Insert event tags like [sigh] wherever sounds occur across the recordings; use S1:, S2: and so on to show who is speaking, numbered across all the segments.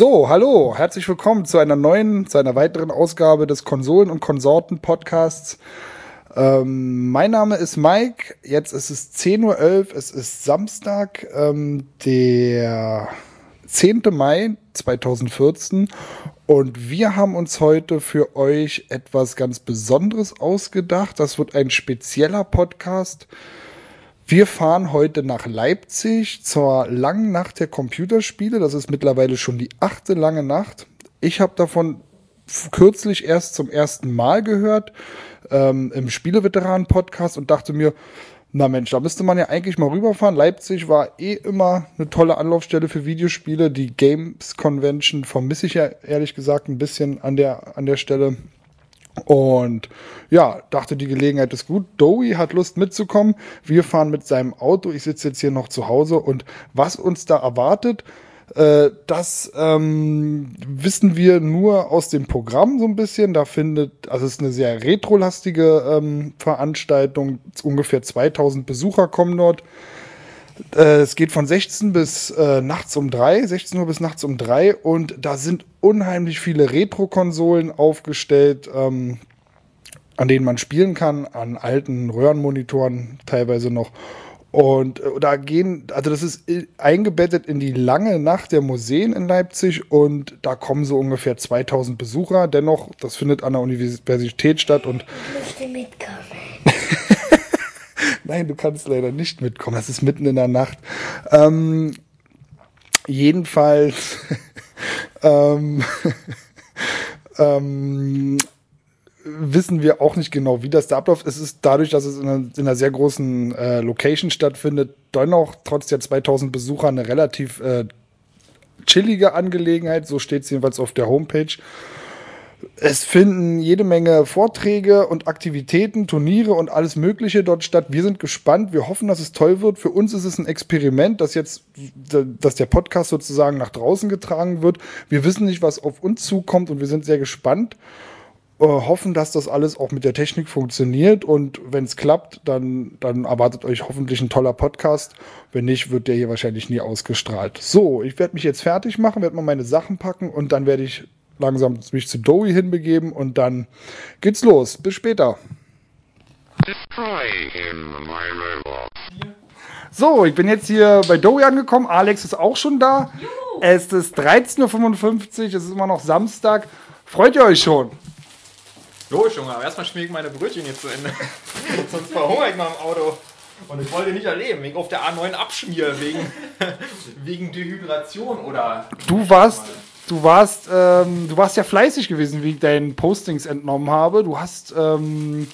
S1: So, hallo, herzlich willkommen zu einer neuen, zu einer weiteren Ausgabe des Konsolen- und Konsorten-Podcasts. Ähm, mein Name ist Mike, jetzt ist es 10.11 Uhr, es ist Samstag, ähm, der 10. Mai 2014 und wir haben uns heute für euch etwas ganz Besonderes ausgedacht. Das wird ein spezieller Podcast. Wir fahren heute nach Leipzig zur langen Nacht der Computerspiele. Das ist mittlerweile schon die achte lange Nacht. Ich habe davon kürzlich erst zum ersten Mal gehört ähm, im Spieleveteranen-Podcast und dachte mir, na Mensch, da müsste man ja eigentlich mal rüberfahren. Leipzig war eh immer eine tolle Anlaufstelle für Videospiele. Die Games Convention vermisse ich ja ehrlich gesagt ein bisschen an der, an der Stelle. Und ja, dachte, die Gelegenheit ist gut. Dowie hat Lust mitzukommen. Wir fahren mit seinem Auto. Ich sitze jetzt hier noch zu Hause. Und was uns da erwartet, äh, das ähm, wissen wir nur aus dem Programm so ein bisschen. Da findet, also es ist eine sehr retrolastige ähm, Veranstaltung. Ungefähr 2000 Besucher kommen dort. Äh, es geht von 16 bis äh, nachts um 3, 16 Uhr bis nachts um 3 und da sind unheimlich viele Retro-Konsolen aufgestellt, ähm, an denen man spielen kann, an alten Röhrenmonitoren teilweise noch. Und äh, da gehen, also das ist eingebettet in die lange Nacht der Museen in Leipzig und da kommen so ungefähr 2000 Besucher. Dennoch, das findet an der Universität statt und.
S2: Ich möchte mitkommen. [laughs]
S1: Nein, du kannst leider nicht mitkommen. Das ist mitten in der Nacht. Ähm, jedenfalls [laughs] ähm, [laughs] ähm, wissen wir auch nicht genau, wie das da abläuft. Es ist dadurch, dass es in einer, in einer sehr großen äh, Location stattfindet, dennoch trotz der 2000 Besucher eine relativ äh, chillige Angelegenheit. So steht es jedenfalls auf der Homepage. Es finden jede Menge Vorträge und Aktivitäten, Turniere und alles Mögliche dort statt. Wir sind gespannt. Wir hoffen, dass es toll wird. Für uns ist es ein Experiment, dass jetzt, dass der Podcast sozusagen nach draußen getragen wird. Wir wissen nicht, was auf uns zukommt und wir sind sehr gespannt. Äh, hoffen, dass das alles auch mit der Technik funktioniert und wenn es klappt, dann, dann erwartet euch hoffentlich ein toller Podcast. Wenn nicht, wird der hier wahrscheinlich nie ausgestrahlt. So, ich werde mich jetzt fertig machen, werde mal meine Sachen packen und dann werde ich langsam mich zu Dowie hinbegeben und dann geht's los. Bis später. So, ich bin jetzt hier bei Dowie angekommen. Alex ist auch schon da. Es ist 13.55 Uhr, es ist immer noch Samstag. Freut ihr euch schon?
S3: Los, Junge, aber erstmal schmier ich meine Brötchen hier zu Ende. [laughs] Sonst verhungere ich mal im Auto. Und ich wollte nicht erleben, wegen auf der A9 abschmier, wegen, [laughs] wegen Dehydration oder.
S1: Du warst, du warst, ähm, du warst ja fleißig gewesen, wie ich deinen Postings entnommen habe. Du hast ähm,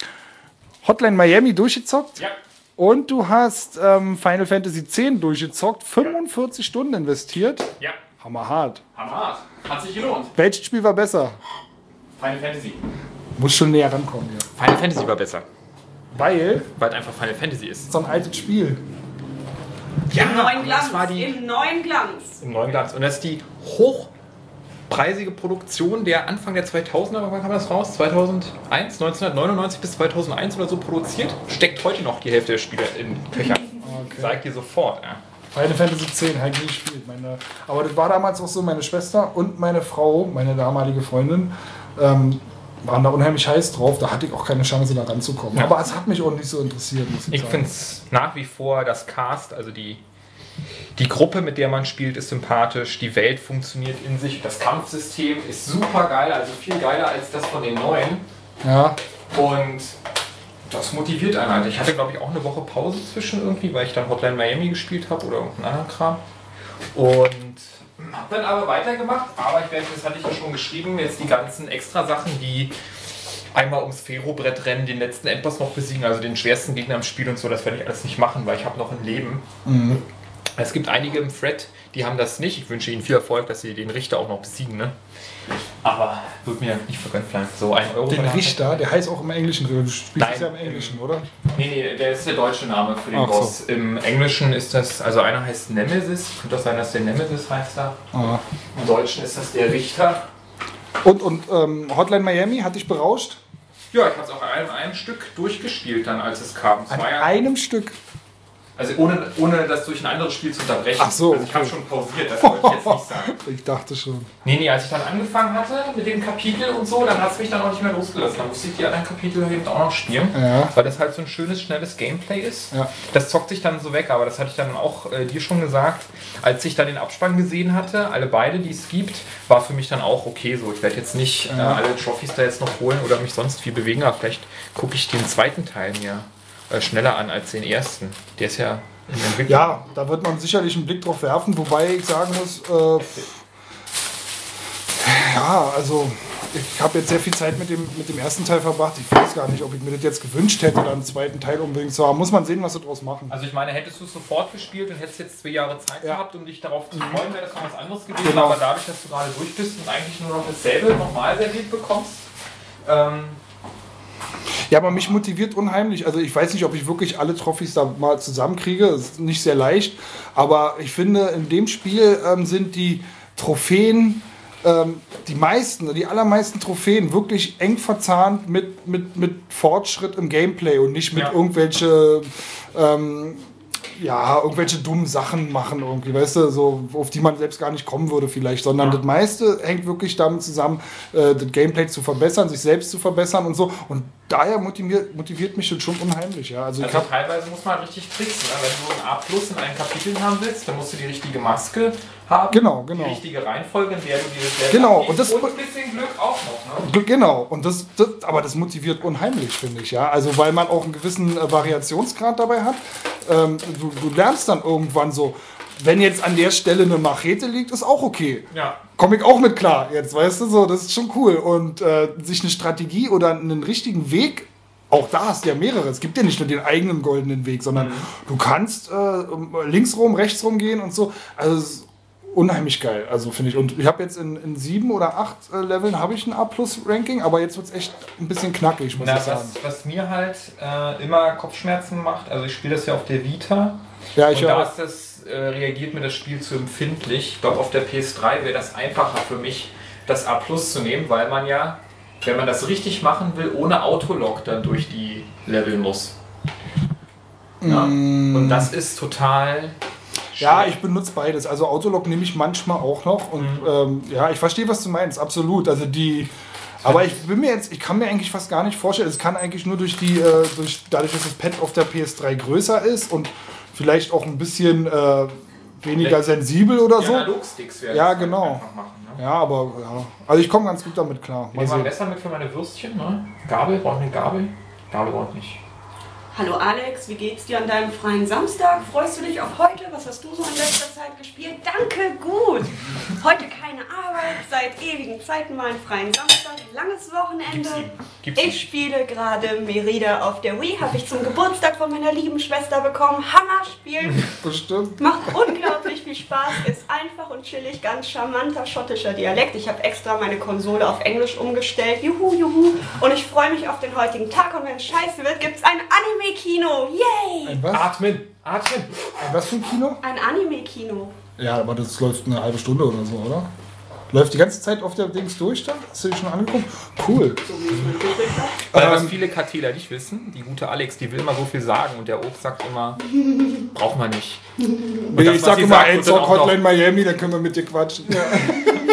S1: Hotline Miami durchgezockt.
S3: Ja.
S1: Und du hast ähm, Final Fantasy X durchgezockt, 45 Stunden investiert.
S3: Ja.
S1: Hammerhart.
S3: Hammerhart. Hat sich gelohnt.
S1: Welches Spiel war besser?
S3: Final Fantasy.
S1: Muss schon näher rankommen hier.
S3: Final Fantasy war besser.
S1: Weil,
S3: Weil es einfach Final Fantasy ist.
S1: so ein altes Spiel.
S3: Ja,
S4: Im neuen Glanz.
S3: Das war die,
S4: Im neuen Glanz.
S3: Im neuen Glanz. Und das ist die hochpreisige Produktion der Anfang der 2000er, wann kam das raus? 2001, 1999 bis 2001 oder so produziert. Steckt heute noch die Hälfte der Spiele in Köchern.
S1: Okay.
S3: Sag dir sofort. Ja.
S1: Final Fantasy X halt nie gespielt. Meine, aber das war damals auch so, meine Schwester und meine Frau, meine damalige Freundin, ähm, waren da unheimlich heiß drauf. Da hatte ich auch keine Chance, da ranzukommen.
S3: Ja.
S1: Aber es hat mich auch nicht so interessiert, muss ich,
S3: Ich
S1: sagen.
S3: finde es nach wie vor das Cast, also die, die Gruppe, mit der man spielt, ist sympathisch, die Welt funktioniert in sich, das Kampfsystem ist super geil, also viel geiler als das von den neuen.
S1: Ja,
S3: Und das motiviert einen halt. Ich hatte, glaube ich, auch eine Woche Pause zwischen irgendwie, weil ich dann Hotline Miami gespielt habe oder irgendeinen anderen Kram. Und habe dann aber weitergemacht. Aber ich werde, das hatte ich ja schon geschrieben, jetzt die ganzen extra Sachen, die einmal ums Ferrobrett rennen, den letzten Endboss noch besiegen, also den schwersten Gegner im Spiel und so, das werde ich alles nicht machen, weil ich habe noch ein Leben. Es gibt einige im Thread, die haben das nicht. Ich wünsche ihnen viel Erfolg, dass sie den Richter auch noch besiegen. Ne? Aber wird mir nicht vergönnt bleiben. So ein Euro.
S1: den. Richter, der heißt auch im Englischen. Du spielst
S3: Nein.
S1: ja im Englischen, oder?
S3: Nee, nee, der ist der deutsche Name für den
S1: Ach so.
S3: Boss. Im Englischen ist das, also einer heißt Nemesis. Könnte das sein, dass der Nemesis heißt da?
S1: Ah.
S3: Im Deutschen ist das der Richter.
S1: Und, und ähm, Hotline Miami hat dich berauscht?
S3: Ja, ich habe es auch an einem, einem Stück durchgespielt dann, als es kam.
S1: An einem Stück.
S3: Also ohne, ohne das durch ein anderes Spiel zu unterbrechen.
S1: Ach so,
S3: Also ich habe
S1: okay.
S3: schon pausiert, das wollte ich jetzt nicht sagen. [laughs]
S1: Ich dachte schon.
S3: Nee, nee, als ich dann angefangen hatte mit dem Kapitel und so, dann hat es mich dann auch nicht mehr losgelassen. Dann musste ich die anderen Kapitel eben auch noch spielen.
S1: Ja.
S3: Weil das halt so ein schönes, schnelles Gameplay ist.
S1: Ja.
S3: Das zockt sich dann so weg, aber das hatte ich dann auch äh, dir schon gesagt. Als ich dann den Abspann gesehen hatte, alle beide, die es gibt, war für mich dann auch okay so. Ich werde jetzt nicht äh, alle Trophys da jetzt noch holen oder mich sonst viel bewegen, aber vielleicht gucke ich den zweiten Teil mir schneller an als den ersten. Der ist ja in Entwicklung.
S1: Ja, da wird man sicherlich einen Blick drauf werfen, wobei ich sagen muss, äh, ja, also ich habe jetzt sehr viel Zeit mit dem, mit dem ersten Teil verbracht. Ich weiß gar nicht, ob ich mir das jetzt gewünscht hätte, dann einen zweiten Teil unbedingt zu haben. Muss man sehen, was sie daraus machen.
S3: Also ich meine, hättest du es sofort gespielt und hättest jetzt zwei Jahre Zeit
S1: Ja.
S3: gehabt, um dich darauf zu freuen, wäre das noch was anderes gewesen.
S1: Genau.
S3: Aber dadurch, dass du gerade durch bist und eigentlich nur noch dasselbe nochmal serviert bekommst, ähm,
S1: Ja, aber mich motiviert unheimlich. Also ich weiß nicht, ob ich wirklich alle Trophys da mal zusammenkriege. Das ist nicht sehr leicht. Aber ich finde, in dem Spiel ähm, sind die Trophäen, ähm, die meisten, die allermeisten Trophäen wirklich eng verzahnt mit, mit, mit Fortschritt im Gameplay und nicht mit
S3: Ja.
S1: irgendwelche ähm, ja, irgendwelche dummen Sachen machen irgendwie, weißt du, so, auf die man selbst gar nicht kommen würde vielleicht, sondern
S3: Ja.
S1: das meiste hängt wirklich damit zusammen, äh, das Gameplay zu verbessern, sich selbst zu verbessern und so. Und daher motiviert, motiviert mich das schon unheimlich, ja. Also,
S3: also teilweise muss man richtig tricksen. Ne? Wenn du ein A Plus in einem Kapitel haben willst, dann musst du die richtige Maske haben,
S1: Genau, genau.
S3: die richtige Reihenfolge, in der du dieses Level
S1: Genau, und das-
S3: und ein bisschen Glück auch noch. Ne?
S1: Genau, und das, das, aber das motiviert unheimlich, finde ich, ja. Also, weil man auch einen gewissen äh, Variationsgrad dabei hat. Ähm, du, du lernst dann irgendwann so, wenn jetzt an der Stelle eine Machete liegt, ist auch okay.
S3: Ja.
S1: komme ich auch mit klar jetzt, weißt du, so, das ist schon cool. Und äh, sich eine Strategie oder einen richtigen Weg, auch da hast du ja mehrere. Es gibt ja nicht nur den eigenen goldenen Weg, sondern du kannst äh, links rum, rechts rum gehen und so. Also unheimlich geil, also finde ich. Und ich habe jetzt in, in sieben oder acht äh, Leveln habe ich ein A-Plus-Ranking, aber jetzt wird es echt ein bisschen knackig, muss
S3: Na,
S1: ich sagen.
S3: was, was mir halt äh, immer Kopfschmerzen macht, also ich spiele das ja auf der Vita.
S1: Ja, ich
S3: und da ist das, äh, reagiert mir das Spiel zu empfindlich. Ich glaube, auf der PS3 wäre das einfacher für mich, das A Plus zu nehmen, weil man ja, wenn man das richtig machen will, ohne Autolog dann durch die Level muss. Ja. Und das ist total.
S1: Ja, ich benutze beides. Also Autolog nehme ich manchmal auch noch. Und ähm, ja, ich verstehe, was du meinst, absolut. Also die. Aber ich bin mir jetzt, ich kann mir eigentlich fast gar nicht vorstellen, es kann eigentlich nur durch die, äh, durch, dadurch, dass das Pad auf der PS3 größer ist und vielleicht auch ein bisschen äh, weniger sensibel oder so. Ja,
S3: halt
S1: genau.
S3: machen, ne?
S1: Ja, aber ja. Also ich komme ganz gut damit klar.
S3: Ich
S1: Mal
S3: mal
S1: sehen.
S3: besser mit für meine Würstchen, ne? Gabel, braucht eine Gabel? Gabel braucht nicht.
S4: Hallo Alex, wie geht's dir an deinem freien Samstag? Freust du dich auf heute? Was hast du so in letzter Zeit gespielt? Danke, gut. Heute keine Arbeit, seit ewigen Zeiten mal einen freien Samstag, langes Wochenende.
S3: Ihn.
S4: Ich spiele gerade Merida auf der Wii, habe ich zum Geburtstag von meiner lieben Schwester bekommen. Hammer-Spiel,
S1: Bestimmt. [laughs]
S4: macht unglaublich viel Spaß, ist einfach und chillig, ganz charmanter schottischer Dialekt. Ich habe extra meine Konsole auf Englisch umgestellt. Juhu, juhu. Und ich freue mich auf den heutigen Tag und wenn es scheiße wird, gibt es ein Anime-Kino. Yay!
S1: Ein was?
S3: Atmen! Atmen!
S1: Ein was für ein Kino?
S4: Ein Anime-Kino.
S1: Ja, aber das läuft eine halbe Stunde oder so, oder? Läuft die ganze Zeit auf der Dings durch dann? Hast du dich schon angeguckt? Cool.
S3: Weil was
S1: Ähm,
S3: viele Karteler nicht wissen, die gute Alex, die will immer so viel sagen und der Obst sagt immer, braucht man nicht.
S1: Nee,
S3: das,
S1: ich sag immer, ey,
S3: noch-
S1: Hotline Miami, dann können wir mit dir quatschen. [laughs]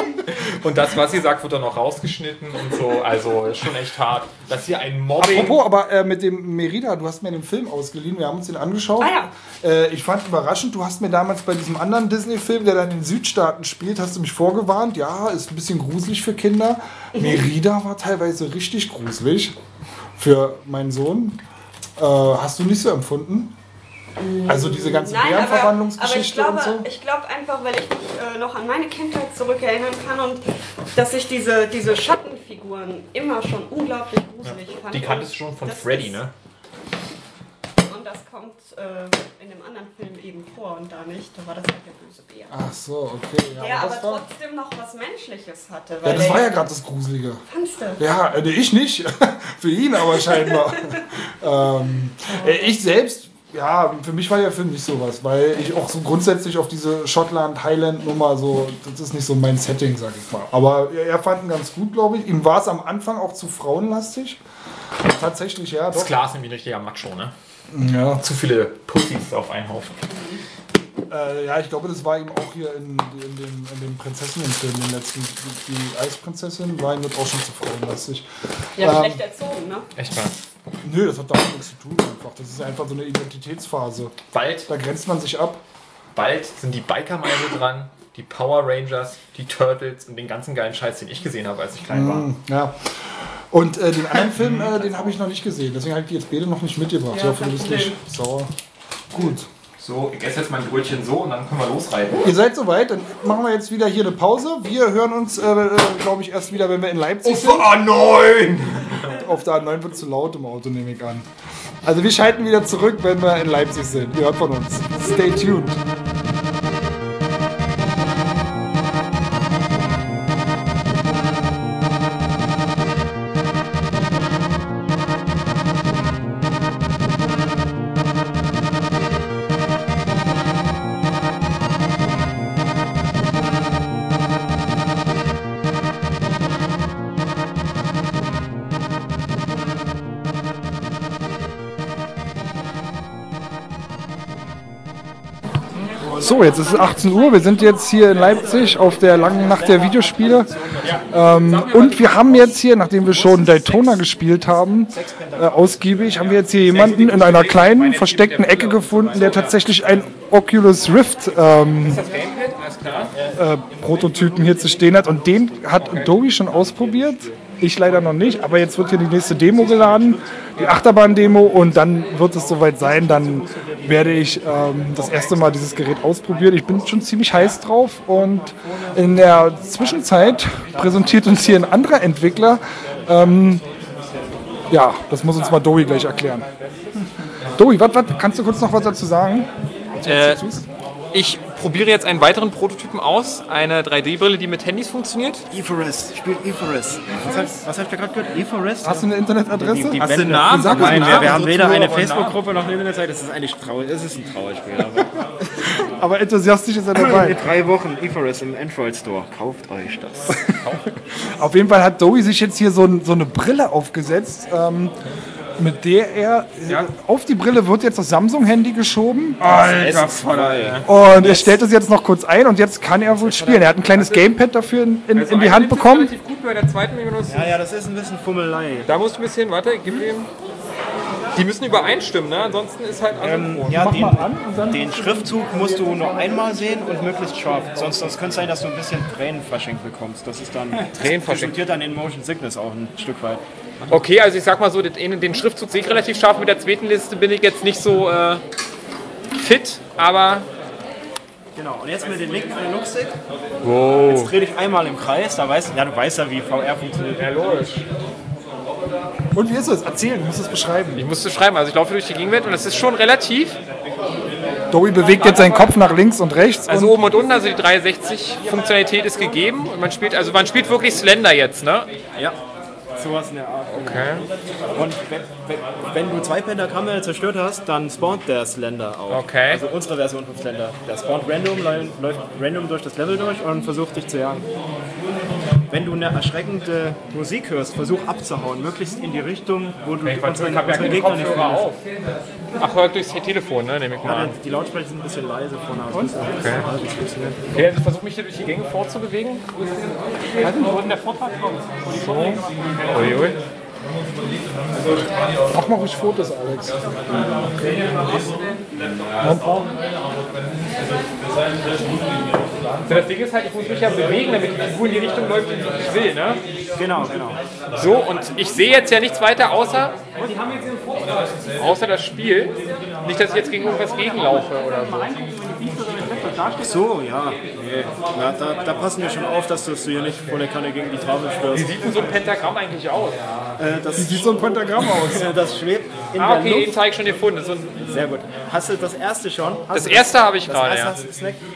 S3: Und das, was sie sagt, wird dann noch rausgeschnitten und so. Also ist schon echt hart. Das hier ein Mobbing.
S1: Apropos, aber äh, mit dem Merida, du hast mir den Film ausgeliehen, wir haben uns den angeschaut.
S4: Ah
S1: äh, ich fand überraschend, du hast mir damals bei diesem anderen Disney-Film, der dann in den Südstaaten spielt, hast du mich vorgewarnt, ja, ist ein bisschen gruselig für Kinder. Merida war teilweise richtig gruselig für meinen Sohn. Äh, hast du nicht so empfunden? Also diese ganze
S4: Nein, aber, aber ich
S1: Bärenverwandlungsgeschichte
S4: glaube,
S1: und so?
S4: ich glaube einfach, weil ich mich äh, noch an meine Kindheit zurückerinnern kann und dass ich diese, diese Schattenfiguren immer schon unglaublich gruselig fand.
S3: Die kanntest du schon von Freddy,
S4: ist-
S3: ne?
S4: Und das kommt äh, in dem anderen Film eben vor und da nicht. Da war das halt der böse Bär.
S1: Ach so, okay. Ja,
S4: der aber
S1: das war,
S4: trotzdem noch was Menschliches hatte.
S1: ja, das war ja gerade das Gruselige.
S4: Fandst du?
S1: Ja, äh, ich nicht. [laughs] für ihn aber scheinbar. [laughs] ähm, äh, ich selbst, ja, für mich war der Film nicht sowas, weil ich auch so grundsätzlich auf diese Schottland-Highland-Nummer so, das ist nicht so mein Setting, sag ich mal. Aber er, er fand ihn ganz gut, glaube ich. Ihm war es am Anfang auch zu frauenlastig. Tatsächlich, ja,
S3: Das
S1: doch.
S3: Glas ist nämlich ein richtiger Macho, ne?
S1: Ja.
S5: Zu viele Pussys auf einen Haufen.
S1: Äh, ja, ich glaube, das war eben auch hier in, in dem, in dem Prinzessinnenfilm, den letzten. Die, die Eisprinzessin war ihm auch schon zu frauenlastig.
S4: Ja,
S1: Ähm,
S4: schlecht erzogen, ne?
S5: Echt mal.
S1: Nö, das hat damit nichts zu tun einfach. Das ist einfach so eine Identitätsphase.
S5: Bald,
S1: Da grenzt man sich ab.
S5: bald sind die Biker-Meise dran, die Power Rangers, die Turtles und den ganzen geilen Scheiß, den ich gesehen habe, als ich klein war.
S1: Mm, Ja. Und äh, den anderen [laughs] Film, äh, den habe ich noch nicht gesehen. Deswegen habe ich die jetzt beide noch nicht mitgebracht.
S5: Ja,
S1: ich hoffe, du
S5: kein
S1: bist nicht sauer. Gut.
S5: So, ich esse jetzt mein Brötchen so und dann können wir losreiten.
S1: Ihr seid soweit, dann machen wir jetzt wieder hier eine Pause. Wir hören uns, äh, äh, glaube ich, erst wieder, wenn wir in Leipzig sind.
S5: A9!
S1: Auf der A9 wird zu laut im Auto, nehme ich an. Also wir schalten wieder zurück, wenn wir in Leipzig sind. Ihr hört von uns. Stay tuned. So, jetzt ist es 18 Uhr. Wir sind jetzt hier in Leipzig auf der langen Nacht der Videospiele. Ähm, und wir haben jetzt hier, nachdem wir schon Daytona gespielt haben, äh, ausgiebig, haben wir jetzt hier jemanden in einer kleinen, versteckten Ecke gefunden, der tatsächlich ein Oculus Rift ähm, äh, Prototypen hier zu stehen hat. Und den hat Adobe schon ausprobiert. Ich leider noch nicht, aber jetzt wird hier die nächste Demo geladen, die Achterbahn-Demo, und dann wird es soweit sein. Dann werde ich ähm, das erste Mal dieses Gerät ausprobieren. Ich bin schon ziemlich heiß drauf und in der Zwischenzeit präsentiert uns hier ein anderer Entwickler. Ähm, ja, das muss uns mal Dowie gleich erklären. Dowie, was, was, kannst du kurz noch was dazu sagen?
S3: Äh, ich probiere jetzt einen weiteren Prototypen aus, eine 3D-Brille, die mit Handys funktioniert.
S6: Eforest, spielt Eforest. Was hab, was hab ich da gerade gehört? Eforest?
S1: Hast du eine Internetadresse?
S6: die
S3: Hast du einen Namen?
S1: Sag uns
S6: Nein,
S1: Namen.
S6: wir haben weder eine Facebook-Gruppe noch eine Internetseite. Das ist eigentlich traurig. Es ist ein Trauerspiel. Aber [laughs]
S1: Aber enthusiastisch ist er
S6: in
S1: dabei.
S6: drei Wochen Eforest im Android Store. Kauft euch das.
S1: Auf jeden Fall hat Dowie sich jetzt hier so, ein, so eine Brille aufgesetzt, ähm, mit der er auf die Brille wird jetzt das Samsung-Handy geschoben
S3: Alter Vater,
S1: und er stellt es jetzt noch kurz ein und jetzt kann er wohl spielen. Er hat ein kleines Gamepad dafür in, in, in die Hand bekommen.
S3: relativ gut bei der zweiten Minus.
S6: ja, ja, das ist ein bisschen Fummelei.
S3: Da musst du ein bisschen, warte, gib ihm. Die müssen übereinstimmen, ne? Ansonsten ist halt asynchron.
S6: Ja, den,
S1: mal an und dann-
S6: den Schriftzug musst du nur einmal sehen und möglichst scharf. Sonst, sonst könnte es sein, dass du ein bisschen Tränenfasching bekommst. Das ist dann [laughs]
S3: Tränenfasching.
S6: resultiert dann in Motion Sickness auch ein Stück weit.
S3: Okay, also ich sag mal so, den, den Schriftzug sehe ich relativ scharf. Mit der zweiten Liste bin ich jetzt nicht so äh, fit, aber
S6: Genau, und jetzt mit dem linken Analogstick. Wow. Jetzt dreh dich einmal im Kreis, da weißt ja, du weißt ja, wie VR funktioniert. Ja, logisch.
S1: Und wie ist es? Erzählen, du musst es beschreiben.
S3: ich musste schreiben. Also ich laufe durch die Gegenwelt und es ist schon relativ.
S1: Dowie bewegt jetzt seinen Kopf nach links und rechts.
S3: Also
S1: und
S3: oben und unten, also die 360-Funktionalität ist gegeben und man spielt, also man spielt wirklich Slender jetzt, ne?
S6: Ja, sowas in der Art.
S3: Okay.
S6: Und wenn, wenn, wenn du zwei Pentagramme zerstört hast, dann spawnt der Slender auch.
S3: Okay.
S6: Also unsere Version von Slender. Der spawnt random, läu- läuft random durch das Level durch und versucht dich zu jagen. Wenn du eine erschreckende Musik hörst, versuch abzuhauen, möglichst in die Richtung, wo du
S3: Ich
S6: unsere,
S3: habe ja
S6: Gegner nicht findest.
S3: auf. Ach, hört durchs Telefon, ne? Nehme ich mal
S6: Ja, die Lautsprecher sind ein bisschen leise vorne. halbwegs funktionieren.
S3: Okay, also ich versuche mich hier durch die Gänge fortzubewegen. Wo ist der Vortrag? So. Uiui.
S1: mach mal ruhig Fotos, Alex.
S3: So, das Ding ist halt, ich muss mich ja bewegen, damit die Figur in die Richtung läuft, die ich will, ne?
S6: Genau, genau.
S3: So, und ich sehe jetzt ja nichts weiter außer, außer das Spiel. Nicht, dass ich jetzt gegen irgendwas gegenlaufe oder so.
S6: So, ja. Nee. Na, da, da passen wir schon auf, dass du hier nicht volle Kanne gegen die Tafel
S3: Wie
S6: störst.
S3: sieht denn so ein Pentagramm eigentlich aus?
S6: Äh, das,
S1: Wie sieht so ein Pentagramm aus? [laughs]
S6: das schwebt in
S3: Ah,
S6: der
S3: okay, den zeige ich schon gefunden. So
S6: Sehr gut. Hast du das erste schon? Hast
S3: das erste habe ich gerade, ja.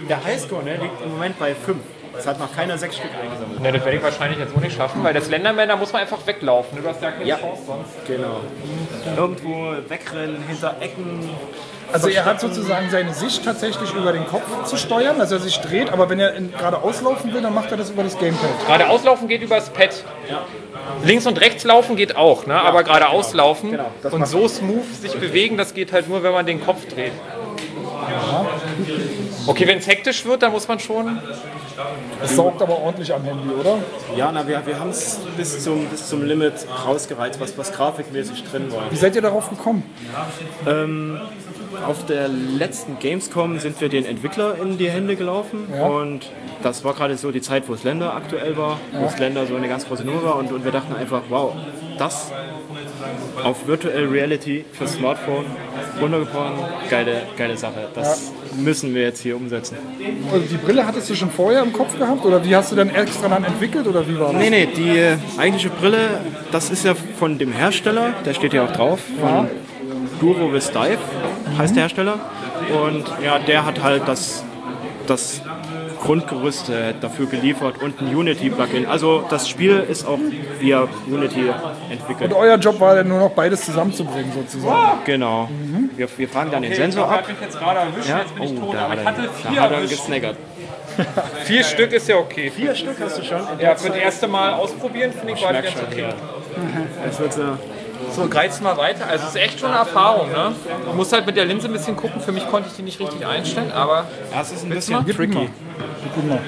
S6: Der Highscore ne, liegt im Moment bei 5. Es hat noch keiner sechs Stück eingesammelt.
S3: Ne, das werde ich wahrscheinlich jetzt auch nicht schaffen, weil das Slenderman, da muss man einfach weglaufen. Du hast ja keine
S6: Ja.
S3: Chance sonst.
S6: Genau. irgendwo wegrennen, hinter Ecken.
S1: Also er hat sozusagen seine Sicht tatsächlich über den Kopf zu steuern, dass er sich dreht, aber wenn er gerade auslaufen will, dann macht er das über das Gamepad.
S3: Gerade auslaufen geht übers Pad. Links und rechts laufen geht auch, ne? aber gerade auslaufen
S6: Genau, das
S3: und so smooth sich bewegen, das geht halt nur, wenn man den Kopf dreht. Okay, wenn es hektisch wird, dann muss man schon.
S1: Es saugt aber ordentlich am Handy, oder?
S6: Ja, na, wir, wir haben es bis zum, bis zum Limit rausgereizt, was, was grafikmäßig drin war.
S1: Wie seid ihr darauf gekommen?
S6: Auf der letzten Gamescom sind wir den Entwickler in die Hände gelaufen
S1: Ja.
S6: und das war gerade so die Zeit, wo Slender aktuell war, wo Slender so eine ganz große Nummer war und, und wir dachten einfach, wow, das auf Virtual Reality für Smartphone runtergebrochen, geile, geile Sache. Das müssen wir jetzt hier umsetzen.
S1: Also die Brille hattest du schon vorher im Kopf gehabt oder wie hast du dann extra dann entwickelt oder wie war das?
S6: Nee, nee, die äh, eigentliche Brille, das ist ja von dem Hersteller, der steht hier auch drauf, von Duro with Dive heißt der Hersteller. Und ja, der hat halt das, das Grundgerüst äh, dafür geliefert und ein Unity-Plugin. Also das Spiel ist auch via Unity entwickelt.
S1: Und euer Job war dann nur noch beides zusammenzubringen sozusagen.
S6: Genau. Wir, wir fragen dann den Sensor ab.
S3: mich jetzt gerade erwischt,
S6: Ja,
S3: jetzt bin ich
S6: oh,
S3: tot,
S6: da
S3: aber
S6: hat
S3: ich hatte
S6: da
S3: vier
S6: hat er gesnaggert. [laughs]
S3: Vier Stück ist ja okay.
S6: Vier Stück hast du schon.
S3: Ja, für das erste Mal ausprobieren finde ich
S6: merk
S3: ganz okay.
S6: ja. Es wird so
S3: So, greiz mal weiter. Also es ist echt schon eine Erfahrung, ne? Du musst halt mit der Linse ein bisschen gucken. Für mich konnte ich die nicht richtig einstellen, aber
S6: Ja, es ist ein bisschen tricky.
S1: Guck mal.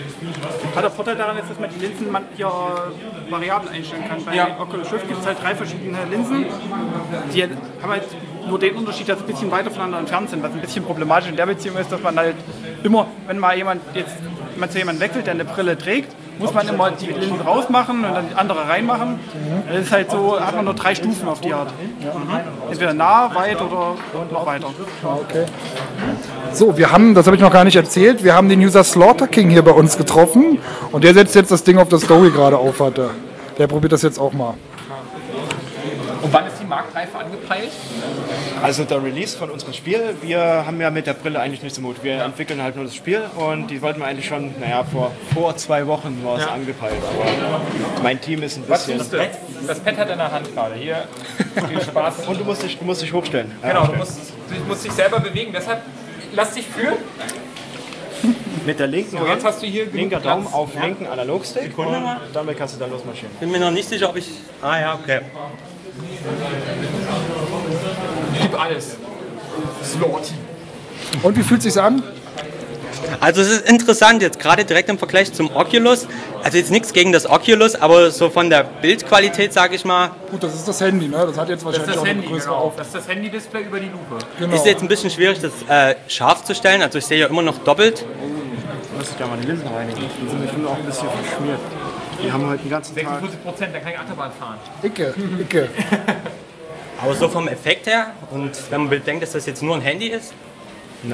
S7: Hat der Vorteil daran ist, dass man die Linsen man hier äh, variabel einstellen kann. Bei
S3: Ja.
S7: Oculus Rift gibt es halt drei verschiedene Linsen. Die haben halt nur den Unterschied, dass sie ein bisschen weiter voneinander entfernt sind. Was ein bisschen problematisch in der Beziehung ist, dass man halt immer, wenn mal jemand jetzt wenn man zu jemandem wechselt, der eine Brille trägt, muss man immer die Linsen rausmachen und dann die andere reinmachen. Das ist halt so, hat man nur drei Stufen auf die Art. Mhm. Entweder nah, weit oder noch weiter.
S1: Okay. So, wir haben, das habe ich noch gar nicht erzählt, wir haben den User Slaughter King hier bei uns getroffen und der setzt jetzt das Ding auf der Story gerade auf, hat er. Der probiert das jetzt auch mal.
S3: Und wann ist die Marktreife angepeilt?
S6: Also der Release von unserem Spiel, wir haben ja mit der Brille eigentlich nichts im Mut. Wir entwickeln halt nur das Spiel und die wollten wir eigentlich schon, naja, vor, vor zwei Wochen war es angepeilt. Aber mein Team ist ein
S3: Was
S6: bisschen...
S3: tust du? Das Pad hat in der Hand gerade. Hier, viel Spaß. [laughs]
S6: Und du musst dich, du musst dich hochstellen.
S3: Genau, du musst, du musst dich selber bewegen. Deshalb lass dich führen.
S6: Mit der linken
S3: So, jetzt hast du hier
S6: linker
S3: Platz.
S6: Daumen auf linken Analogstick und damit kannst du dann losmarschieren.
S8: bin mir noch nicht sicher, ob ich. Ah ja, okay.
S3: Gib alles. Slaughty.
S1: Und wie fühlt sich's an?
S8: Also es ist interessant jetzt, gerade direkt im Vergleich zum Oculus. Also jetzt nichts gegen das Oculus, aber so von der Bildqualität, sage ich mal,
S1: Gut, das ist das Handy, ne? Das hat jetzt
S3: Das ist
S1: wahrscheinlich
S3: das
S1: auch eine
S3: Handy,
S1: größere
S3: genau.
S1: Auf.
S3: Das ist das Handy-Display über die Lupe.
S1: Genau.
S8: ist jetzt ein bisschen schwierig, das äh, scharf zu stellen. Also ich sehe ja immer noch doppelt.
S6: Du musst ja mal die Linsen reinigen. Die sind bestimmt auch ein bisschen verschmiert. Die haben heute den ganzen Tag...
S3: 46 Prozent, dann kann ich Achterbahn fahren.
S1: Icke, Icke. [laughs]
S8: Aber so vom Effekt her, und wenn man bedenkt, dass das jetzt nur ein Handy ist,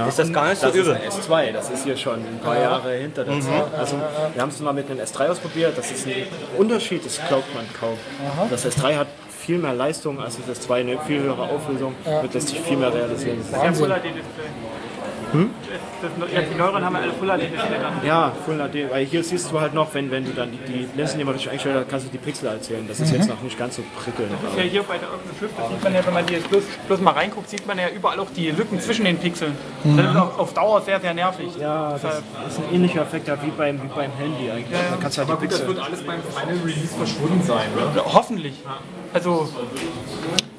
S8: ist das gar nicht so
S6: Das ist
S8: übel.
S6: ein S2, das ist hier schon ein paar Jahre hinter der Zeit. Also wir haben es mal mit einem S3 ausprobiert, das ist ein Unterschied, das glaubt man kaum. Das S3 hat viel mehr Leistung als das S2, eine viel höhere Auflösung, wird lässt sich viel mehr realisieren.
S7: Full Das, das, ja, die neueren haben ja alle Full HD Display dann.
S6: Ja, Full HD, weil hier siehst du halt noch, wenn, wenn du dann die, die Linsen immer richtig einstellst, dann kannst du die Pixel erzählen. Das ist jetzt noch nicht ganz so prickelnd.
S7: Ja, hier bei der Oculus Rift, das sieht man ja, wenn man hier jetzt bloß, bloß mal reinguckt, sieht man ja überall auch die Lücken zwischen den Pixeln. Das ist auf, auf Dauer sehr, sehr nervig.
S6: Ja, das ist ein ähnlicher Effekt ja, wie beim, wie beim Handy eigentlich. Da kannst du halt die
S3: Gut, das
S6: Pixel...
S3: wird alles beim Final Release verschwunden sein, ne?
S7: Hoffentlich. Also,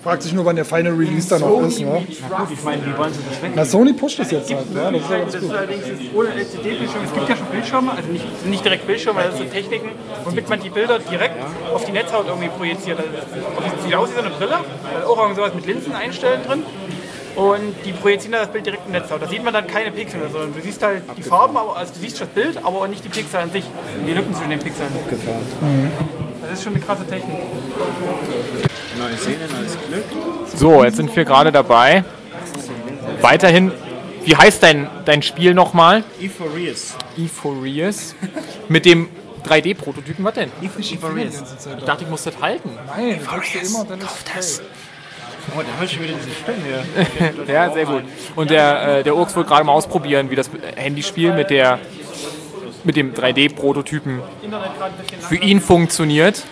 S1: Fragt sich nur, wann der Final Release dann noch ist, ne?
S6: Gut, ich meine, wie wollen sie das weg?
S1: Na, Sony pusht das jetzt halt, ja? Das ist ja ganz
S7: das
S1: gut.
S7: ist allerdings ohne LCD-Bildschirm. Es gibt ja schon Bildschirme, also nicht, nicht direkt Bildschirme, das sind Techniken, womit man die Bilder direkt auf die Netzhaut irgendwie projiziert. Also das sieht aus wie so eine Brille, auch irgend sowas mit Linsen einstellen drin. Und die projizieren dann das Bild direkt in die Netzhaut. Da sieht man dann keine Pixel mehr, sondern du siehst halt die Farben, aber, also du siehst das Bild, aber nicht die Pixel an sich, die Lücken zwischen den Pixeln. Das ist schon eine krasse Technik.
S6: Neue Szene, neues Glück.
S3: So, jetzt sind wir gerade dabei. Weiterhin, wie heißt dein, dein Spiel nochmal?
S6: Euphorious.
S3: Euphorious. Mit dem 3D-Prototypen, was denn?
S6: Euphorious.
S3: Ich dachte, ich muss das halten.
S1: Nein, das drückst du immer dann ist okay.
S6: Oh, da ich schon wieder diese Stimme hier. [laughs]
S3: Ja, sehr gut. Und der, äh, der Urks wollte gerade mal ausprobieren, wie das Handyspiel mit, der, mit dem 3D-Prototypen für ihn funktioniert.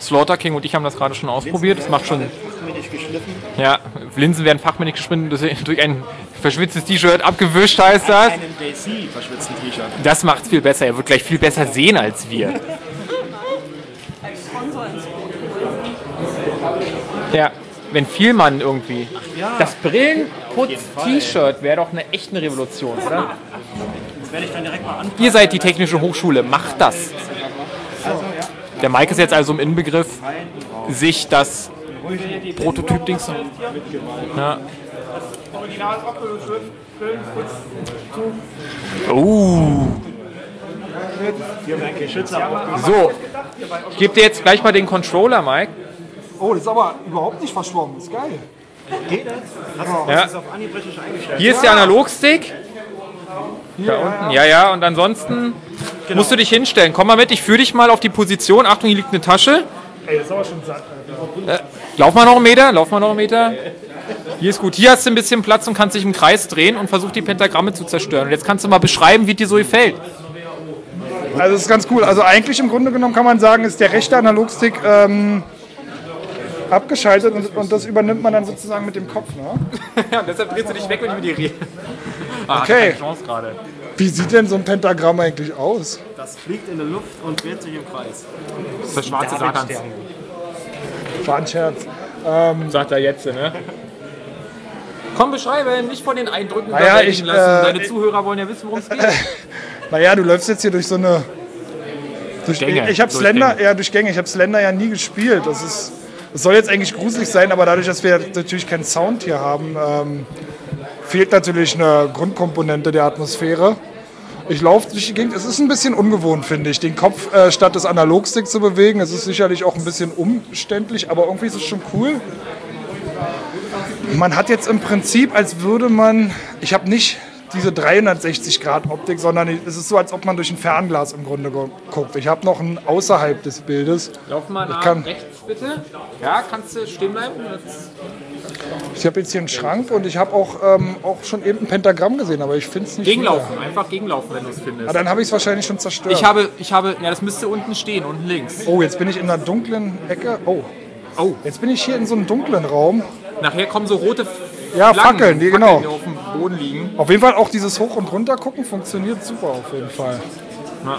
S3: Slaughter King und ich haben das gerade schon ausprobiert. Es macht schon. Ja, Linsen werden fachmännisch geschwinde durch, durch ein verschwitztes T-Shirt abgewischt, heißt das. Das macht's viel besser. Er wird gleich viel besser sehen als wir. Ja, wenn Vielmann irgendwie. Das Brillenputz-T-Shirt wäre doch eine echte Revolution, oder?
S6: Werde ich dann direkt mal an.
S3: Ihr seid die Technische Hochschule, macht das. Der Mike ist jetzt also im Inbegriff, sich das Prototyp-Dings. Ja. Oh. So, ich gebe dir jetzt gleich mal den Controller, Mike.
S1: Oh, das ist aber überhaupt nicht verschwommen. Das ist geil.
S6: Geht das? Hast du
S3: Ja.
S6: das auf Anhieb richtig eingestellt?
S3: Hier ist der Analogstick. Da unten. Ja, ja, und ansonsten musst du dich hinstellen. Komm mal mit, ich führe dich mal auf die Position. Achtung, hier liegt eine Tasche.
S1: Ey, das ist aber schon satt.
S3: Äh, lauf mal noch einen Meter, lauf mal noch einen Meter. Hier ist gut. Hier hast du ein bisschen Platz und kannst dich im Kreis drehen und versuch die Pentagramme zu zerstören. Und jetzt kannst du mal beschreiben, wie dir so gefällt.
S1: Also das ist ganz cool. Also eigentlich im Grunde genommen kann man sagen, ist der rechte Analogstick ähm, abgeschaltet und, und das übernimmt man dann sozusagen mit dem Kopf. Ne? [laughs]
S3: Ja, und deshalb drehst du dich weg, wenn ich mit dir rede. Ah,
S1: Okay.
S3: keine Chance gerade.
S1: Wie sieht denn so ein Pentagramm eigentlich aus?
S6: Das fliegt in der Luft und dreht sich im Kreis.
S3: Das ist der schwarze Satans.
S1: War ein Scherz.
S3: Sagt er jetzt, ne? Komm, beschreibe, nicht von den Eindrücken
S1: Naja, ich,
S3: lassen.
S1: äh,
S3: Deine Zuhörer wollen ja wissen, worum es geht. [laughs]
S1: Naja, du läufst jetzt hier durch so eine. Durch
S3: Gänge.
S1: Ich habe
S3: Durch
S1: Slender,
S3: Gänge.
S1: ja, durch Gänge. Ich habe Slender ja nie gespielt. Das ist. Das soll jetzt eigentlich gruselig sein, aber dadurch, dass wir natürlich keinen Sound hier haben, ähm, fehlt natürlich eine Grundkomponente der Atmosphäre. Ich laufe durch die Gegend. Es ist ein bisschen ungewohnt, finde ich, den Kopf äh, statt des Analogsticks zu bewegen. Es ist sicherlich auch ein bisschen umständlich, aber irgendwie ist es schon cool. Man hat jetzt im Prinzip, als würde man, ich habe nicht diese 360-Grad-Optik, sondern es ist so, als ob man durch ein Fernglas im Grunde gu- guckt. Ich habe noch ein außerhalb des Bildes.
S3: Lauf mal nach
S1: kann-
S3: rechts, bitte. Ja, kannst du stehen bleiben?
S1: Ich habe jetzt hier einen Schrank und ich habe auch, ähm, auch schon eben ein Pentagramm gesehen, aber ich finde es nicht.
S3: Gegenlaufen,
S1: wieder.
S3: einfach gegenlaufen, wenn du es findest.
S1: Ah, dann habe ich es wahrscheinlich schon zerstört.
S3: Ich habe, ich habe, ja, das müsste unten stehen, unten links.
S1: oh, jetzt bin ich in einer dunklen Ecke. Oh.
S3: Oh.
S1: Jetzt bin ich hier in so einem dunklen Raum.
S3: Nachher kommen so rote
S1: Ja,
S3: Flaggen,
S1: Fackeln, die, genau.
S3: die auf dem Boden liegen.
S1: Auf jeden Fall auch dieses Hoch- und Runter gucken funktioniert super auf jeden Fall.
S3: Ja.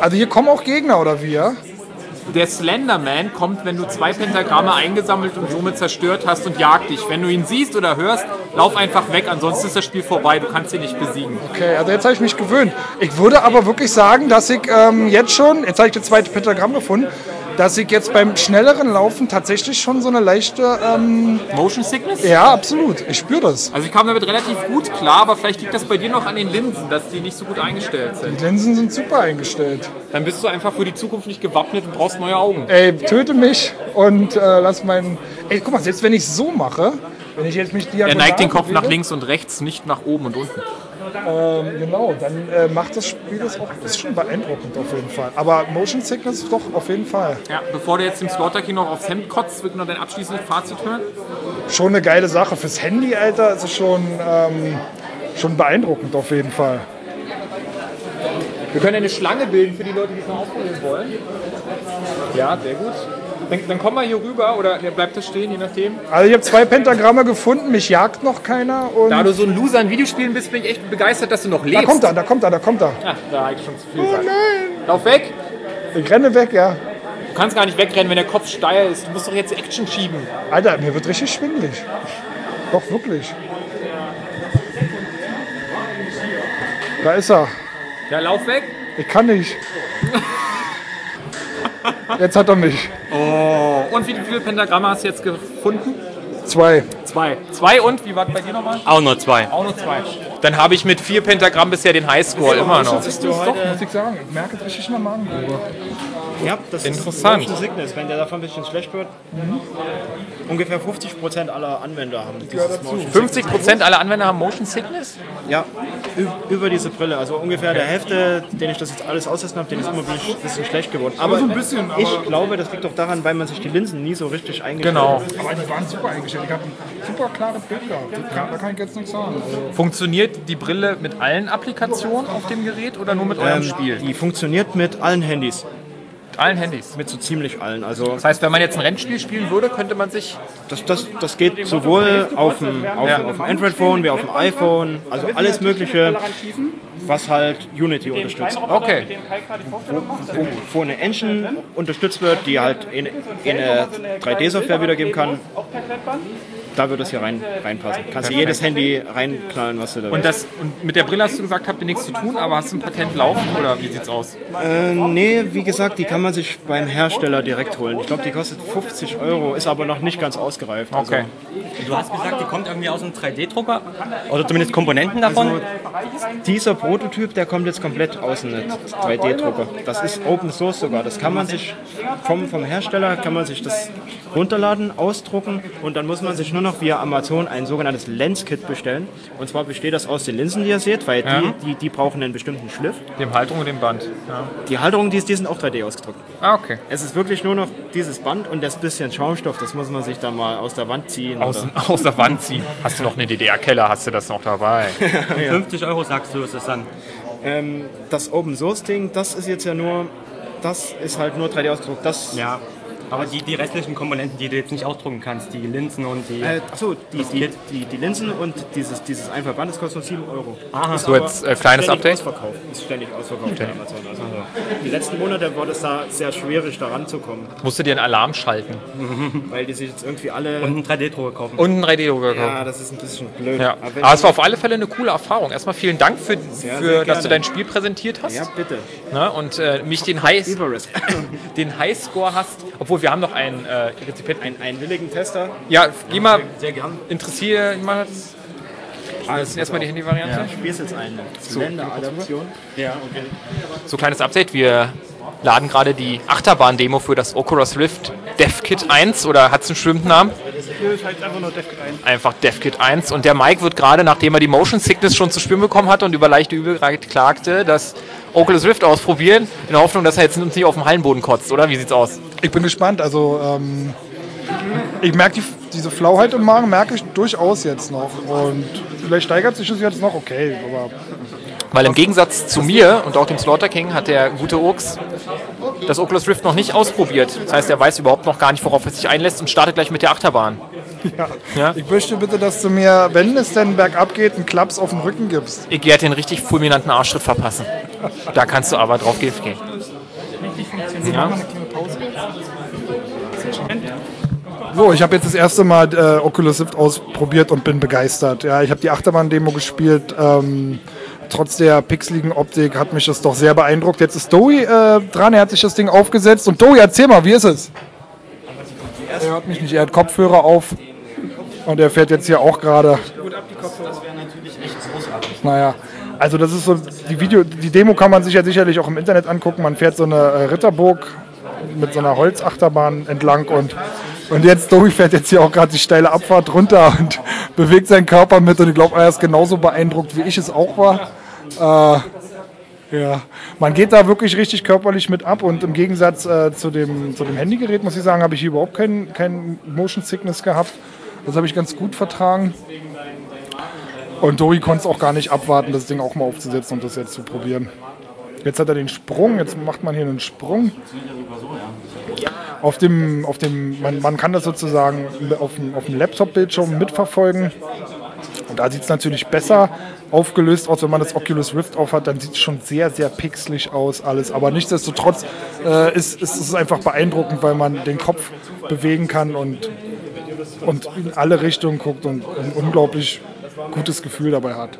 S1: Also hier kommen auch Gegner oder wie, ja?
S3: Der Slenderman kommt, wenn du zwei Pentagramme eingesammelt und somit zerstört hast und jagt dich. Wenn du ihn siehst oder hörst, lauf einfach weg, ansonsten ist das Spiel vorbei, du kannst ihn nicht besiegen.
S1: Okay, also jetzt habe ich mich gewöhnt. Ich würde aber wirklich sagen, dass ich ähm, jetzt schon, jetzt habe ich das zweite Pentagramm gefunden, dass ich jetzt beim schnelleren Laufen tatsächlich schon so eine leichte, ähm,
S3: Motion Sickness?
S1: ja, absolut, ich spüre das.
S3: Also ich kam damit relativ gut klar, aber vielleicht liegt das bei dir noch an den Linsen, dass die nicht so gut eingestellt sind.
S1: Die Linsen sind super eingestellt.
S3: Dann bist du einfach für die Zukunft nicht gewappnet und brauchst neue Augen.
S1: Ey, töte mich und äh, lass meinen. Ey, guck mal, selbst wenn ich so mache, wenn ich jetzt mich
S3: Er
S1: diagonal
S3: neigt den Kopf nach
S1: bewege,
S3: links und rechts, nicht nach oben und unten.
S1: Ähm, genau, dann äh, macht das Spiel das auch. Das ist schon beeindruckend auf jeden Fall. Aber Motion Sickness doch auf jeden Fall.
S3: Ja, bevor du jetzt dem Slaughter King noch aufs Hemd kotzt, wird noch dein abschließendes Fazit hören.
S1: Schon eine geile Sache. Fürs Handy, Alter, ist es schon, ähm, schon beeindruckend auf jeden Fall.
S3: Wir können eine Schlange bilden für die Leute, die es noch ausprobieren wollen. Ja, sehr gut. Dann, dann komm mal hier rüber oder der bleibt da stehen, je nachdem.
S1: Also ich habe zwei Pentagramme gefunden, mich jagt noch keiner und
S3: Da du so ein Loser in Videospielen bist, bin ich echt begeistert, dass du noch lebst.
S1: da kommt er, da kommt er, da kommt er.
S3: Ach, da habe ich schon zu viel gesagt. Lauf weg!
S1: Ich renne weg, ja.
S3: Du kannst gar nicht wegrennen, wenn der Kopf steil ist. Du musst doch jetzt Action schieben.
S1: Alter, mir wird richtig schwindelig. Doch, wirklich. Da ist er.
S3: Ja, lauf weg.
S1: Ich kann nicht. [laughs] Jetzt hat er mich.
S3: Oh. Und wie viele Pentagramme hast du jetzt gefunden?
S1: Zwei.
S3: Zwei. Zwei und, wie war das bei dir nochmal?
S8: Auch nur zwei.
S3: Auch nur zwei. Dann habe ich mit vier Pentagramm bisher den Highscore immer noch.
S1: Das ist doch, muss ich sagen. Ich merke es richtig in der Magengrube.
S6: Ja, das
S3: Interessant.
S6: ist Motion Sickness. Wenn der davon ein bisschen schlecht wird, ungefähr 50% aller Anwender haben dieses Motion
S3: 50% aller Anwender haben Motion Sickness?
S6: Ja, über diese Brille. Also ungefähr der Hälfte, den ich das jetzt alles austesten habe, den ist immer ein bisschen, schlecht geworden. Aber,
S1: so ein bisschen, aber-
S6: ich glaube, das liegt doch daran, weil man sich die Linsen nie so richtig eingestellt
S3: Genau.
S6: hat.
S1: Aber die waren super eingestellt. Ich habe ein super klares Bild gehabt. Da kann ich jetzt nichts sagen.
S3: Funktioniert die Brille mit allen Applikationen auf dem Gerät oder nur mit eurem
S6: Ähm,
S3: Spiel?
S6: Die funktioniert mit allen Handys.
S3: allen Handys.
S6: Mit so ziemlich allen. Also
S3: Das heißt, wenn man jetzt ein Rennspiel spielen würde, könnte man sich.
S6: das, das, das geht sowohl auf dem, auf, dem- auf dem Android-Phone wie auf dem iPhone. Also alles Mögliche, was halt Unity unterstützt.
S3: Okay.
S6: Wo, wo eine Engine unterstützt wird, die halt in, in eine 3D-Software wiedergeben kann, da wird es hier rein, reinpassen. Kannst du jedes Handy reinknallen, was du da
S3: Und,
S6: willst.
S3: das, und mit der Brille hast du gesagt, habt ihr nichts zu tun, aber hast du ein Patent laufen oder wie sieht's aus?
S6: Äh, nee, wie gesagt, die kann man sich beim Hersteller direkt holen. Ich glaube, die kostet 50 Euro, ist aber noch nicht ganz ausgereift. Also,
S3: Okay.
S8: Du hast gesagt, die kommt irgendwie aus einem 3D-Drucker? Oder zumindest Komponenten davon?
S6: Dieser Prototyp, der kommt jetzt komplett aus einem 3D-Drucker. Das ist Open Source sogar. Das kann man sich vom, vom Hersteller kann man sich das runterladen, ausdrucken und dann muss man sich nur noch via Amazon ein sogenanntes Lens-Kit bestellen. Und zwar besteht das aus den Linsen, die ihr seht, weil
S3: Ja.
S6: die, die, die brauchen einen bestimmten Schliff.
S3: Dem Haltung und dem Band. Ja.
S6: Die Halterungen, die, die sind auch 3D ausgedruckt.
S3: Ah, okay.
S6: Es ist wirklich nur noch dieses Band und das bisschen Schaumstoff, das muss man sich da mal aus der Wand ziehen.
S3: Aus,
S6: oder- [laughs]
S3: aus der Wand ziehen. Hast du noch eine DDR-Keller? Hast du das noch dabei? [laughs]
S8: 50 Euro sagst du, ist es dann.
S6: Ähm, das Open Source Ding, das ist jetzt ja nur, das ist halt nur 3D ausgedruckt. Das,
S8: Ja. Aber die, die restlichen Komponenten, die du jetzt nicht ausdrucken kannst, die Linsen und die.
S6: Äh, achso, die, die, die, die Linsen und dieses, dieses Einfachband, das kostet nur 7 Euro.
S8: Aha.
S6: Ist
S3: So, jetzt, äh, kleines
S6: ständig
S3: Update.
S6: Ausverkauft. Ist ständig ausverkauft bei Amazon. Also, die letzten Monate war das da sehr schwierig, da ranzukommen,
S3: Musst du dir einen Alarm schalten. [laughs]
S6: weil die sich jetzt irgendwie alle...
S8: und einen 3D-Drucker kaufen.
S3: Und einen 3D-Drucker
S6: ja,
S3: kaufen.
S6: das ist ein bisschen blöd.
S3: Ja.
S6: Aber
S3: Aber es war auf alle Fälle eine coole Erfahrung. Erstmal vielen Dank für,
S6: sehr
S3: für dass du dein Spiel präsentiert hast.
S6: ja, bitte.
S3: Ne? Und äh, mich den High, [laughs] den Highscore hast. Obwohl wir haben noch einen äh, Rezipient.
S6: Ein, einen willigen Tester.
S3: Ja, geh mal,
S8: Sehr gern.
S3: interessiere mal. Das ist erstmal die Handy-Variante.
S6: Ich spiele jetzt eine Zylinder-Adaption.
S3: So kleines Update. Wir laden gerade die Achterbahn-Demo für das Oculus Rift DevKit 1 oder hat es einen bestimmten Namen?
S7: Das heißt einfach nur DevKit 1.
S3: Einfach DevKit 1. Und der Mike wird gerade, nachdem er die Motion Sickness schon zu spüren bekommen hatte und über leichte Übelkeit klagte, das Oculus Rift ausprobieren, in der Hoffnung, dass er jetzt uns nicht auf dem Hallenboden kotzt, oder? Wie sieht's aus?
S1: Ich bin gespannt. Also, ähm, ich merke die, diese Flauheit im Magen, merke ich durchaus jetzt noch. Und vielleicht steigert sich das jetzt noch, okay. Aber
S3: Weil im Gegensatz zu mir und auch dem Slaughter King hat der gute Ux das Oculus Rift noch nicht ausprobiert. Das heißt, er weiß überhaupt noch gar nicht, worauf er sich einlässt und startet gleich mit der Achterbahn. Ja.
S1: ich möchte bitte, dass du mir, wenn es denn bergab geht, einen Klaps auf den Rücken gibst.
S3: Ich werde den richtig fulminanten Arschtritt verpassen. Da kannst du aber drauf gehen. Ja.
S1: So, ich habe jetzt das erste Mal äh, Oculus Rift ausprobiert und bin begeistert. Ja, ich habe die Achterbahn-Demo gespielt. Ähm, trotz der pixeligen Optik hat mich das doch sehr beeindruckt. Jetzt ist Dowie äh, dran, er hat sich das Ding aufgesetzt. Und Dowie, erzähl mal, wie ist es? Er hört mich nicht, er hat Kopfhörer auf. Und er fährt jetzt hier auch gerade. Naja, also das ist so, die Video, die Demo kann man sich ja sicherlich auch im Internet angucken. Man fährt so eine äh, Ritterburg mit so einer Holzachterbahn entlang und, und jetzt, Domi fährt jetzt hier auch gerade die steile Abfahrt runter und [laughs] bewegt seinen Körper mit und ich glaube, er ist genauso beeindruckt, wie ich es auch war. Äh, ja, man geht da wirklich richtig körperlich mit ab und im Gegensatz äh, zu, dem, zu dem Handygerät, muss ich sagen, habe ich hier überhaupt kein, kein Motion Sickness gehabt. Das habe ich ganz gut vertragen. Und Dori konnte es auch gar nicht abwarten, das Ding auch mal aufzusetzen und das jetzt zu probieren. Jetzt hat er den Sprung, jetzt macht man hier einen Sprung. Auf dem, auf dem, man, man kann das sozusagen auf dem, auf dem Laptop-Bildschirm mitverfolgen. Und da sieht es natürlich besser aufgelöst aus, wenn man das Oculus Rift aufhat, dann sieht es schon sehr, sehr pixelig aus alles. Aber nichtsdestotrotz äh, ist, ist es einfach beeindruckend, weil man den Kopf bewegen kann und, und in alle Richtungen guckt und ein unglaublich gutes Gefühl dabei hat.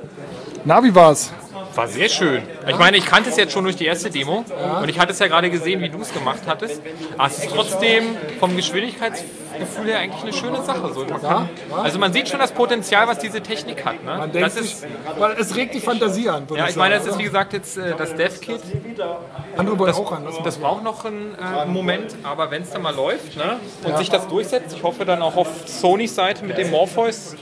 S1: Na, wie war's?
S3: War sehr schön. Ich meine, ich kannte es jetzt schon durch die erste Demo und ich hatte es ja gerade gesehen, wie du es gemacht hattest. Aber es ist trotzdem vom Geschwindigkeitsgefühl her eigentlich eine schöne Sache. So, man kann, also man sieht schon das Potenzial, was diese Technik hat. Ne? Das ist,
S1: weil es regt die Fantasie an.
S3: ja, ich meine, das ist wie gesagt jetzt äh, das
S1: wollen auch an.
S3: Das braucht noch einen äh, Moment, aber wenn es dann mal läuft ne, und sich das durchsetzt, ich hoffe dann auch auf Sonys Seite mit dem Morpheus,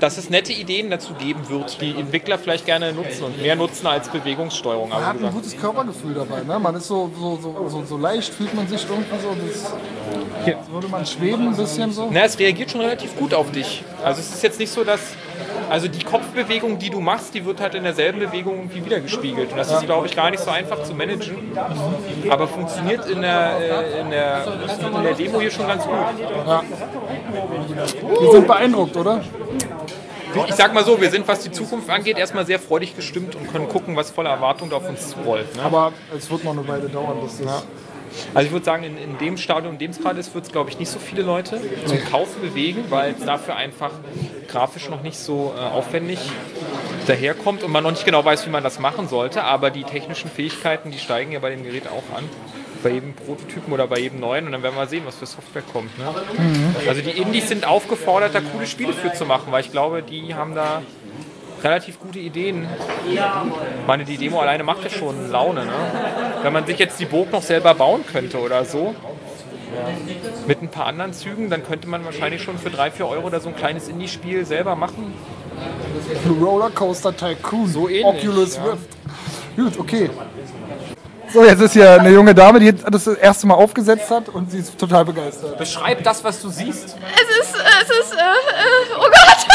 S3: dass es nette Ideen dazu geben wird, die Entwickler vielleicht gerne nutzen und mehr nutzen als Bewegungssteuerung.
S1: Man hat ein gutes Körpergefühl dabei. Ne? Man ist so, so, so, so, so leicht, fühlt man sich irgendwie so. Das, als würde man schweben ein bisschen so.
S3: na, es reagiert schon relativ gut auf dich. Also es ist jetzt nicht so, dass also die Kopf, Kaufbewegung, die du machst, die wird halt in derselben Bewegung irgendwie wiedergespiegelt. Und das ist, glaube ich, gar nicht so einfach zu managen. Aber funktioniert in der, äh, in der, in der Demo hier schon ganz gut.
S1: Die sind beeindruckt, oder?
S3: Ich sag mal so, wir sind, was die Zukunft angeht, erstmal sehr freudig gestimmt und können gucken, was voller Erwartung da auf uns zurollt. Ne?
S1: Aber es wird noch eine Weile dauern, bis das.
S3: Also ich würde sagen, in, in dem Stadium, in dem es gerade ist, wird es, glaube ich, nicht so viele Leute zum Kaufen bewegen, weil es dafür einfach grafisch noch nicht so äh, aufwendig daherkommt und man noch nicht genau weiß, wie man das machen sollte. Aber die technischen Fähigkeiten, die steigen ja bei dem Gerät auch an. Bei jedem Prototypen oder bei jedem neuen und dann werden wir sehen, was für Software kommt. Ne? Also die Indies sind aufgefordert, da coole Spiele für zu machen, weil ich glaube, die haben da relativ gute Ideen. Ich meine, die Demo alleine macht ja schon Laune. Ne? Wenn man sich jetzt die Burg noch selber bauen könnte oder so, mit ein paar anderen Zügen, dann könnte man wahrscheinlich schon für 3, 4 Euro da so ein kleines Indie-Spiel selber machen.
S1: Rollercoaster Tycoon.
S3: So ähnlich,
S1: Oculus
S3: ja.
S1: Rift. Gut, okay. So, jetzt ist hier eine junge Dame, die das das erste Mal aufgesetzt hat und sie ist total begeistert.
S3: Beschreib das, was du siehst.
S9: Es ist, es ist, äh, äh, oh Gott!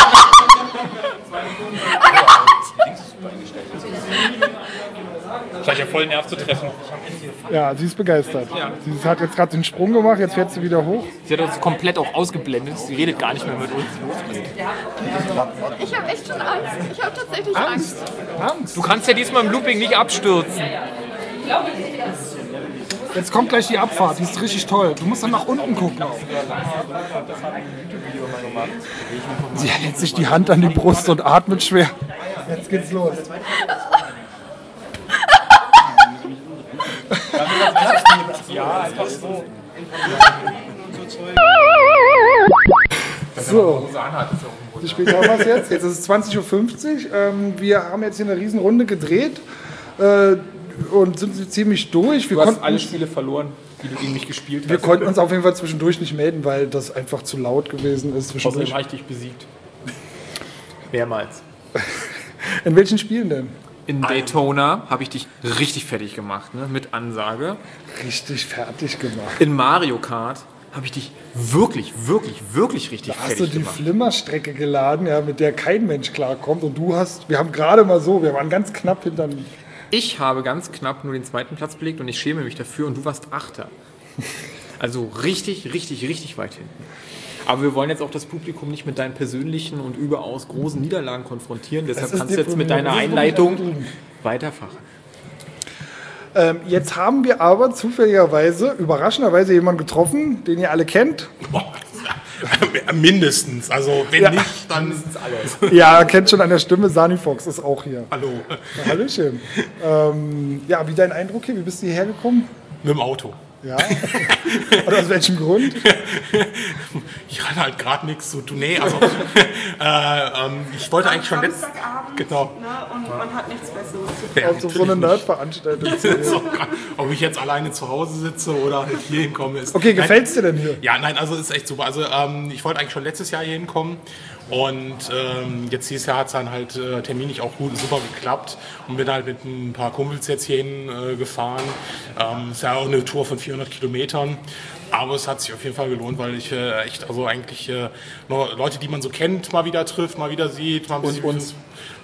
S9: [laughs]
S3: Scheint ja voll Nerv zu treffen.
S1: Ja, sie ist begeistert. Sie hat jetzt gerade den Sprung gemacht, jetzt fährt sie wieder hoch.
S3: Sie hat uns komplett auch ausgeblendet. Sie redet gar nicht mehr mit uns.
S9: Ich habe echt schon Angst. Ich habe tatsächlich Angst.
S1: Angst.
S3: Du kannst ja diesmal im Looping nicht abstürzen.
S1: Jetzt kommt gleich die Abfahrt, die ist richtig toll. Du musst dann nach unten gucken. Sie hält sich die Hand an die Brust und atmet schwer. Jetzt geht's los. So, wie spät haben wir es jetzt? Jetzt ist es 20.50 Uhr. Ähm, wir haben jetzt hier eine riesen Runde gedreht äh, und sind ziemlich durch. Wir
S3: Du hast alle Spiele verloren, die du gegen mich gespielt
S1: wir
S3: hast.
S1: konnten uns auf jeden Fall zwischendurch nicht melden, weil das einfach zu laut gewesen ist.
S3: Außerdem habe ich dich besiegt. [laughs] Mehrmals.
S1: In welchen Spielen denn?
S3: In Daytona habe ich dich richtig fertig gemacht, ne? mit Ansage.
S1: Richtig fertig gemacht.
S3: In Mario Kart habe ich dich wirklich, wirklich, wirklich richtig
S1: Hast du
S3: fertig
S1: die
S3: gemacht.
S1: Flimmerstrecke geladen, ja, mit der kein Mensch klarkommt und du hast, wir haben gerade mal so, wir waren ganz knapp hinter
S3: Ich habe ganz knapp nur den zweiten Platz belegt und ich schäme mich dafür und du warst Achter. Also richtig, richtig, richtig weit hinten. Aber wir wollen jetzt auch das Publikum nicht mit deinen persönlichen und überaus großen Niederlagen konfrontieren. Deshalb kannst du jetzt mit deiner Einleitung weiterfahren.
S1: Ähm, jetzt haben wir aber zufälligerweise, überraschenderweise jemanden getroffen, den ihr alle kennt. [laughs]
S10: Mindestens. Also wenn nicht, dann
S1: Ja, kennt schon an der Stimme, Sani Fox ist auch hier.
S10: hallo.
S1: Ja, Hallöchen. ähm, ja, wie dein Eindruck hier? Wie bist du hierher gekommen?
S10: Mit dem Auto.
S1: Ja. [laughs] Oder aus welchem Grund? [laughs]
S10: Ich hatte halt gerade nichts zu tun. Nee, also [laughs] äh, ähm, ich wollte eigentlich schon letzt.
S4: Samstagabend,
S10: Genau.
S4: ne, und man hat nichts Besseres zu tun.
S10: Ja,
S1: Auf so, so eine Nerd-Veranstaltung.
S10: auch gar- Ob ich jetzt alleine zu Hause sitze oder halt hier hinkomme, ist.
S1: Okay,
S10: Nein,
S1: gefällt's dir denn hier?
S10: Ja, nein, also ist echt super. Also ähm, ich wollte eigentlich schon letztes Jahr hier hinkommen und ähm, jetzt dieses Jahr hat es dann halt äh, terminlich auch gut super geklappt und bin halt mit ein paar Kumpels jetzt hierhin äh, gefahren. Ähm, ist ja auch eine Tour von 400 Kilometern. Aber es hat sich auf jeden Fall gelohnt, weil ich äh, echt, also eigentlich äh, Leute, die man so kennt, mal wieder trifft, mal wieder sieht. Mal und uns.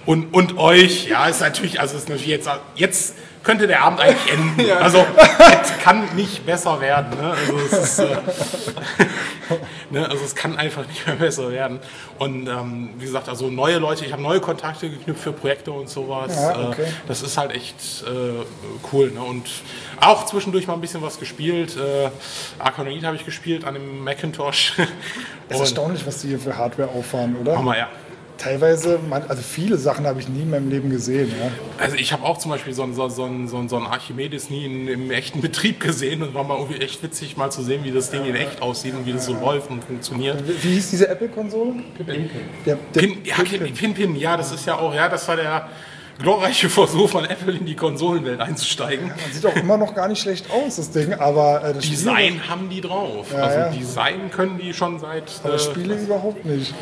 S10: Und, und euch, ja, ist natürlich, also ist natürlich jetzt, jetzt könnte der Abend eigentlich enden. [laughs] Also es kann nicht besser werden. Ne? Also, es ist, äh, [laughs] ne? also es kann einfach nicht mehr besser werden. Und ähm, wie gesagt, also neue Leute, ich habe neue Kontakte geknüpft für Projekte und sowas.
S1: Ja, okay.
S10: äh, das ist halt echt äh, cool. Ne? Und auch zwischendurch mal ein bisschen was gespielt. Äh, Arcanonid habe ich gespielt an dem Macintosh. [laughs]
S1: Es ist erstaunlich, was die hier für Hardware auffahren, oder?
S10: Hammer, ja.
S1: Teilweise, also viele Sachen habe ich nie in meinem Leben gesehen. Ja.
S10: Also ich habe auch zum Beispiel so einen so, so, einen- so, einen- so einen Archimedes nie in, im echten Betrieb gesehen und war mal irgendwie echt witzig mal zu sehen, wie das Ding in echt aussieht und wie das so läuft und funktioniert.
S1: Wie, wie hieß diese Apple-Konsole? Der, der
S10: Pin, ja, Pin, Pin, Pin, ja, das ist ja auch, ja, das war der glorreiche Versuch von Apple in die Konsolenwelt einzusteigen.
S1: Sieht auch immer noch gar nicht schlecht aus, das Ding, aber äh, das Spiel,
S10: Design haben die drauf.
S1: Ja,
S10: also
S1: ja.
S10: Design können die schon seit.
S1: aber
S10: Äh,
S1: Spiele überhaupt nicht.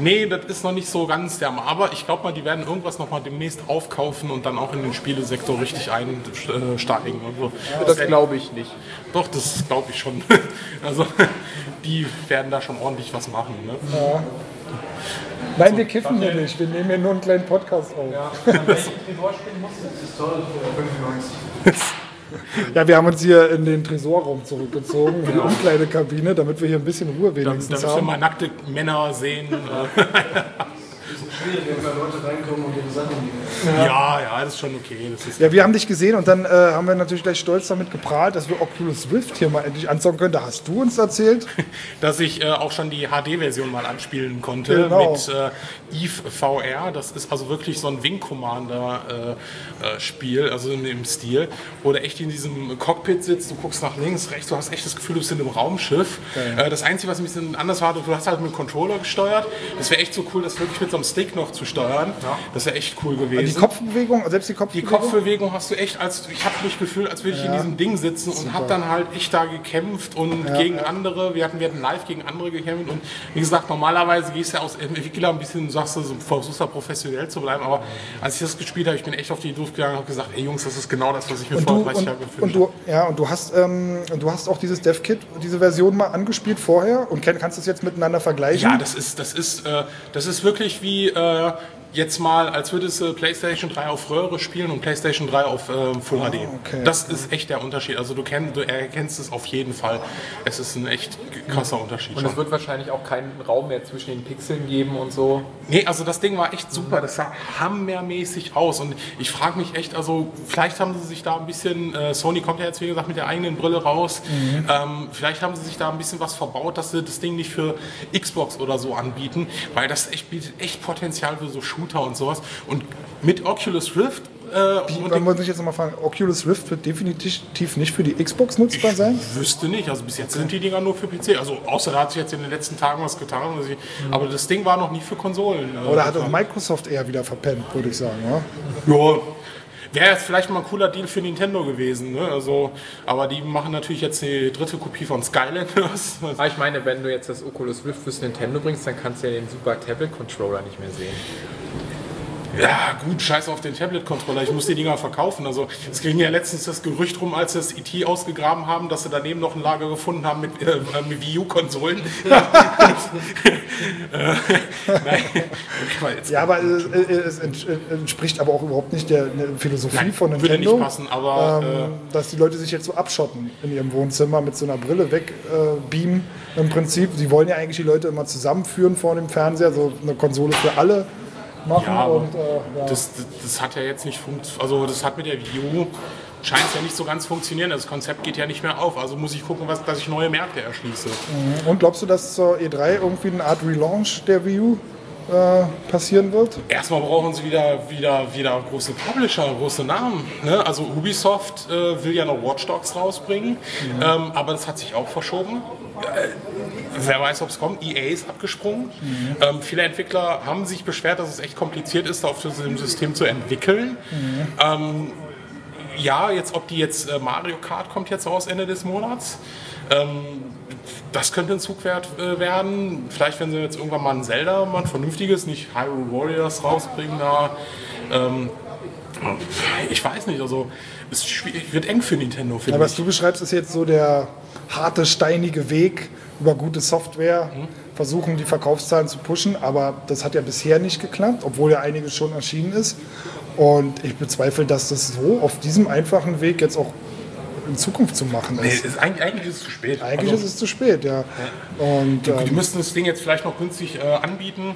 S10: nee, das ist noch nicht so ganz der. Aber ich glaube mal, die werden irgendwas noch mal demnächst aufkaufen und dann auch in den Spielesektor richtig einsteigen. Also,
S3: Das glaube ich nicht.
S10: Doch, das glaube ich schon. [laughs] Also die werden da schon ordentlich was machen. Ne?
S1: Nein, wir kiffen hier nicht. Wir nehmen hier nur einen kleinen Podcast auf. Ja, [laughs] wir haben uns hier in den Tresorraum zurückgezogen, in die Umkleidekabine, damit wir hier ein bisschen Ruhe
S10: Damit,
S1: wenigstens
S10: damit wir
S1: haben.
S10: mal nackte Männer sehen. [laughs] äh,
S11: Schwierig, wenn da Leute reinkommen und ihre Sachen nehmen.
S10: ja, ja, das ist schon okay. Das ist
S1: Ja, wir haben dich gesehen und dann äh, haben wir natürlich gleich stolz damit geprahlt, dass wir Oculus Rift hier mal endlich anzocken können. Da hast du uns erzählt. [laughs]
S10: dass ich äh, auch schon die HD-Version mal anspielen konnte
S1: Genau.
S10: mit äh, Eve VR. Das ist also wirklich so ein Wing Commander-Spiel, also in dem Stil, wo du echt in diesem Cockpit sitzt, du guckst nach links, rechts, du hast echt das Gefühl, du bist in einem Raumschiff. Äh, das Einzige, was ein bisschen anders war, du hast halt mit dem Controller gesteuert. Das wäre echt so cool, das wirklich mit so einem Stick noch zu steuern. Das wäre echt cool gewesen.
S1: Die Kopfbewegung, selbst die
S10: Die
S1: Kopfbewegung.
S10: Kopfbewegung hast du echt, als ich habe mich gefühlt, als würde ich in diesem Ding sitzen und habe dann halt echt da gekämpft und gegen andere. Wir hatten, wir hatten live gegen andere gekämpft und wie gesagt, normalerweise gehst du ja aus Entwickler ein bisschen, sagst du, so, versuchst da professionell zu bleiben, aber als ich das gespielt habe, ich bin echt auf die Duft gegangen und habe gesagt, ey Jungs, das ist genau das, was ich mir
S1: und
S10: vor
S1: du,
S10: 30
S1: und,
S10: Jahren gefühlt
S1: und du, ja, und du hast, ähm, du hast auch dieses DevKit, diese Version mal angespielt vorher und kannst das jetzt miteinander vergleichen.
S10: Ja, das ist, das ist, äh, das ist wirklich wie äh, uh, jetzt mal, als würdest du PlayStation 3 auf Röhre spielen und PlayStation 3 auf ähm, Full HD.
S1: Ah, okay.
S10: Das ist echt der Unterschied. Also du, kenn, du erkennst es auf jeden Fall. Es ist ein echt krasser Unterschied.
S3: Und es wird wahrscheinlich auch keinen Raum mehr zwischen den Pixeln geben und so.
S10: Nee, also das Ding war echt super. Das sah hammermäßig aus. Und ich frage mich echt, also vielleicht haben sie sich da ein bisschen, äh, Sony kommt ja jetzt wie gesagt mit der eigenen Brille raus. Ähm, vielleicht haben sie sich da ein bisschen was verbaut, dass sie das Ding nicht für Xbox oder so anbieten, weil das echt bietet echt Potenzial für so Shooter und sowas. Und mit Oculus Rift äh,
S1: dann muss ich jetzt nochmal fragen, Oculus Rift wird definitiv nicht für die Xbox nutzbar sein?
S10: Wüsste nicht. Also bis jetzt sind die Dinger nur für PC. Also außer da hat sich jetzt in den letzten Tagen was getan. Also ich, aber das Ding war noch nie für Konsolen. äh,
S1: Oder hat auch. Microsoft eher wieder verpennt, würde ich sagen. Ja?
S10: Ja, wäre jetzt vielleicht mal ein cooler Deal für Nintendo gewesen. Ne? Also, aber die machen natürlich jetzt die dritte Kopie von Skylanders. [laughs]
S3: Aber ich meine, wenn du jetzt das Oculus Rift fürs Nintendo bringst, dann kannst du ja den Super Tablet Controller nicht mehr sehen.
S10: Ja, gut, scheiß auf den Tablet-Controller. Ich muss die Dinger verkaufen. Also, es ging ja letztens das Gerücht rum, als sie das IT ausgegraben haben, dass sie daneben noch ein Lager gefunden haben mit, äh, mit Wii U-Konsolen. [laughs] [laughs] äh,
S1: Ja, aber es, es ents- entspricht aber auch überhaupt nicht der, Philosophie
S10: Nein,
S1: von
S10: würde
S1: Nintendo.
S10: nicht passen, aber,
S1: ähm, dass die Leute sich jetzt so abschotten in ihrem Wohnzimmer mit so einer Brille weg äh, im Prinzip. Sie wollen ja eigentlich die Leute immer zusammenführen vor dem Fernseher, so eine Konsole für alle machen.
S10: Ja,
S1: und, äh, ja.
S10: Das, das, das hat ja jetzt nicht funktioniert. Also das hat mit der Wii U scheint es ja nicht so ganz funktionieren. Das Konzept geht ja nicht mehr auf. Also muss ich gucken, was, dass ich neue Märkte erschließe.
S1: und glaubst du, dass zur E3 irgendwie eine Art Relaunch der Wii U äh, passieren wird?
S10: Erstmal brauchen sie wieder, wieder, wieder große Publisher, große Namen. Ne? Also Ubisoft äh, will ja noch Watch Dogs rausbringen, ähm, aber das hat sich auch verschoben. Äh, wer weiß, ob es kommt. EA ist abgesprungen. Ähm, viele Entwickler haben sich beschwert, dass es echt kompliziert ist, auf diesem System zu entwickeln. Ähm, ja, jetzt ob die jetzt äh, Mario Kart kommt jetzt raus Ende des Monats. Ähm, das könnte ein Zugwert äh, werden. Vielleicht, wenn sie jetzt irgendwann mal ein Zelda, mal ein vernünftiges, nicht Hyrule Warriors rausbringen da. Ähm, ich weiß nicht, also es ist wird eng für Nintendo,
S1: Ja,
S10: finde
S1: was
S10: ich.
S1: du beschreibst, ist jetzt so der harte, steinige Weg über gute Software,
S10: Mhm.
S1: versuchen die Verkaufszahlen zu pushen, aber das hat ja bisher nicht geklappt, obwohl ja einiges schon erschienen ist. Und ich bezweifle, dass das so auf diesem einfachen Weg jetzt auch in Zukunft zu machen
S10: Nee,
S1: ist.
S10: ist, eigentlich, eigentlich ist es zu spät.
S1: Eigentlich
S10: Also,
S1: ist es zu spät, ja. Und
S10: Die, die
S1: ähm,
S10: müssten das Ding jetzt vielleicht noch günstig äh, anbieten.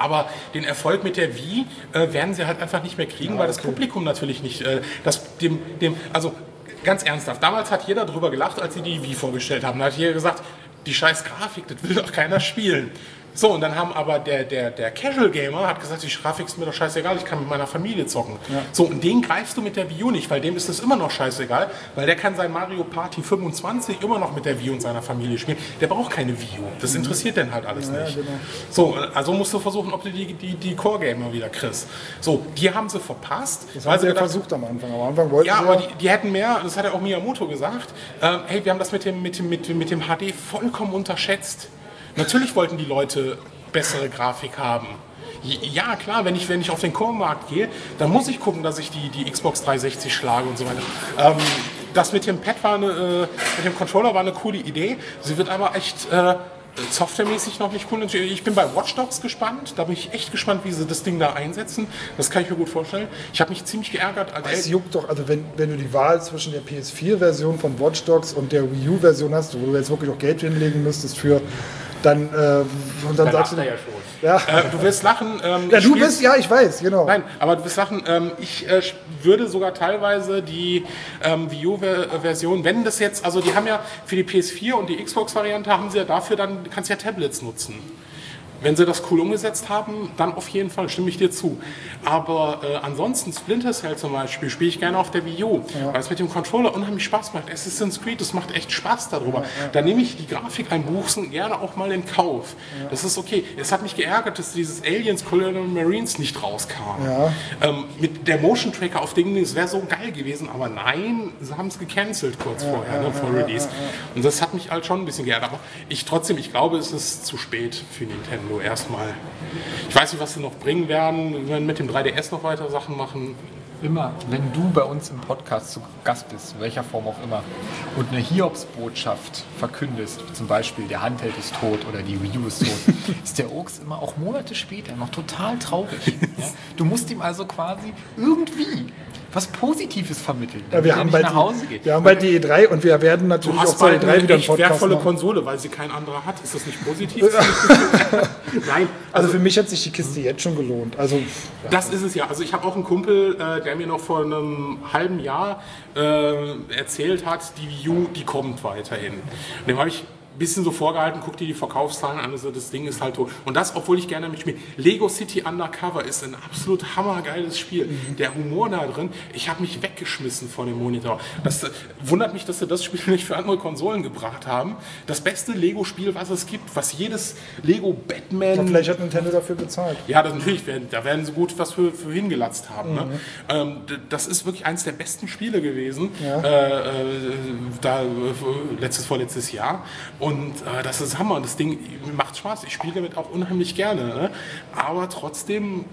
S10: Aber den Erfolg mit der Wii äh, werden sie halt einfach nicht mehr kriegen, weil das Publikum natürlich nicht, äh, das dem, dem, also ganz ernsthaft, damals hat jeder drüber gelacht, als sie die Wii vorgestellt haben. Da hat jeder gesagt, die scheiß Grafik, das will doch keiner spielen. So, und dann haben aber der, der, der Casual Gamer hat gesagt, die Grafik ist mir doch scheißegal, ich kann mit meiner Familie zocken. So, und den greifst du mit der Wii U nicht, weil dem ist es immer noch scheißegal, weil der kann sein Mario Party 25 immer noch mit der Wii und seiner Familie spielen. Der braucht keine Wii U. Das interessiert den halt alles nicht. So, also musst du versuchen, ob du die, die, die Core-Gamer wieder kriegst. So, die haben sie verpasst.
S1: das haben sie ja
S10: gedacht-
S1: versucht am Anfang. Am Anfang wollten
S10: ja, aber die, die hätten mehr, das hat ja auch Miyamoto gesagt, ähm, hey, wir haben das mit dem, mit, dem, mit, dem- mit dem HD vollkommen unterschätzt. Natürlich wollten die Leute bessere Grafik haben. Ja, klar, wenn ich, wenn ich auf den Core-Markt gehe, dann muss ich gucken, dass ich die, die Xbox 360 schlage und so weiter. Ähm, das mit dem Pad war eine, äh, mit dem Controller war eine coole Idee. Sie wird aber echt äh, softwaremäßig noch nicht cool. Ich bin bei Watch Dogs gespannt. Da bin ich echt gespannt, wie sie das Ding da einsetzen. Das kann ich mir gut vorstellen. Ich habe mich ziemlich geärgert. Als
S1: Es juckt doch, also wenn, wenn du die Wahl zwischen der PS4-Version von Watch Dogs und der Wii U-Version hast, wo du jetzt wirklich auch Geld hinlegen müsstest für, dann, äh, und dann sagst du,
S5: er ja schon.
S1: ja,
S10: äh, du wirst lachen. Ähm,
S1: ja,
S10: ich
S1: du bist, ja, ich weiß, genau.
S10: Nein, aber du wirst lachen. Ähm, ich äh, würde sogar teilweise die ähm, Wii U-Version, wenn das jetzt, also die haben ja für die PS4 und die Xbox-Variante haben sie ja dafür dann, kannst du ja Tablets nutzen. Wenn sie das cool umgesetzt haben, dann auf jeden Fall, stimme ich dir zu. Aber äh, ansonsten, Splinter Cell zum Beispiel, spiele ich gerne auf der Wii U, weil es mit dem Controller unheimlich Spaß macht. Assassin's Creed, das macht echt Spaß darüber. Da nehme ich die Grafikeinbußen gerne auch mal in Kauf. Das ist okay. Es hat mich geärgert, dass dieses Aliens Colonial Marines nicht rauskam.
S1: Ja.
S10: Ähm, mit der Motion Tracker auf Dingen, das wäre so geil gewesen, aber nein, sie haben es gecancelt kurz vorher, ne, vor Release. Und das hat mich halt schon ein bisschen geärgert. Aber ich trotzdem, ich glaube, es ist zu spät für Nintendo erstmal. Ich weiß nicht, was sie noch bringen werden. Wir werden mit dem 3DS noch weiter Sachen machen.
S5: Immer, wenn du bei uns im Podcast zu Gast bist, in welcher Form auch immer, und eine Hiobsbotschaft verkündest, zum Beispiel der Handheld ist tot oder die Wii U ist tot, [laughs] ist der Oaks immer auch Monate später noch total traurig. Ja? Du musst ihm also quasi irgendwie was Positives vermitteln,
S1: Ja,
S5: damit
S1: wir,
S5: er
S1: haben bald
S5: nach Hause geht.
S1: die, wir haben bald die E3 und wir werden natürlich auch
S10: hast
S1: zur
S10: bald
S1: E3
S10: eine
S1: wieder einen Podcast
S10: wertvolle
S1: machen.
S10: Konsole, weil sie kein anderer hat. Ist das nicht positiv? [laughs] Nein,
S1: Also für mich hat sich die Kiste jetzt schon gelohnt. Also
S10: Das ist es ja. Also ich habe auch einen Kumpel, äh, der mir noch vor einem halben Jahr äh, erzählt hat, die Wii U, die kommt weiterhin. Und dem habe ich bisschen so vorgehalten, guck dir die Verkaufszahlen an, also das Ding ist halt tot. Und das, obwohl ich gerne mitspiele. Lego City Undercover ist ein absolut hammergeiles Spiel. Der Humor da drin, ich habe mich weggeschmissen vor dem Monitor. Das äh, wundert mich, dass sie das Spiel [laughs] nicht für andere Konsolen gebracht haben. Das beste Lego-Spiel, was es gibt, was jedes Lego Batman...
S1: vielleicht hat Nintendo dafür bezahlt.
S10: Ja, das natürlich, werden, da werden sie gut was für, für hingelatzt haben. Ne?
S1: Mhm.
S10: Ähm, d- das ist wirklich eines der besten Spiele gewesen, äh, äh, da, äh, letztes, vorletztes Jahr. Und äh, das ist Hammer. Das Ding macht Spaß. Ich spiele damit auch unheimlich gerne. Ne? Aber trotzdem,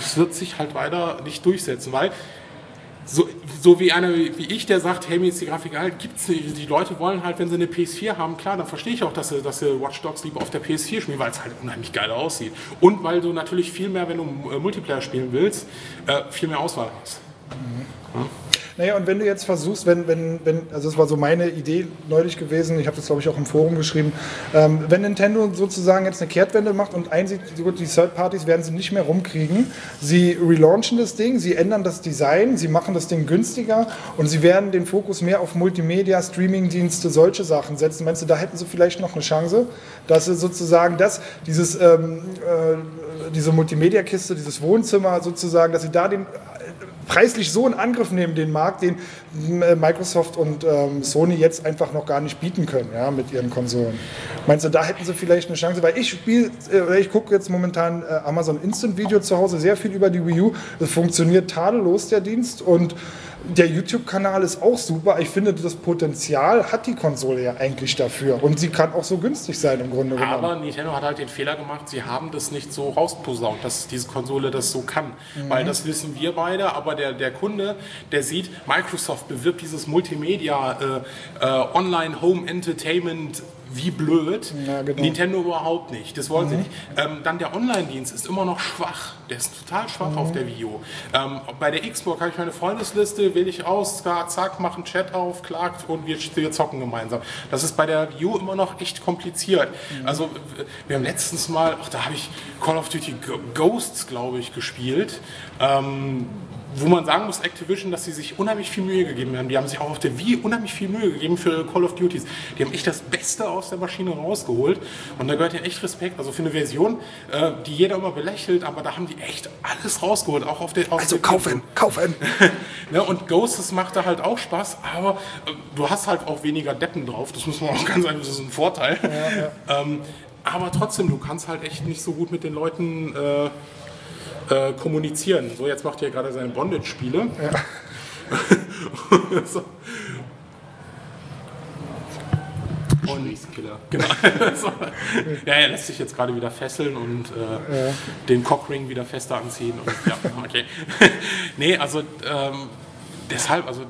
S10: es wird sich halt weiter nicht durchsetzen, weil so, so wie einer wie ich, der sagt, hey, mir ist die Grafik geil, gibt's nicht. Die Leute wollen halt, wenn sie eine PS4 haben, klar, dann verstehe ich auch, dass sie, dass sie Watch Dogs lieber auf der PS4 spielen, weil es halt unheimlich geil aussieht. Und weil du natürlich viel mehr, wenn du äh, Multiplayer spielen willst, äh, viel mehr Auswahl hast.
S1: Naja, und wenn du jetzt versuchst, wenn, wenn, wenn, also das war so meine Idee neulich gewesen, ich habe das glaube ich auch im Forum geschrieben, ähm, wenn Nintendo sozusagen jetzt eine Kehrtwende macht und einsieht, gut, die Third Parties werden sie nicht mehr rumkriegen, sie relaunchen das Ding, sie ändern das Design, sie machen das Ding günstiger und sie werden den Fokus mehr auf Multimedia, Streamingdienste, solche Sachen setzen. Meinst du, da hätten sie vielleicht noch eine Chance, dass sie sozusagen das, dieses, ähm, äh, diese Multimedia-Kiste, dieses Wohnzimmer sozusagen, dass sie da den preislich so in Angriff nehmen, den Markt, den äh, Microsoft und ähm, Sony jetzt einfach noch gar nicht bieten können, ja, mit ihren Konsolen. Meinst du, da hätten sie vielleicht eine Chance? Weil ich spiele, äh, ich gucke jetzt momentan äh, Amazon Instant Video zu Hause, sehr viel über die Wii U. Es funktioniert tadellos, der Dienst, und der YouTube-Kanal ist auch super. Ich finde, das Potenzial hat die Konsole ja eigentlich dafür. Und sie kann auch so günstig sein im Grunde genommen.
S10: Aber Nintendo hat halt den Fehler gemacht, sie haben das nicht so rausposaunt, dass diese Konsole das so kann.
S1: Mhm.
S10: Weil das wissen wir beide, aber der, der Kunde, der sieht, Microsoft bewirbt dieses Multimedia äh, äh, Online Home Entertainment wie blöd.
S1: genau.
S10: Nintendo überhaupt nicht. Das wollen sie
S1: Mhm.
S10: nicht. Ähm, dann der Online-Dienst ist immer noch schwach. Der ist total schwach auf der Wii U. Ähm, bei der Xbox habe ich meine Freundesliste, wähle ich aus, zack, mache einen Chat auf, klagt und wir, wir zocken gemeinsam. Das ist bei der Wii U immer noch echt kompliziert. Also w- wir haben letztens mal, ach, da habe ich Call of Duty Ghosts, glaube ich, gespielt. Ähm, wo man sagen muss, Activision, dass sie sich unheimlich viel Mühe gegeben haben. Die haben sich auch auf der Wii unheimlich viel Mühe gegeben für Call of Duties. Die haben echt das Beste aus der Maschine rausgeholt. Und da gehört ja echt Respekt. Also für eine Version, äh, die jeder immer belächelt, aber da haben die echt alles rausgeholt. Auch auf der auf
S1: Also
S10: der
S1: kaufen, kaufen.
S10: ja, [laughs] und Ghosts macht da halt auch Spaß, aber äh, du hast halt auch weniger Deppen drauf. Das muss man auch [laughs] ganz einfach, das ist ein Vorteil. Ähm, aber trotzdem, du kannst halt echt nicht so gut mit den Leuten äh, äh, kommunizieren. So, jetzt macht ihr gerade seine Bondage-Spiele. [laughs] so. Und Killer. Genau. [laughs] so. Ja, er lässt sich jetzt gerade wieder fesseln und äh,
S1: Ja.
S10: den Cockring wieder fester anziehen. Und, ja, okay. [laughs] nee, also ähm, deshalb, also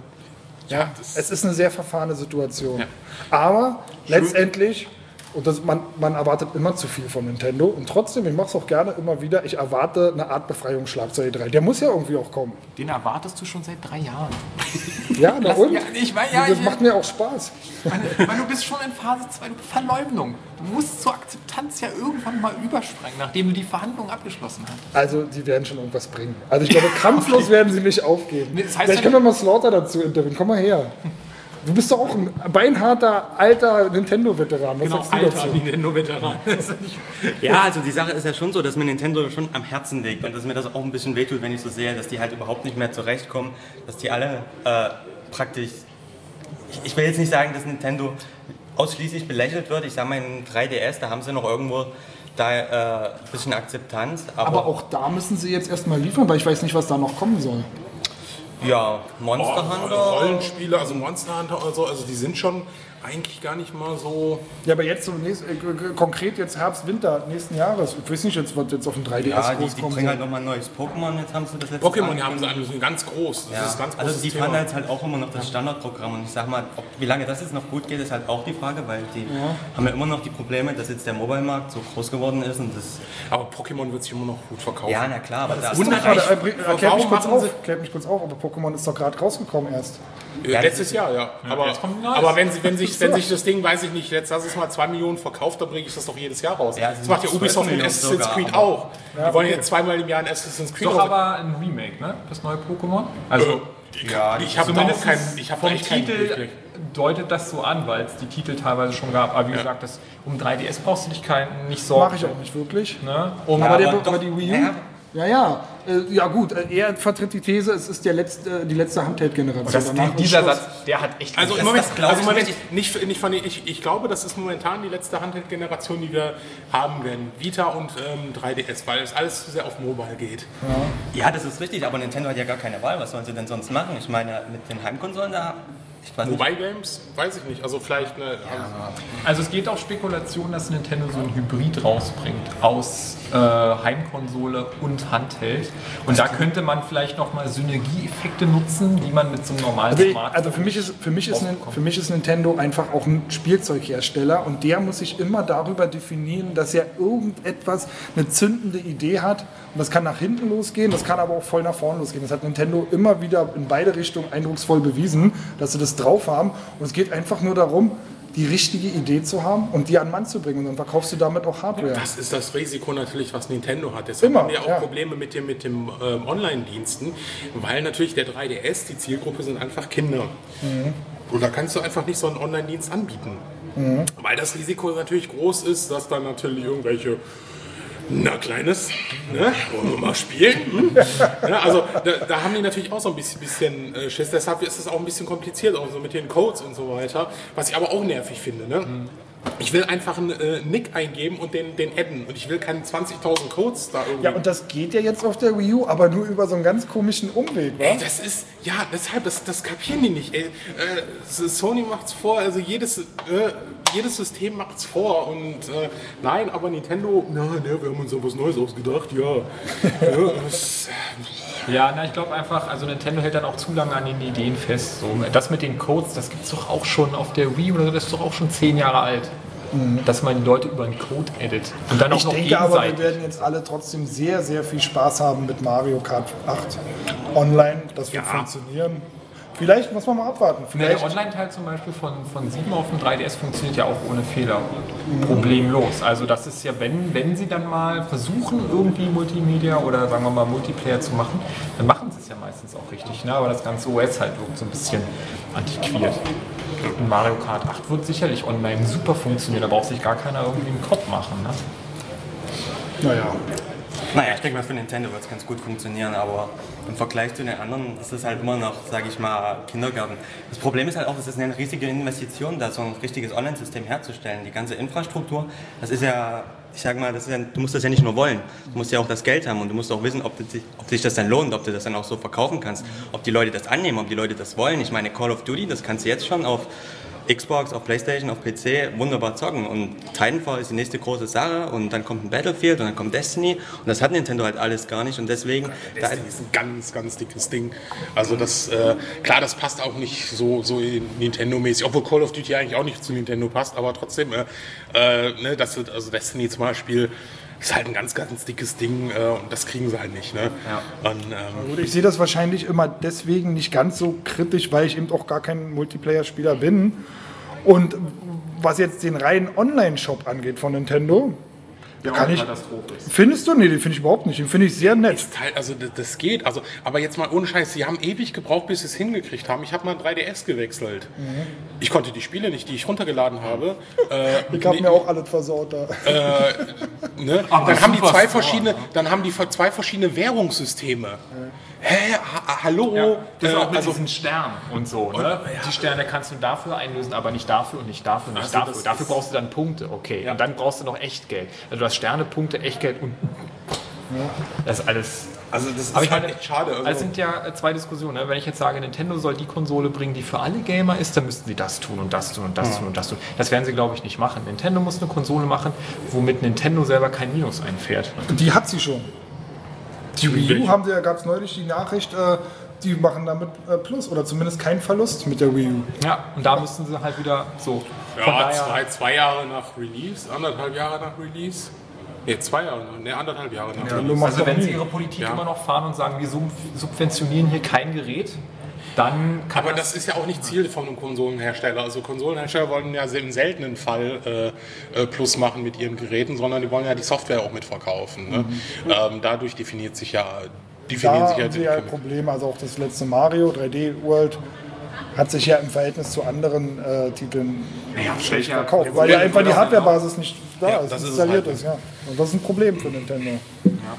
S1: Ja, es ist eine sehr verfahrene Situation.
S10: Ja.
S1: Aber letztendlich Und das, man, man erwartet immer zu viel von Nintendo. Und trotzdem, ich mache es auch gerne immer wieder, ich erwarte eine Art Befreiungsschlag zur E3. Der muss ja irgendwie auch kommen.
S3: Den erwartest du schon seit drei Jahren.
S1: Ja, na und?
S3: ja, ich mein, ja,
S1: das
S3: ich-
S1: macht mir auch Spaß.
S3: Weil, weil du bist schon in Phase 2, du Verleumdung. Du musst zur Akzeptanz ja irgendwann mal überspringen, nachdem du die Verhandlungen abgeschlossen hast.
S1: Also, die werden schon irgendwas bringen. Also, ich glaube, kampflos werden sie nicht aufgeben.
S3: Nee, das heißt
S1: Vielleicht
S3: ja
S1: können wir mal Slaughter dazu interviewen. Komm mal her. Du bist doch auch ein beinharter, alter Nintendo-Veteran.
S10: Genau, alter? Nintendo-Veteran. [laughs]
S8: Ja, also die Sache ist ja schon so, dass mir Nintendo schon am Herzen liegt und dass mir das auch ein bisschen wehtut, wenn ich so sehe, dass die halt überhaupt nicht mehr zurechtkommen, dass die alle äh, praktisch. Ich, ich will jetzt nicht sagen, dass Nintendo ausschließlich belächelt wird. Ich sage mal, in 3DS, da haben sie noch irgendwo da äh, ein bisschen Akzeptanz. Aber,
S1: Aber auch da müssen sie jetzt erstmal liefern, weil ich weiß nicht, was da noch kommen soll.
S8: Ja, Monster
S10: Oh,
S8: Hunter.
S10: Rollenspiele, also Monster Hunter oder so, also die sind schon eigentlich gar nicht mal so.
S1: Ja, aber jetzt so nächst, äh, konkret jetzt Herbst, Winter nächsten Jahres. Ich weiß nicht, jetzt wird jetzt auf dem 3DS
S8: Ja, die, die bringen halt nochmal ein neues Pokémon. Jetzt haben sie das letzte
S10: Pokémon, haben sie so ganz groß. Das
S8: Ja,
S10: ist ganz
S8: also die
S10: Thema.
S8: fahren jetzt halt auch immer noch das Standardprogramm und ich sag mal, ob, wie lange das jetzt noch gut geht, ist halt auch die Frage, weil die haben ja immer noch die Probleme, dass jetzt der Mobile-Markt so groß geworden ist und das,
S10: Aber Pokémon wird sich immer noch gut verkaufen.
S8: ja, na klar, aber das
S1: Ist doch gerade, äh, Erklärt mich kurz auf, erklärt mich kurz auf, aber Pokémon ist doch gerade rausgekommen erst.
S10: Äh, Letztes Jahr, ja. aber aber wenn, sie, wenn, sich, wenn sich das Ding, weiß ich nicht, jetzt lass es mal 2 Millionen verkauft, dann bringe ich das doch jedes Jahr raus.
S8: Ja,
S10: das macht ja
S8: 12
S10: Ubisoft mit Assassin's
S8: sogar,
S10: Creed
S8: aber-
S10: auch. die wollen
S1: okay.
S10: jetzt zweimal im Jahr ein Assassin's Creed
S3: Doch
S10: raus-
S3: aber ein Remake, ne? Das neue Pokémon. Also,
S8: ja,
S10: Ich habe auch keinen, ich habe
S3: vom
S10: keinen
S3: Titel deutet das so an, weil es die Titel teilweise schon gab. Aber wie gesagt, das, um 3DS brauchst du dich kein, nicht sorgen.
S1: Mache ich auch nicht wirklich.
S3: Ne? Um,
S1: aber, der,
S8: aber
S1: aber
S8: doch-
S1: die Wii U?
S8: Ja.
S1: Ja, ja. Äh, ja gut, äh, er vertritt die These, es ist der letzte, die letzte Handheld-Generation.
S3: dieser
S1: Schluss.
S3: Satz, der hat echt.
S10: Also,
S8: Das-
S10: Moment, also
S8: ich
S10: Moment,
S8: nicht.
S10: nicht, von, ich, ich glaube, das ist momentan die letzte Handheld-Generation, die wir haben werden. Vita und ähm, 3DS, weil es alles zu sehr auf Mobile geht.
S8: ja, das ist richtig, aber Nintendo hat ja gar keine Wahl, was sollen sie denn sonst machen? Ich meine, mit den Heimkonsolen da,
S10: Mobile Games, weiß ich nicht. Also vielleicht eine.
S3: Also es geht auch Spekulation, dass Nintendo so ein Hybrid rausbringt aus äh, Heimkonsole und Handheld. Und da könnte man vielleicht nochmal Synergieeffekte nutzen, die man mit so einem normalen
S1: Also, ich,
S3: Smartphone
S1: also für, mich ist, für, mich ist, für mich ist Nintendo einfach auch ein Spielzeughersteller und der muss sich immer darüber definieren, dass er irgendetwas, eine zündende Idee hat. Und das kann nach hinten losgehen, das kann aber auch voll nach vorne losgehen. Das hat Nintendo immer wieder in beide Richtungen eindrucksvoll bewiesen, dass sie das drauf haben. Und es geht einfach nur darum, die richtige Idee zu haben und die an den Mann zu bringen. Und dann verkaufst du damit auch Hardware.
S10: Das ist das Risiko natürlich, was Nintendo hat. Deshalb
S1: Immer,
S10: haben wir auch
S1: ja.
S10: Probleme mit dem, mit dem ähm, Online-Diensten, weil natürlich der 3DS, die Zielgruppe sind einfach Kinder.
S1: Mhm.
S10: Und da kannst du einfach nicht so einen Online-Dienst anbieten.
S1: Mhm.
S10: Weil das Risiko natürlich groß ist, dass dann natürlich irgendwelche na, Kleines, ne? Wollen wir mal spielen? Hm? Ja, also da, da haben die natürlich auch so ein bisschen, bisschen äh, Schiss. Deshalb ist es auch ein bisschen kompliziert, auch so mit den Codes und so weiter. Was ich aber auch nervig finde. Ne? Ich will einfach einen äh, Nick eingeben und den, den adden. Und ich will keine 20.000 Codes da irgendwie.
S1: Ja, und das geht ja jetzt auf der Wii U, aber nur über so einen ganz komischen Umweg?
S10: Ey, das ist, ja, deshalb, das, das kapieren die nicht. Ey. Äh, Sony macht's vor, also jedes, äh, jedes System macht's vor. Und äh, nein, aber Nintendo, na, ne, wir haben uns so was Neues ausgedacht, ja. [laughs] ja das,
S3: Ja, na, ich glaube einfach, also Nintendo hält dann auch zu lange an den Ideen fest. So, das mit den Codes, das gibt es doch auch schon auf der Wii oder so, das ist doch auch schon zehn Jahre alt. Dass man die Leute über einen Code edit. Und dann auch
S1: Ich
S3: noch
S1: denke aber, wir
S3: gegenseitig.
S1: werden jetzt alle trotzdem sehr, sehr viel Spaß haben mit Mario Kart 8 online. Das wird funktionieren. Vielleicht muss man mal abwarten.
S3: Ja, der
S1: Vielleicht,
S3: Online-Teil zum Beispiel von, von 7 auf dem 3DS funktioniert ja auch ohne Fehler. Problemlos. Also das ist ja, wenn, wenn sie dann mal versuchen, irgendwie Multimedia oder sagen wir mal Multiplayer zu machen, dann machen sie es ja meistens auch richtig. Ne? Aber das ganze OS halt wirkt so ein bisschen antiquiert. Und Mario Kart 8 wird sicherlich online super funktionieren, da braucht sich gar keiner irgendwie einen Kopf machen. Ne?
S1: naja,
S8: Naja, ich denke mal, für Nintendo wird es ganz gut funktionieren, aber im Vergleich zu den anderen ist es halt immer noch, sage ich mal, Kindergarten. Das Problem ist halt auch, es ist eine riesige Investition, da so ein richtiges Online-System herzustellen. Die ganze Infrastruktur, das ist ja, ich sag mal, ja, du musst das ja nicht nur wollen, du musst ja auch das Geld haben und du musst auch wissen, ob, das sich, ob sich das dann lohnt, ob du das dann auch so verkaufen kannst, ob die Leute das annehmen, ob die Leute das wollen. Ich meine, Call of Duty, das kannst du jetzt schon auf Xbox, auf Playstation, auf PC wunderbar zocken. Und Titanfall ist die nächste große Sache. Und dann kommt ein Battlefield und dann kommt Destiny. Und das hat Nintendo halt alles gar nicht. Und deswegen... Da,
S10: Destiny ist ein ganz, ganz dickes Ding. Also das, äh, klar, das passt auch nicht so, so Nintendo-mäßig, obwohl Call of Duty eigentlich auch nicht zu Nintendo passt, aber trotzdem, äh, äh, ne, das, also Destiny zum Beispiel ist halt ein ganz, ganz dickes Ding äh, und das kriegen sie halt nicht. Ne? Und, ähm,
S1: Gut, ich sehe das wahrscheinlich immer deswegen nicht ganz so kritisch, weil ich eben auch gar kein Multiplayer-Spieler bin. Und was jetzt den reinen Online-Shop angeht von Nintendo, da kann ich.
S5: Katastrophe ist.
S1: Findest du? Nee, den finde ich überhaupt nicht. Den finde ich sehr nett.
S10: Teil- Also das, geht, also, aber jetzt mal ohne Scheiß, sie haben ewig gebraucht, bis sie es hingekriegt haben. Ich habe mal 3DS gewechselt. Ich konnte die Spiele nicht, die ich runtergeladen habe. [laughs] Äh,
S1: Ich habe mir auch alles versaut da.
S10: ne? Dann haben die zwei verschiedene, dann haben die zwei verschiedene Währungssysteme. Hä? Ha hallo?
S3: Das ist
S10: Äh,
S3: auch mit
S10: also,
S3: diesen Sternen und so. Ne? Die Sterne kannst du dafür einlösen, aber nicht dafür und nicht dafür und nicht
S10: Also
S3: dafür.
S10: das
S3: Dafür brauchst du dann Punkte, okay. Und dann brauchst du noch Echtgeld. Also du hast Sterne, Punkte, Echtgeld und. Das ist alles.
S10: also das ist
S3: Aber ich
S10: halt
S3: meine,
S10: echt schade. Also,
S3: Das sind ja äh, zwei Diskussionen. Ne? Wenn ich jetzt sage, Nintendo soll die Konsole bringen, die für alle Gamer ist, dann müssten sie das tun und das tun und das tun und das tun. Das werden sie, glaube ich, nicht machen. Nintendo muss eine Konsole machen, womit Nintendo selber kein Minus einfährt.
S1: Die hat sie schon. Die Wii U haben sie ja, gab es neulich die Nachricht, äh, die machen damit äh, Plus oder zumindest keinen Verlust mit der Wii U.
S3: Ja, und da müssten sie halt wieder so. Von
S10: ja,
S3: daher,
S10: zwei, zwei Jahre nach Release, anderthalb Jahre nach Release. Ne, zwei Jahre, ne, anderthalb Jahre nach Release.
S1: macht
S3: Also wenn sie ihre Politik
S10: Ja.
S3: immer noch fahren und sagen, wir sub- subventionieren hier kein Gerät, dann kann
S10: Aber das ist ja auch nicht Ziel von einem Konsolenhersteller. Also Konsolenhersteller wollen ja im seltenen Fall äh, äh, Plus machen mit ihren Geräten, sondern die wollen ja die Software auch mitverkaufen. Ne? Ähm, dadurch definiert sich ja definieren
S1: Da
S10: sich ja
S1: haben sie ja Probleme. Also auch das letzte Mario 3D World hat sich ja im Verhältnis zu anderen äh, Titeln schlecht verkauft, weil ja einfach die Hardwarebasis nicht da
S10: Ja,
S1: ist,
S10: das
S1: installiert
S10: halt.
S1: ist. Ja. Und das ist ein Problem für Nintendo.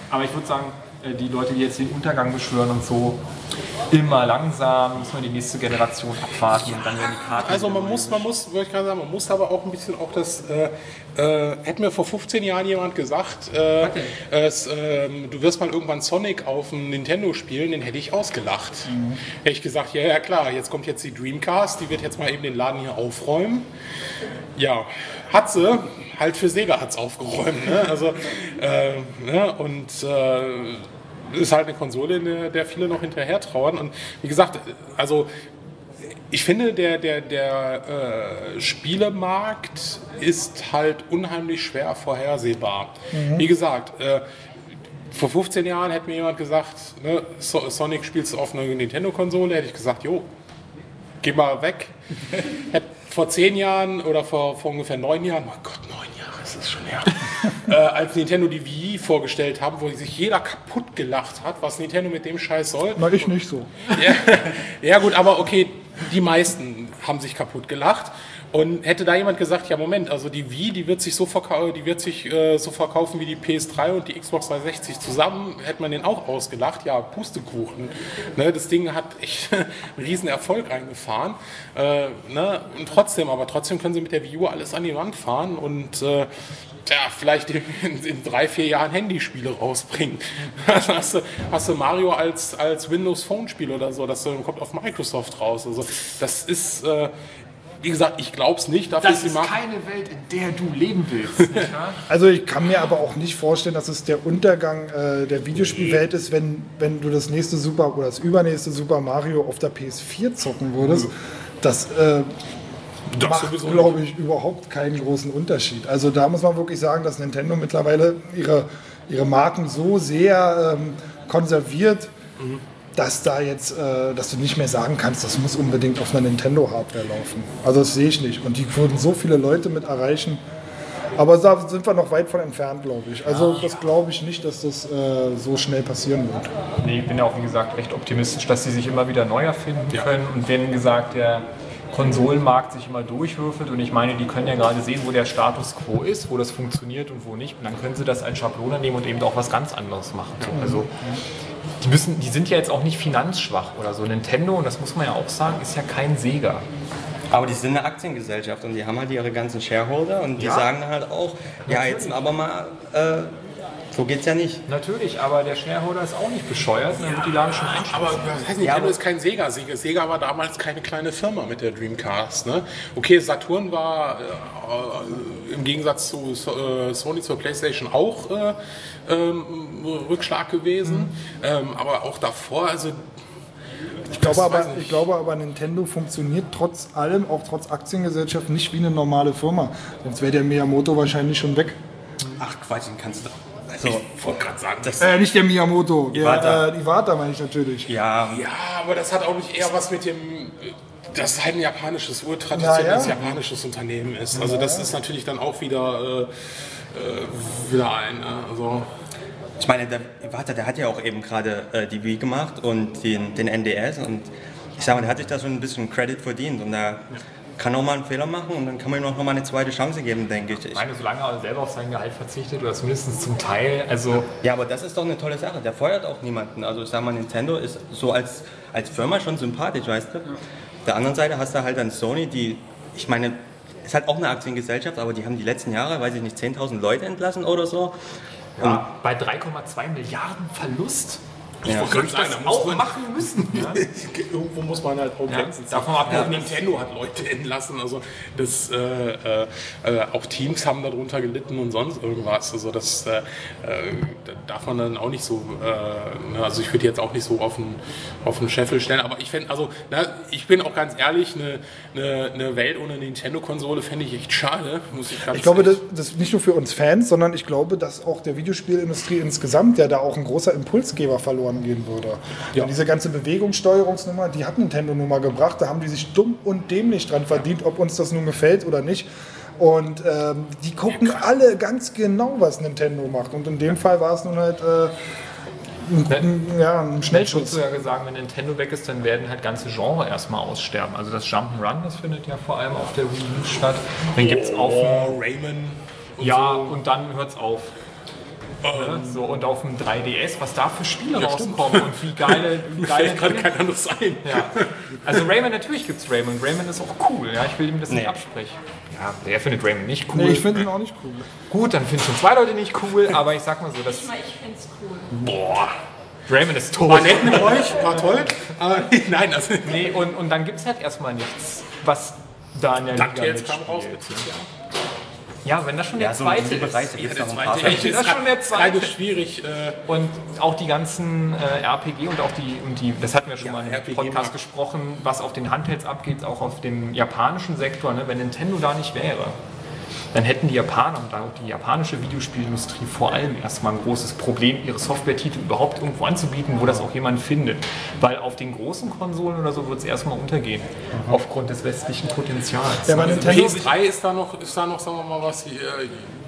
S3: Aber ich würde sagen, die Leute, die jetzt den Untergang beschwören und so, immer langsam, muss man die nächste Generation abwarten und dann werden die Karten.
S10: Also man muss, man muss, wollte ich gerade sagen, man muss aber auch ein bisschen auch das, äh, äh, hätte mir vor 15 Jahren jemand gesagt, äh, es, ähm, du wirst mal irgendwann Sonic auf dem Nintendo spielen, den hätte ich ausgelacht. Hätte ich gesagt, ja, ja klar, jetzt kommt jetzt die Dreamcast, die wird jetzt mal eben den Laden hier aufräumen. Ja, hat sie, halt für Sega hat es aufgeräumt. Ne? Also, äh, ne? und äh, ist halt eine Konsole, in der, der viele noch hinterher trauern. Und wie gesagt, also ich finde, der, der, der äh, Spielemarkt ist halt unheimlich schwer vorhersehbar. Wie gesagt, äh, vor 15 Jahren hätte mir jemand gesagt, ne, so Sonic spielst du auf einer Nintendo-Konsole, hätte ich gesagt, jo, geh mal weg. [laughs] Vor 10 Jahren oder vor, vor ungefähr 9 Jahren, oh Gott, 9 Jahre ist das schon her, [laughs] äh, als Nintendo die Wii vorgestellt haben, wo sich jeder kaputt gelacht hat, was Nintendo mit dem Scheiß soll.
S1: Na, ich nicht so. [laughs]
S10: Ja, ja gut, aber okay, die meisten haben sich kaputt gelacht. Und hätte da jemand gesagt, ja Moment, also die Wii, die wird sich so, verkau die wird sich, äh, so verkaufen wie die PS3 und die Xbox 360 zusammen, hätte man den auch ausgelacht. Ja, Pustekuchen. Ne, das Ding hat echt [laughs] einen riesen Erfolg eingefahren. Äh, ne, und trotzdem, aber trotzdem können sie mit der Wii U alles an die Wand fahren und äh, ja, vielleicht [laughs] in, in drei, vier Jahren Handyspiele rausbringen. [laughs] Also hast, du, hast du Mario als, als Windows Phone Spiel oder so, das kommt auf Microsoft raus. Also das ist, äh, wie gesagt, ich glaube es nicht. Dafür
S3: Das
S10: ist
S3: ist keine Welt, in der du leben willst. [laughs]
S1: Also ich kann mir aber auch nicht vorstellen, dass es der Untergang äh, der Videospielwelt ist, wenn, wenn du das nächste Super oder das übernächste Super Mario auf der PS4 zocken würdest. Das äh,
S10: Das
S1: macht,
S10: sowieso
S1: glaube ich, überhaupt keinen großen Unterschied. Also da muss man wirklich sagen, dass Nintendo mittlerweile ihre, ihre Marken so sehr ähm, konserviert, dass da jetzt, äh, dass du nicht mehr sagen kannst, das muss unbedingt auf einer Nintendo-Hardware laufen. Also das sehe ich nicht. Und die würden so viele Leute mit erreichen. Aber da sind wir noch weit von entfernt, glaube ich. Also das glaube ich nicht, dass das äh, so schnell passieren wird.
S3: Nee, ich bin ja auch, wie gesagt, recht optimistisch, dass sie sich immer wieder neu erfinden können. Und wenn gesagt, der Konsolenmarkt sich immer durchwürfelt und ich meine, die können ja gerade sehen, wo der Status quo ist, wo das funktioniert und wo nicht. Und dann können sie das als Schablone nehmen und eben auch was ganz anderes machen. So, also die, müssen, die sind ja jetzt auch nicht finanzschwach oder so. Nintendo, und das muss man ja auch sagen, ist ja kein Sega.
S8: Aber die sind eine Aktiengesellschaft und die haben halt ihre ganzen Shareholder und die
S3: Ja.
S8: sagen dann halt auch, ja, jetzt aber mal äh, So geht's ja nicht.
S3: Natürlich, aber der Shareholder ist auch nicht bescheuert und dann wird die Lage schon einschätzen.
S10: Aber das heißt, Nintendo ist kein Sega. Sega. War damals keine kleine Firma mit der Dreamcast. Ne? Okay, Saturn war äh, im Gegensatz zu äh, Sony zur PlayStation auch äh, ähm, Rückschlag gewesen. Ähm, aber auch davor, also
S1: Ich glaube, aber,
S10: ich
S1: ich glaube aber, Nintendo funktioniert trotz allem, auch trotz Aktiengesellschaft, nicht wie eine normale Firma. Sonst wäre der Miyamoto wahrscheinlich schon weg.
S8: Ach Quatsch, den kannst du. Also,
S10: ich wollte gerade sagen, das,
S1: Äh, nicht der Miyamoto, der,
S8: Iwata.
S1: äh, Iwata meine ich natürlich.
S8: ja,
S10: ja, aber das hat auch nicht eher was mit dem. Das ist halt ein japanisches, urtraditionelles
S1: Ja, ja.
S10: japanisches Unternehmen ist. Also das ist natürlich dann auch wieder, äh, äh, wieder ein. Ne? Also,
S8: ich meine, der Iwata, der hat ja auch eben gerade äh, die Wii gemacht und den, den NDS und ich sag mal, der hat sich da schon ein bisschen Credit verdient und da kann auch mal einen Fehler machen und dann kann man ihm auch noch mal eine zweite Chance geben, denke ich.
S3: Ich meine, solange er selber auf sein Gehalt verzichtet oder zumindest zum Teil, also
S8: Ja, aber das ist doch eine tolle Sache. Der feuert auch niemanden. Also ich sag mal, Nintendo ist so als, als Firma schon sympathisch, weißt du? Der anderen Seite hast du halt dann Sony, die, ich meine, ist halt auch eine Aktiengesellschaft, aber die haben die letzten Jahre, weiß ich nicht, 10.000 Leute entlassen oder so.
S3: ja, bei 3,2 Milliarden Verlust.
S8: Ja.
S10: wollte gerade sagen,
S3: Auch
S10: man-
S3: machen müssen. Ja?
S10: Irgendwo muss man halt auch
S3: Ja,
S10: Grenzen ziehen.
S3: davon ab-
S10: Auch Nintendo hat Leute [laughs] entlassen, also das, äh, äh, äh, auch Teams haben darunter gelitten und sonst irgendwas. Also das äh, äh, da darf man dann auch nicht so, äh, ne, also ich würde jetzt auch nicht so auf den, auf den Scheffel stellen, aber ich fände, also na, ich bin auch ganz ehrlich, eine, eine, eine Welt ohne Nintendo-Konsole fände ich echt schade, muss ich ganz
S1: Ich glaube, das, das ist nicht nur für uns Fans, sondern ich glaube, dass auch der Videospielindustrie insgesamt ja da auch ein großer Impulsgeber verloren gehen würde.
S10: Ja.
S1: Und diese ganze Bewegungssteuerungsnummer, die hat Nintendo nun mal gebracht, da haben die sich dumm und dämlich dran verdient, ob uns das nun gefällt oder nicht. Und ähm, die gucken alle ganz genau, was Nintendo macht. Und in dem Fall war es nun halt äh, ein, ein, ja, ein
S3: Schnell
S1: Schnellschuss.
S3: du ja gesagt, wenn Nintendo weg ist, dann werden halt ganze Genre erstmal aussterben. Also das Jump'n'Run, das findet ja vor allem auf der Wii U statt. Dann gibt es dem
S10: Oh, Rayman und
S3: Ja,
S10: so.
S3: und dann hört's auf. Ne? So, und auf dem 3DS, was da für Spiele
S10: Ja, stimmt.
S3: rauskommen und wie geile, [laughs] wie geile
S10: gerade
S3: Dinge.
S10: kein anderes ein.
S3: Ja. Also Rayman, natürlich gibt's Rayman. Rayman ist auch cool, ja. Ich will ihm das nicht
S8: Nee.
S3: absprechen. Ja, der findet Rayman nicht cool.
S1: Nee, ich finde ihn auch nicht cool.
S3: Gut, dann finden schon zwei Leute nicht cool, aber ich sag mal so, das.
S9: Ich find's cool.
S3: Boah. Rayman ist tot.
S10: War nett mit euch, war toll. Aber [laughs] nein, also
S3: Nee, und, und dann gibt's halt erstmal nichts, was da in der Liga
S10: DuckTales kam raus letztes Jahr.
S3: Ja, wenn das schon der
S8: so
S3: zweite
S8: Bereich,
S3: ist.
S8: gibt's
S10: Der zweite
S3: Echt, ist das schon der zweite?
S10: Schwierig. Äh,
S3: Und auch die ganzen äh, RPG und auch die, und die, das hatten wir schon
S10: Ja,
S3: mal im
S10: RPG
S3: Podcast gesprochen, was auf den Handhelds abgeht, auch auf dem japanischen Sektor. Ne? Wenn Nintendo da nicht wäre, dann hätten die Japaner und auch die japanische Videospielindustrie vor allem erstmal ein großes Problem, ihre Software-Titel überhaupt irgendwo anzubieten, wo das auch jemand findet. Weil auf den großen Konsolen oder so wird es erstmal untergehen, aufgrund des westlichen Potenzials.
S1: Ja, Nintendo,
S10: PS3 ist da noch, ist da noch, sagen wir mal, was äh,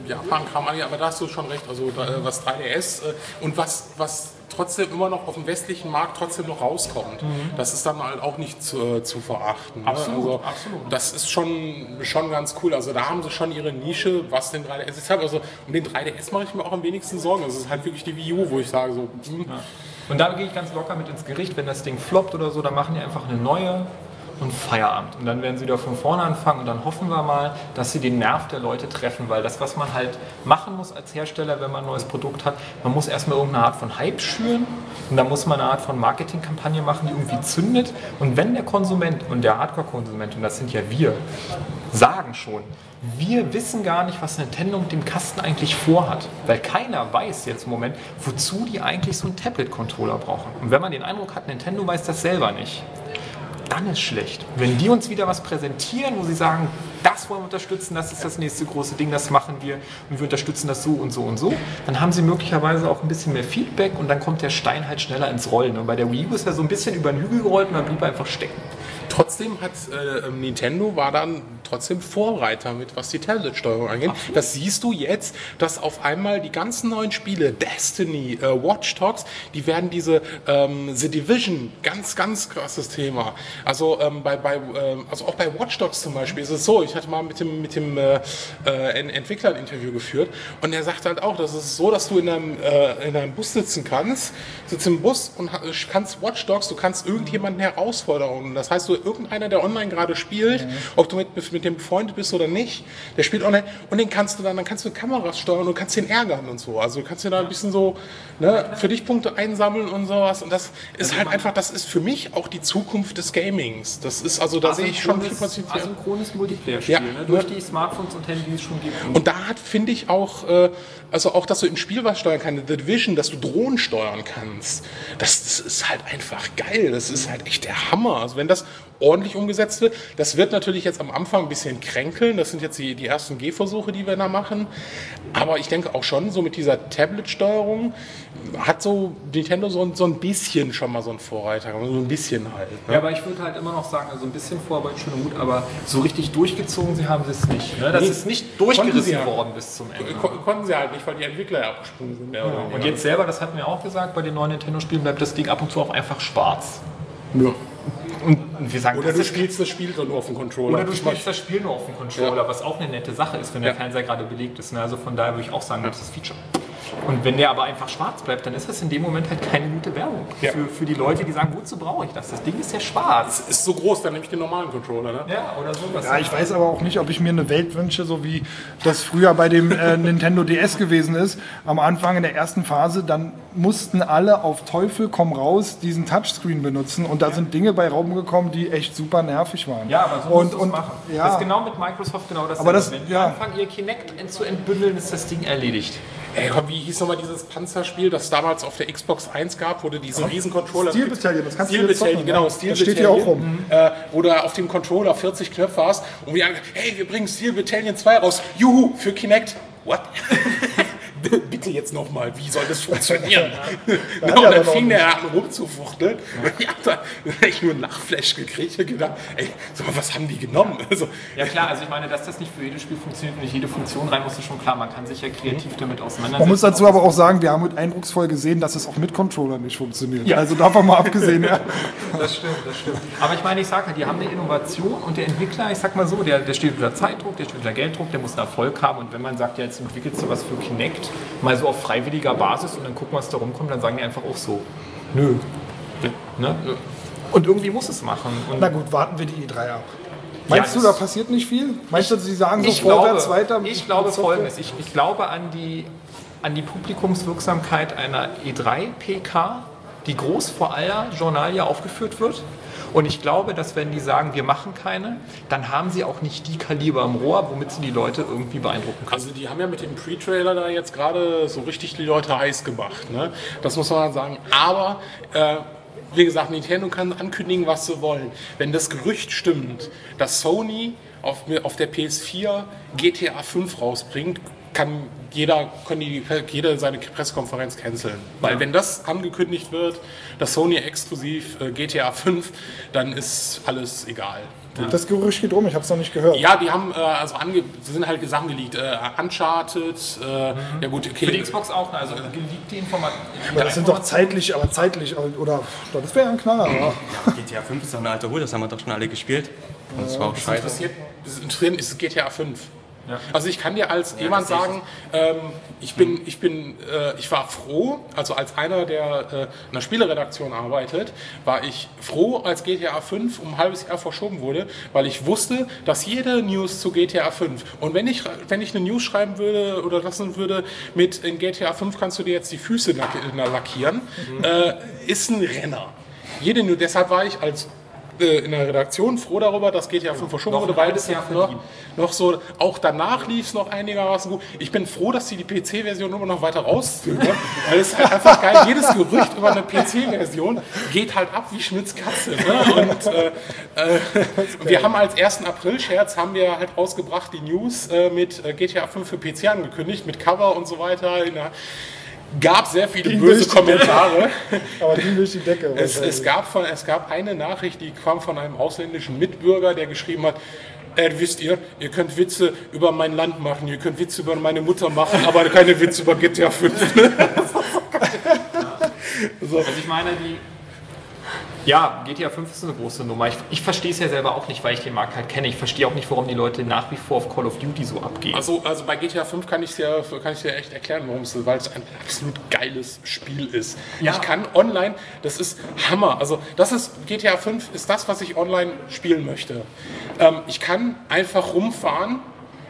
S10: Japan-Kram angeht, aber da hast du schon recht. Also äh, was 3DS äh, und was, was trotzdem immer noch auf dem westlichen Markt trotzdem noch rauskommt, das ist dann halt auch nicht zu, äh, zu verachten. Ne?
S3: Absolut,
S10: also,
S3: absolut.
S10: Das ist schon, schon ganz cool. Also da haben sie schon ihre Nische, was den 3DS ist. Also um den 3DS mache ich mir auch am wenigsten Sorgen. Das ist halt wirklich die Wii U, wo ich sage so, hm,
S3: Und da gehe ich ganz locker mit ins Gericht, wenn das Ding floppt oder so, dann machen die einfach eine neue und Feierabend. Und dann werden sie wieder von vorne anfangen und dann hoffen wir mal, dass sie den Nerv der Leute treffen, weil das, was man halt machen muss als Hersteller, wenn man ein neues Produkt hat, man muss erstmal irgendeine Art von Hype schüren und dann muss man eine Art von Marketingkampagne machen, die irgendwie zündet. Und wenn der Konsument und der Hardcore-Konsument, und das sind ja wir, sagen schon, wir wissen gar nicht, was Nintendo mit dem Kasten eigentlich vorhat. Weil keiner weiß jetzt im Moment, wozu die eigentlich so einen Tablet-Controller brauchen. Und wenn man den Eindruck hat, Nintendo weiß das selber nicht, dann ist schlecht. Wenn die uns wieder was präsentieren, wo sie sagen, das wollen wir unterstützen, das ist das nächste große Ding, das machen wir und wir unterstützen das so und so und so, dann haben sie möglicherweise auch ein bisschen mehr Feedback und dann kommt der Stein halt schneller ins Rollen. Und bei der Wii U ist er so ein bisschen über den Hügel gerollt und dann blieb er einfach stecken.
S10: Trotzdem hat äh, Nintendo war dann trotzdem Vorreiter mit, was die Tablet-Steuerung angeht. Das siehst du jetzt, dass auf einmal die ganzen neuen Spiele, Destiny, äh, Watch Dogs, die werden diese ähm, The Division, ganz, ganz krasses Thema. Also ähm, bei, bei ähm, also auch bei Watch Dogs zum Beispiel ist es so, ich hatte mal mit dem, mit dem äh, äh, Ent- Entwickler ein Interview geführt und er sagt halt auch, das ist so, dass du in einem, äh, in einem Bus sitzen kannst, sitzt im Bus und kannst Watch Dogs, du kannst irgendjemanden Herausforderungen, das heißt, du du irgendeiner, der online gerade spielt, ob du mit, mit dem befreundet bist oder nicht, der spielt online und den kannst du dann, dann kannst du Kameras steuern und kannst den ärgern und so. Also du kannst dir da ein bisschen so ne, für dich Punkte einsammeln und sowas. Und das ist halt einfach, das ist für mich auch die Zukunft des Gamings. Das ist also, da sehe ich schon viel Potenzial.
S3: Asynchrones Multiplayer-Spiel,
S10: Ja.
S3: ne? durch die Smartphones und Handys schon gibt.
S10: Und da hat, finde ich auch, äh, also auch, dass du im Spiel was steuern kannst, The Division, dass du Drohnen steuern kannst, das, das ist halt einfach geil. Das ist halt echt der Hammer. Also wenn das ordentlich umgesetzt wird, das wird natürlich jetzt am Anfang ein bisschen kränkeln. Das sind jetzt die, die ersten Gehversuche, die wir da machen. Aber ich denke auch schon, so mit dieser Tablet-Steuerung hat so Nintendo so, ein- so ein bisschen schon mal so einen Vorreiter. So ein bisschen halt. Ne?
S3: Ja, aber ich würde halt immer noch sagen, also ein bisschen Vorarbeit schön und gut, aber so richtig durchgezogen sie haben sie es nicht. Ne? Das
S10: Nee,
S3: ist nicht durchgerissen
S10: ja.
S3: worden bis zum Ende.
S10: Ko konnten sie halt nicht, weil die Entwickler ja abgesprungen sind. Oder
S3: Und jetzt selber, das hatten wir auch gesagt, bei den neuen Nintendo-Spielen bleibt das Ding ab und zu auch einfach schwarz.
S10: Ja.
S3: Und wir sagen,
S10: Oder du spielst das Spiel dann nur auf dem Controller.
S3: Oder du spielst das Spiel nur auf dem Controller, was auch eine nette Sache ist, wenn der
S10: Ja.
S3: Fernseher gerade belegt ist. Ne? Also von daher würde ich auch sagen, das ist das Feature. Und wenn der aber einfach schwarz bleibt, dann ist das in dem Moment halt keine gute Werbung.
S10: Ja.
S3: Für, für die Leute, die sagen, wozu brauche ich das? Das Ding ist ja schwarz.
S10: ist so groß, dann nehme ich den normalen Controller. Ne?
S3: Ja, oder sowas.
S1: Ja, ich weiß aber auch nicht, ob ich mir eine Welt wünsche, so wie das früher bei dem äh, [laughs] Nintendo DS gewesen ist. Am Anfang in der ersten Phase, dann mussten alle auf Teufel komm raus diesen Touchscreen benutzen und da sind Dinge bei Raum gekommen, die echt super nervig waren.
S3: Ja, aber so
S1: und, und,
S3: machen.
S1: Ja,
S3: Das ist genau mit Microsoft genau das.
S1: Aber das-
S3: Wenn die
S1: ja.
S3: anfangen, ihr Kinect zu entbündeln, ist das Ding erledigt.
S10: Ey, komm, wie hieß nochmal dieses Panzerspiel, das damals auf der Xbox 1 gab, wo du diesen riesen Controller...
S1: Steel Battalion, das kannst du
S10: Steel
S1: jetzt
S10: Battalion,
S1: zocken,
S10: genau,
S1: ja.
S10: Steel
S1: Das steht hier auch
S10: Battalion,
S1: rum.
S10: Äh, wo du auf dem Controller 40 Knöpfe hast und wir sagen, hey, wir bringen Steel Battalion 2 raus. Juhu, für Kinect. What? [laughs] Bitte jetzt nochmal, wie soll das funktionieren? [laughs] Na,
S1: ja
S10: und dann
S1: auch
S10: fing der an rumzufuchteln. Und [laughs] ich hab da echt nur einen Lachflash gekriegt. Ich hab gedacht, ey, was haben die genommen? Also,
S3: Ja klar, also ich meine, dass das nicht für jedes Spiel funktioniert und nicht jede Funktion rein muss, ist schon klar. Man kann sich ja kreativ damit auseinandersetzen.
S1: man muss dazu aber auch sagen, wir haben mit eindrucksvoll gesehen, dass es auch mit Controller nicht funktioniert.
S3: Ja.
S1: Also davon mal abgesehen, ja. [laughs]
S3: Das stimmt, das stimmt. Aber ich meine, ich sage halt, die haben eine Innovation und der Entwickler, ich sag mal so, der, der steht unter Zeitdruck, der steht unter Gelddruck, der muss einen Erfolg haben. Und wenn man sagt, ja, jetzt entwickelst du was für Kinect, mal so auf freiwilliger Basis und dann gucken, was da rumkommt, dann sagen die einfach auch so, nö. Ne? Und irgendwie muss es machen. Und
S1: Na gut, warten wir die E3 ab. Meinst
S3: Ja,
S1: du, da passiert nicht viel? Meinst du, sie sagen so
S3: ich
S1: vorwärts, weiter?
S3: Ich glaube folgendes. Ich, ich glaube an die, an die Publikumswirksamkeit einer E3-PK, die groß vor aller Journalie aufgeführt wird. Und ich glaube, dass wenn die sagen, wir machen keine, dann haben sie auch nicht die Kaliber im Rohr, womit sie die Leute irgendwie beeindrucken können.
S10: Also die haben ja mit dem Pre-Trailer da jetzt gerade so richtig die Leute heiß gemacht. Ne? Das muss man sagen. Aber äh, wie gesagt, Nintendo kann ankündigen, was sie wollen. Wenn das Gerücht stimmt, dass Sony auf, auf der PS4 GTA 5 rausbringt, kann jeder, können die, jeder seine Pressekonferenz canceln. Weil wenn das angekündigt wird, dass Sony exklusiv äh, GTA 5, dann ist alles egal.
S1: Das Gerücht geht um, ich habe es noch nicht gehört.
S10: Ja, die haben äh, also ange sind halt Sachen geleakt. Äh, Uncharted, äh, ja gut, okay.
S3: Für die Xbox auch, ne? also geleakte Informationen.
S1: Aber das sind doch zeitlich, aber zeitlich, oder das wäre ein Knaller. Ja.
S8: GTA 5 ist doch eine alte Hut, das haben wir doch schon alle gespielt. Und das war auch
S10: Das
S8: scheiße.
S10: interessiert, das interessiert ist GTA 5. Also ich kann dir als jemand sagen, ähm, ich bin, ich bin, äh, ich war froh, also als einer, der äh, in einer Spieleredaktion arbeitet, war ich froh, als GTA 5 um ein halbes Jahr verschoben wurde, weil ich wusste, dass jede News zu GTA 5 und wenn ich, wenn ich eine News schreiben würde oder lassen würde mit in GTA 5 kannst du dir jetzt die Füße lack- lackieren, äh, ist ein Renner. Jede News, deshalb war ich als äh, in der Redaktion froh darüber, dass GTA 5 verschoben wurde, weil es
S3: Jahr
S10: noch, noch so, auch danach lief es noch einigermaßen gut. Ich bin froh, dass sie die PC-Version immer noch weiter rauszögern, [laughs] weil es halt einfach geil, jedes Gerücht über eine PC-Version geht halt ab wie Schmitz Katze. Ne? Und äh, äh, wir haben als 1. April-Scherz haben wir halt rausgebracht die News äh, mit äh, GTA 5 für PC angekündigt, mit Cover und so weiter. In der, gab sehr viele
S1: Ging
S10: böse Kommentare. [laughs]
S1: Aber die durch die Decke.
S10: Es, es, gab von, es gab eine Nachricht, die kam von einem ausländischen Mitbürger, der geschrieben hat, äh, wisst ihr, ihr könnt Witze über mein Land machen, ihr könnt Witze über meine Mutter machen, aber keine Witze über GTA 5. [laughs]
S3: Also ich meine, die, Ja, GTA 5 ist eine große Nummer. Ich, ich verstehe es ja selber auch nicht, weil ich den Markt halt kenne. Ich verstehe auch nicht, warum die Leute nach wie vor auf Call of Duty so abgehen.
S10: Also, also bei GTA 5 kann ich kann ich dir echt erklären, warum es ist, weil es ein absolut geiles Spiel ist.
S3: Ja.
S10: Ich kann online, das ist Hammer. Also das ist GTA 5 ist das, was ich online spielen möchte. Ähm, ich kann einfach rumfahren.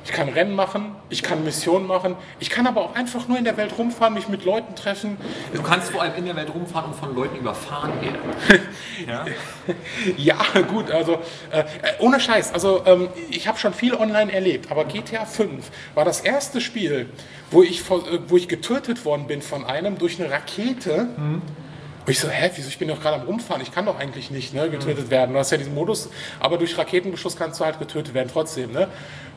S10: Ich kann Rennen machen, ich kann Missionen machen, ich kann aber auch einfach nur in der Welt rumfahren, mich mit Leuten treffen.
S3: Du kannst vor allem in der Welt rumfahren und von Leuten überfahren werden. [laughs] ja?
S10: Ja, gut, also äh, ohne Scheiß. Also ähm, ich habe schon viel online erlebt, aber GTA 5 war das erste Spiel, wo ich, äh, wo ich getötet worden bin von einem durch eine Rakete. Und ich so, hä, wieso, ich bin doch gerade am Rumfahren, ich kann doch eigentlich nicht ne, getötet werden. Du hast ja diesen Modus, aber durch Raketenbeschuss kannst du halt getötet werden trotzdem. Ne?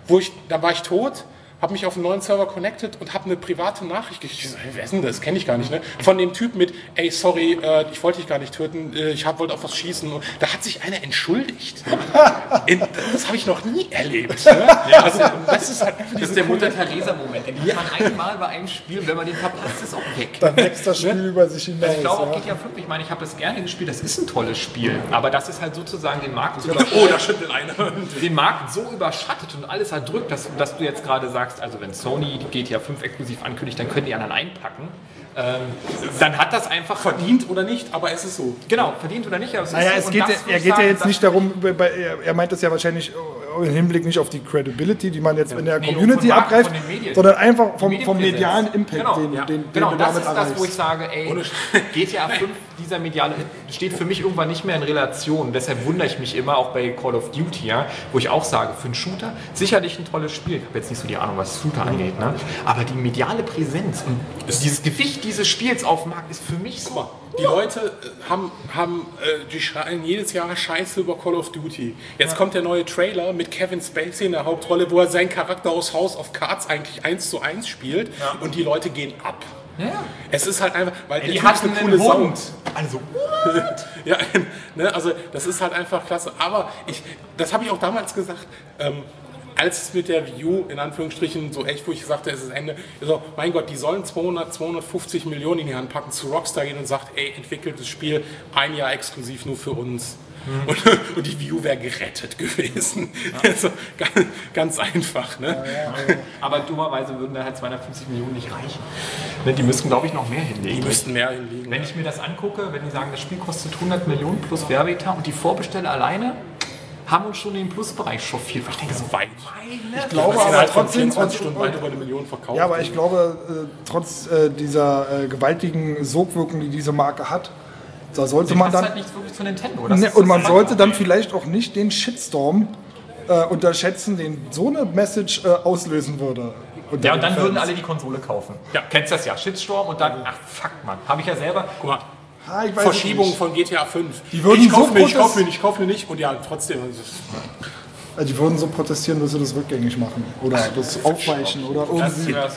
S10: Wo ich, dann war ich tot, habe mich auf einen neuen Server connected und habe eine private Nachricht. Ich so, hey, wer ist denn das? Kenne ich gar nicht. Ne? Von dem Typ mit, ey, sorry, äh, ich wollte dich gar nicht töten, äh, ich hab- wollte auf was schießen. Und da hat sich einer entschuldigt. [laughs] In, das habe ich noch nie erlebt. Ne? also, das ist halt
S3: Das ist der Mutter Teresa-Moment. Den hat man einmal bei einem Spiel, wenn man den verpasst, ist auch weg.
S1: Dann wächst das Spiel über sich hinaus.
S3: Also ich glaube auch
S1: ja.
S3: GTA 5, ich meine, ich habe das gerne gespielt, das ist ein tolles Spiel. Aber das ist halt sozusagen den Markt so,
S10: Oh, da schüttelt einer.
S3: den Markt so überschattet und alles erdrückt, dass, dass du jetzt gerade sagst, also wenn Sony die GTA 5 exklusiv ankündigt, dann können die anderen einpacken. Ähm, dann hat das einfach
S10: Verdient oder nicht, aber es ist so.
S3: Genau, verdient oder nicht. aber es ist
S1: Naja,
S3: so.
S1: es geht,
S3: das
S1: ja- er geht ja
S3: sagen,
S1: jetzt
S3: das-
S1: nicht darum, er, meint das ja wahrscheinlich im Hinblick nicht auf die Credibility, die man jetzt in der
S3: Nee,
S1: Community abgreift, sondern einfach vom, vom medialen Impact,
S3: Genau,
S1: den,
S3: ja.
S1: den, den
S3: genau
S1: du
S3: das
S1: damit
S3: ist das,
S1: erreichst.
S3: wo ich sage, ey, GTA 5, dieser mediale steht für mich irgendwann nicht mehr in Relation. Deshalb wundere ich mich immer, auch bei Call of Duty, ja, wo ich auch sage, für einen Shooter sicherlich ein tolles Spiel. Ich habe jetzt nicht so die Ahnung, was Shooter angeht, ne? aber die mediale Präsenz und dieses Gewicht dieses Spiels auf dem Markt ist für mich so.
S10: Die Leute äh, haben, haben äh, die schreien jedes Jahr Scheiße über Call of Duty. Jetzt kommt der neue Trailer mit Kevin Spacey in der Hauptrolle, wo er seinen Charakter aus House of Cards eigentlich eins zu eins spielt und die Leute gehen ab.
S3: Ja.
S10: Es ist halt einfach, weil der
S3: Die hatten
S10: eine coole.
S3: Hund. Also, [laughs]
S10: Ja, ne, also das ist halt einfach klasse. Aber ich, das habe ich auch damals gesagt, ähm, als es mit der View in Anführungsstrichen so echt, wo ich sagte, es ist Ende, so, mein Gott, die sollen 200, 250 Millionen in die Hand packen, zu Rockstar gehen und sagt, ey, entwickelt das Spiel ein Jahr exklusiv nur für uns. [laughs] Und, und die View wäre gerettet gewesen. [laughs] Also, ganz, ganz einfach. Ne?
S3: aber dummerweise würden da halt 250 Millionen nicht reichen. Ne, Die müssten, glaube ich, noch mehr hinlegen.
S10: Die müssten mehr hinlegen.
S3: Wenn ich mir das angucke, wenn die sagen, das Spiel kostet 100 Millionen plus Werbeetat und die Vorbesteller alleine haben uns schon in den Plusbereich chauffiert. Ich denke so,
S10: weit.
S1: Ich glaube aber
S10: halt von
S1: trotzdem,
S10: 24 Stunden weit über eine Million verkauft.
S1: ja, aber ich glaube, äh, trotz äh, dieser äh, gewaltigen Sogwirkung, die diese Marke hat, da sollte man
S3: passt
S1: dann
S3: halt nichts wirklich zu Nintendo. Das
S1: Ne,
S3: ist
S1: und man sollte dann vielleicht auch nicht den Shitstorm äh, unterschätzen, den so eine Message äh, auslösen würde. unter
S3: Ja, und dann
S1: Fans.
S3: würden alle die Konsole kaufen. Ja. Kennst das ja, Shitstorm und dann, ach fuck man, habe ich ja selber.
S10: Guck mal,
S1: Ah, ich weiß
S10: Verschiebung von GTA 5.
S1: Die würden
S10: ich kaufe
S1: so
S10: mir, ich kaufe mir, ich kaufe mir nicht und ja, trotzdem. Also,
S1: Die würden so protestieren, dass sie das rückgängig machen oder das aufweichen oder irgendwie.
S10: Ja,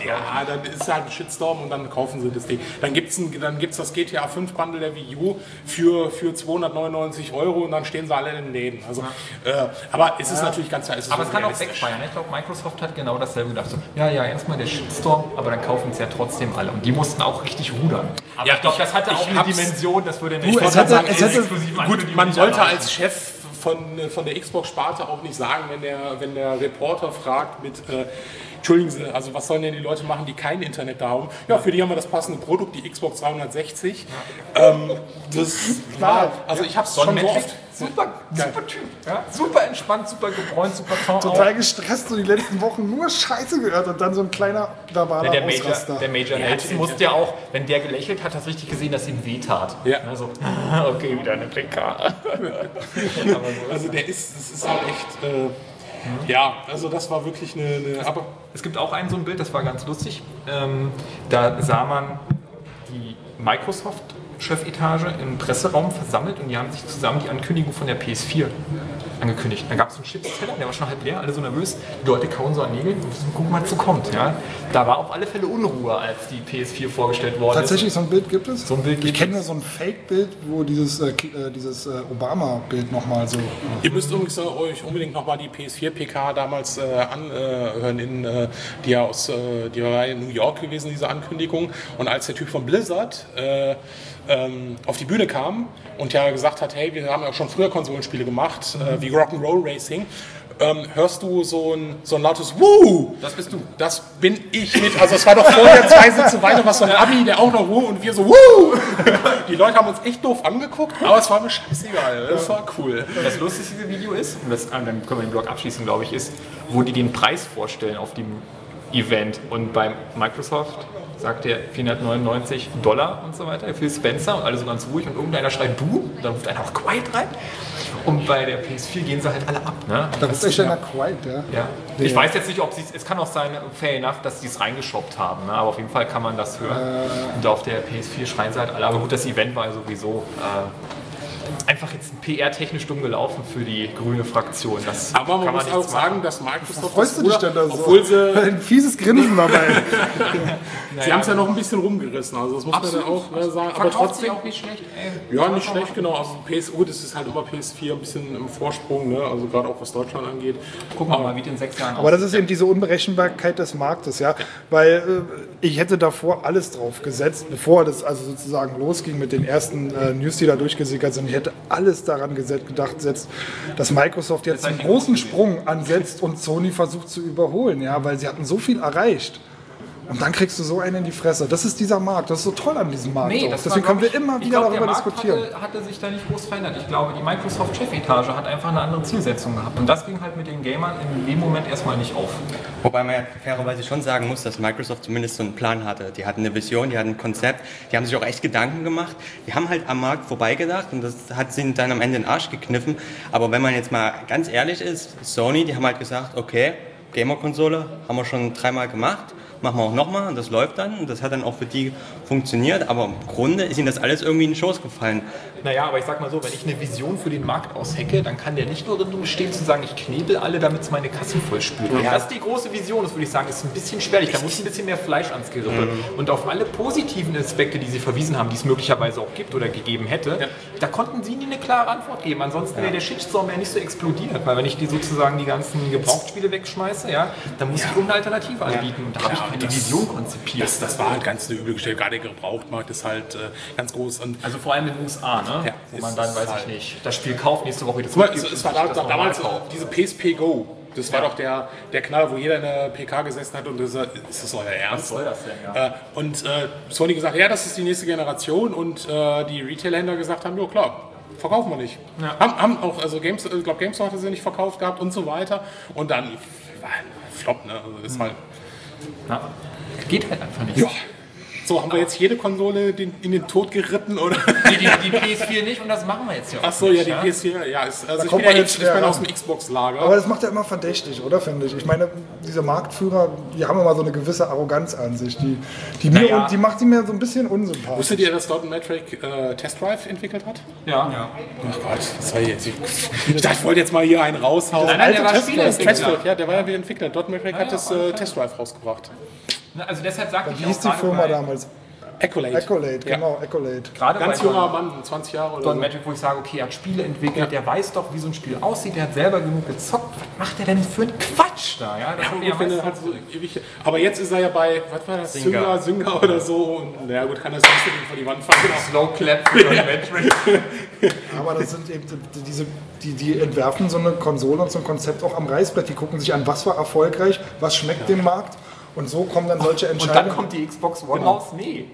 S10: dann ist halt ein Shitstorm und dann kaufen sie das Ding. Dann gibt es dann gibt's das GTA 5 Bundle der Wii U für, für 299 Euro und dann stehen sie alle in den Läden. Also, äh, aber es ist natürlich ganz klar, es ist
S3: Aber es kann auch wegfeiern. ne? Ich glaube, Microsoft hat genau dasselbe gedacht. So, ja, ja, erstmal der Shitstorm, aber dann kaufen es ja trotzdem alle. Und die mussten auch richtig rudern. Aber
S10: Ja,
S3: ich glaube, das hatte
S10: ich
S3: auch eine Dimension, das würde
S1: Du,
S3: nicht
S1: es hätte, es hätte,
S10: Gut, man sollte als Chef von, von der Xbox-Sparte auch nicht sagen, wenn der, wenn der Reporter fragt mit, äh, entschuldigen Sie, also was sollen denn die Leute machen, die kein Internet da haben? Ja, für die haben wir das passende Produkt, die Xbox 360. Ähm, das war, also ich habe es schon so oft.
S3: Super, super Typ. Ja? Super entspannt, super gebräunt, super Ton.
S1: total gestresst so die letzten Wochen nur Scheiße gehört und dann so ein kleiner verbaler
S3: Der, der Major,
S1: Ausraster.
S3: der Major
S10: Ja,
S3: Nelson
S10: ja.
S3: musste ja auch, wenn der gelächelt hat, hast richtig gesehen, dass ihm wehtat.
S10: Ja.
S3: Also, [laughs] okay, wieder eine PK. [laughs]
S10: Also der ist, das ist halt echt, äh, ja, also das war wirklich eine, eine aber
S3: Es gibt auch ein so ein Bild, das war ganz lustig. Ähm, da sah man die Microsoft-Chefetage im Presseraum versammelt und die haben sich zusammen die Ankündigung von der PS4 angekündigt. Dann gab es einen Chipsteller, der war schon halb leer, alle so nervös. Die Leute kauen so an Nägeln und müssen gucken, was so kommt. Ja? Da war auf alle Fälle Unruhe, als die PS4 vorgestellt worden
S1: Tatsächlich,
S3: ist.
S1: so ein Bild gibt es?
S3: So ein Bild
S1: Ich
S3: gibt
S1: kenne
S3: es.
S1: nur so ein Fake-Bild, wo dieses, äh, äh, dieses äh, Obama-Bild nochmal so.
S10: Ihr müsst übrigens äh, euch unbedingt nochmal die PS4-PK damals äh, anhören, in, äh, die ja aus äh, die war in New York gewesen, diese Ankündigung. Und als der Typ von Blizzard äh, ähm, auf die Bühne kam und ja gesagt hat, hey, wir haben ja auch schon früher Konsolenspiele gemacht, äh, wie Rock'n'Roll Racing, ähm, hörst du so ein, so ein lautes Wuh!
S3: Das bist du.
S10: Das bin ich mit. Also es war doch vorher [laughs] zwei Sitze weiter, was so ein Abi, der auch noch Wuh und wir so Wuh! [laughs] Die Leute haben uns echt doof angeguckt, aber es war mir scheißegal. Das war cool.
S3: Das lustigste Video ist, und das, dann können wir den Blog abschließen, glaube ich, ist, wo die den Preis vorstellen auf dem Event. Und bei Microsoft sagt er 499 Dollar und so weiter für Spencer und alle so ganz ruhig und irgendeiner schreit du, dann ruft einer auch Quiet rein. Und bei der PS4 gehen sie halt alle ab. Ne?
S1: Da ist echt einer quiet, ja.
S3: Ja. Ich weiß jetzt nicht, ob sie es kann auch sein, fair enough, dass sie es reingeschoppt haben, ne? aber auf jeden Fall kann man das hören.
S1: Äh.
S3: Und auf der PS4 schreien sie halt alle. Aber gut, das Event war sowieso äh, einfach jetzt PR-technisch dumm gelaufen für die grüne Fraktion. Das
S10: Aber man
S3: kann
S10: muss
S3: nichts
S10: auch sagen, dass Microsoft
S1: Freust du dich denn da so?
S10: obwohl sie, [laughs]
S1: Ein fieses Grinsen dabei. [laughs]
S10: sie haben es ja noch ein bisschen rumgerissen, also das muss
S3: Absolut.
S10: man dann auch ne, sagen. Aber trotzdem,
S3: auch nicht schlecht. Ey.
S10: ja, nicht schlecht, genau. Also PSU, das ist halt über PS4 ein bisschen im Vorsprung, ne? also gerade auch was Deutschland angeht.
S3: Gucken wir mal, wie in sechs Jahren
S1: Aber das ist eben diese Unberechenbarkeit des Marktes, ja. Weil äh, ich hätte davor alles drauf gesetzt, bevor das also sozusagen losging mit den ersten äh, News, die da durchgesickert sind. Ich hätte alles daran gedacht, setzt, dass Microsoft jetzt einen großen Sprung ansetzt und Sony versucht zu überholen, ja, weil sie hatten so viel erreicht. Und dann kriegst du so einen in die Fresse. Das ist dieser Markt. Das ist so toll an diesem Markt.
S3: Nee,
S1: Deswegen können wir
S3: ich-
S1: immer wieder
S3: glaub,
S1: darüber
S3: der Markt
S1: diskutieren.
S3: Hatte, hatte sich da nicht groß verändert. Ich glaube, die Microsoft-Chefetage hat einfach eine andere Zielsetzung gehabt. Und das ging halt mit den Gamern in dem Moment erstmal nicht auf.
S8: Wobei man ja fairerweise schon sagen muss, dass Microsoft zumindest so einen Plan hatte. Die hatten eine Vision, die hatten ein Konzept, die haben sich auch echt Gedanken gemacht. Die haben halt am Markt vorbeigedacht und das hat sie dann am Ende in den Arsch gekniffen. Aber wenn man jetzt mal ganz ehrlich ist, Sony, die haben halt gesagt, okay, Gamer-Konsole haben wir schon dreimal gemacht, machen wir auch nochmal und das läuft dann und das hat dann auch für die funktioniert. Aber im Grunde ist ihnen das alles irgendwie in den Schoß gefallen.
S3: Naja, aber ich sag mal so, wenn ich eine Vision für den Markt aushecke, dann kann der nicht nur darin bestehen zu sagen, ich knebel alle, damit es meine Kassen voll spült. Wenn
S8: Ja.
S3: das die große Vision ist, würde ich sagen, ist ein bisschen schwerlich. Da muss ein bisschen mehr Fleisch ans Gerippe. Und auf alle positiven Aspekte, die sie verwiesen haben, die es möglicherweise auch gibt oder gegeben hätte, da konnten sie nie eine klare Antwort geben. Ansonsten wäre der Shitstorm ja nicht so explodiert. Weil wenn ich die sozusagen die ganzen Gebrauchtspiele wegschmeiße, ja, dann muss ich irgendeine Alternative anbieten. Und da habe ich keine
S10: das-
S3: Vision konzipiert.
S10: Das, das war halt ganz eine üble Gestellt. Gerade der Gebrauchtmarkt ist halt äh, ganz groß. Und
S3: also vor allem in den USA, ne?
S10: Ja,
S3: Wo man dann, weiß
S10: halt-
S3: ich nicht, das Spiel kauft, nächste Woche das
S10: mal,
S3: gibt,
S10: es, es war
S3: das
S10: da, damals
S3: kauft.
S10: diese PSP Go. Das war doch der, der Knaller, wo jeder in der PK gesessen hat und gesagt, ist das euer Ernst?
S3: Was soll das denn, ja?
S10: Äh, und äh, Sony gesagt, ja, das ist die nächste Generation und äh, die Retail-Händler gesagt haben, ja klar, verkaufen wir nicht.
S3: Ja.
S10: Haben, haben auch, also Games, ich glaube, GameStop hatte sie nicht verkauft gehabt und so weiter. Und dann war halt Flop, ne? Also ist halt.
S3: Ja. Geht halt einfach nicht.
S10: Ja. So, haben wir jetzt jede Konsole in den Tod geritten, oder?
S3: Die, die, die PS4 nicht und das machen wir jetzt ja auch
S10: Ach so,
S3: nicht,
S10: ja, die PS4, ja. Ist, also ich
S1: kommt
S10: bin, ja
S1: jetzt
S10: ich bin aus dem Xbox-Lager.
S1: Aber das macht ja immer verdächtig, oder, finde ich? Ich meine, diese Marktführer, die haben immer so eine gewisse Arroganz an sich. Die, die, mir,
S3: Naja.
S1: und die macht die mir so ein bisschen unsympathisch.
S10: Wusstet ihr, dass Dot Metric äh, Test Drive entwickelt hat?
S3: Ja. ja.
S10: Ach Gott, das war jetzt. Ich dachte, ich wollte jetzt mal hier einen raushauen.
S3: Nein, nein, der war
S10: Test. Drive, ja, der war ja wieder Entwickler. Dot Metric hat das äh, Test Drive rausgebracht.
S3: Also deshalb sagte ich
S1: Wie
S3: auch
S1: hieß die Firma
S3: bei-
S1: damals?
S10: Accolade.
S1: Accolade,
S10: Ja.
S1: genau, Accolade.
S3: Gerade
S10: Ganz
S3: bei
S10: junger Mann, 20 Jahre oder
S3: Don
S10: so.
S3: Magic, wo ich sage, okay, er hat Spiele entwickelt, der weiß doch, wie so ein Spiel aussieht, der hat selber genug gezockt. Was macht er denn für einen Quatsch da? Ja, das
S10: Ja,
S3: ja
S10: gut,
S3: meistens-
S10: halt so ewig, aber jetzt ist er ja bei, was war das,
S3: Synga.
S10: Synga, Synga oder so. Und naja, gut, kann das Ding vor die Wand fahren.
S3: Slow Clap für Don Magic. [laughs]
S1: Aber das sind eben die- diese, die, die entwerfen so eine Konsole und so ein Konzept auch am Reißbrett. Die gucken sich an, was war erfolgreich, was schmeckt dem Markt. Und so kommen dann solche
S3: Und
S1: Entscheidungen.
S3: dann kommt die Xbox One
S1: Genau.
S3: raus? Nee.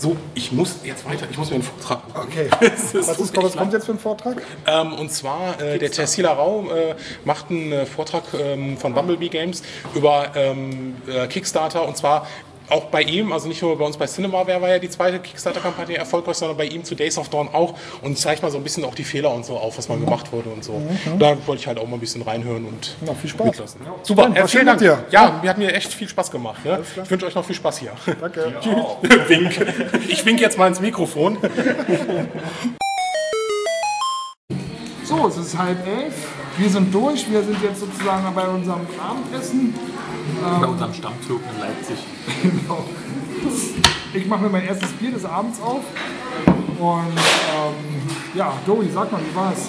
S10: So, ich muss jetzt weiter, ich muss mir einen Vortrag machen.
S1: Okay, [laughs] was, ist, was kommt jetzt für ein Vortrag?
S10: Ähm, und zwar, äh, der Tessila Raum äh, macht einen äh, Vortrag ähm, von Bumblebee Games über ähm, äh, Kickstarter und zwar auch bei ihm, also nicht nur bei uns bei Cinemaware war ja die zweite Kickstarter-Kampagne erfolgreich, sondern bei ihm zu Days of Dawn auch und zeigt mal so ein bisschen auch die Fehler und so auf, was mal gemacht wurde und so. Da wollte ich halt auch mal ein bisschen reinhören und
S1: Na, viel Spaß.
S10: mitlassen. Super,
S1: Dann,
S10: äh, vielen
S1: schön
S10: Dank.
S1: dir.
S10: Ja, mir hat mir echt viel Spaß gemacht. Ja? Ich wünsche euch noch viel Spaß hier.
S1: Danke. [laughs]
S10: Wink. Ich wink jetzt mal ins Mikrofon.
S1: So, es ist halb elf. wir sind durch. Wir sind jetzt sozusagen bei unserem Abendessen.
S3: Bei unserem Stammtürken in Leipzig. [laughs]
S1: Genau. Ich mache mir mein erstes Bier des Abends auf. Und ähm, ja, Dori, sag mal, wie war's?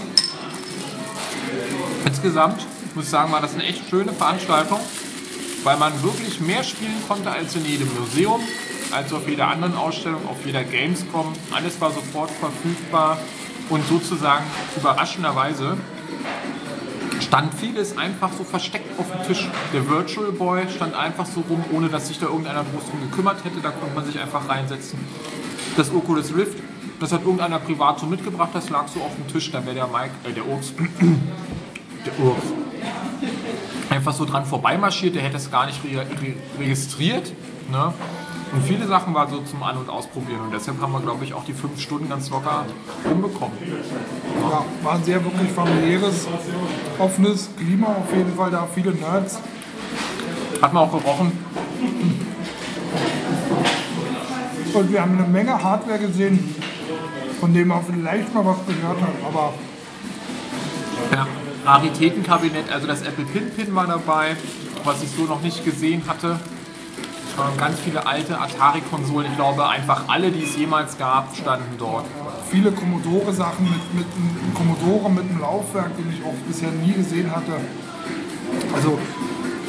S3: Insgesamt muss ich sagen, war das eine echt schöne Veranstaltung, weil man wirklich mehr spielen konnte als in jedem Museum, als auf jeder anderen Ausstellung, auf jeder Gamescom. Alles war sofort verfügbar und sozusagen überraschenderweise stand vieles einfach so versteckt auf dem Tisch. Der Virtual Boy stand einfach so rum, ohne dass sich da irgendeiner groß drum gekümmert hätte. Da konnte man sich einfach reinsetzen. Das Oculus Rift, das hat irgendeiner privat so mitgebracht, das lag so auf dem Tisch. Da wäre der Mike, äh, der Urs, [clears throat] der Urs, einfach so dran vorbeimarschiert. Der hätte es gar nicht re re registriert. Ne? Und viele Sachen war so zum An- und Ausprobieren. Und deshalb haben wir, glaube ich, auch die fünf Stunden ganz locker rumbekommen.
S1: Ja, war ein sehr wirklich familiäres, offenes Klima auf jeden Fall da, viele Nerds.
S3: Hat man auch gerochen.
S1: Und wir haben eine Menge Hardware gesehen, von dem man vielleicht mal was gehört hat, aber
S3: Ja, Raritätenkabinett, also das Apple Pin Pin war dabei, was ich so noch nicht gesehen hatte. Ähm, Ganz viele alte Atari-Konsolen, ich glaube einfach alle, die es jemals gab, standen dort.
S1: viele Commodore-Sachen mit, mit einem Commodore mit einem Laufwerk, den ich auch bisher nie gesehen hatte. Also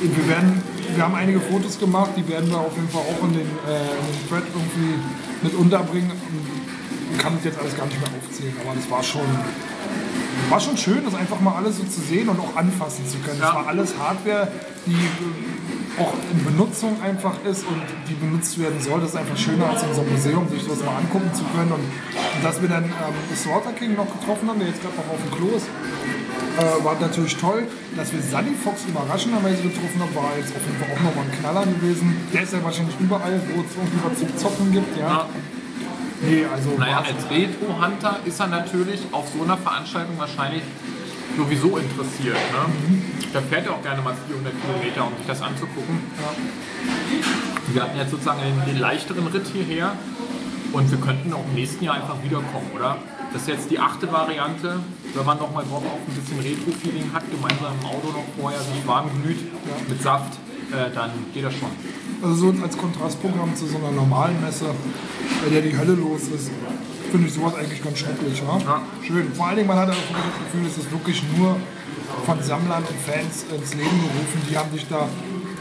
S1: wir werden, wir haben einige Fotos gemacht, die werden wir auf jeden Fall auch in den, äh, in den Thread irgendwie mit unterbringen. Ich kann das jetzt alles gar nicht mehr aufzählen, aber das war schon, war schon schön, das einfach mal alles so zu sehen und auch anfassen zu können. Das
S3: Ja.
S1: war alles Hardware, die äh, auch in Benutzung einfach ist und die benutzt werden soll. Das ist einfach schöner als in einem Museum, sich das mal angucken zu können. Und, und dass wir dann ähm, Slaughter King noch getroffen haben, der jetzt gerade noch auf dem Klo ist, äh, war natürlich toll. Dass wir Sunny Fox überraschenderweise getroffen haben, war jetzt auf jeden Fall auch nochmal ein Knaller gewesen. Der ist ja wahrscheinlich überall, wo es irgendwie was zu zocken gibt. Ja. Nee, also
S3: Naja, als Retro-Hunter ist er natürlich auf so einer Veranstaltung wahrscheinlich sowieso interessiert. Ne? Da fährt er auch gerne mal 400 Kilometer, um sich das anzugucken. Wir hatten jetzt sozusagen den, den leichteren Ritt hierher und wir könnten auch im nächsten Jahr einfach wiederkommen, oder? Das ist jetzt die achte Variante. Wenn man noch mal drauf auf ein bisschen Retro-Feeling hat, gemeinsam im Auto noch vorher sich warm glüht mit Saft, äh, dann geht das schon.
S1: Also so als Kontrastprogramm zu so einer normalen Messe, bei der die Hölle los ist, finde ich sowas eigentlich ganz schrecklich. Ja? Schön. Vor allen Dingen, man hat auch das Gefühl, es ist wirklich nur von Sammlern und Fans ins Leben gerufen. Die haben sich da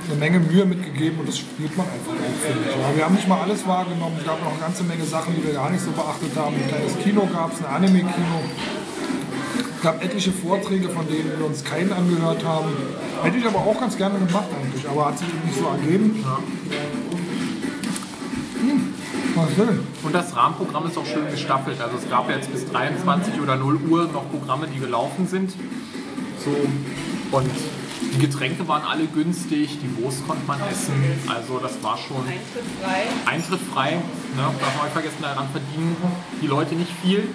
S1: eine Menge Mühe mitgegeben und das spürt man einfach auch, finde ich. Ja, wir haben nicht mal alles wahrgenommen. Es gab noch eine ganze Menge Sachen, die wir gar nicht so beachtet haben. Ein kleines Kino gab es, ein Anime-Kino. Es gab etliche Vorträge, von denen wir uns keinen angehört haben. Hätte ich aber auch ganz gerne gemacht eigentlich, aber hat sich nicht so ergeben. Hm, war schön.
S3: Und das Rahmenprogramm ist auch schön gestaffelt. Also es gab jetzt bis 23 oder 0 Uhr noch Programme, die gelaufen sind. So. Und die Getränke waren alle günstig, die Wurst konnte man essen. Also das war schon
S4: Eintritt frei.
S3: Eintritt frei. Ne? Darf man nicht vergessen, daran verdienen die Leute nicht viel.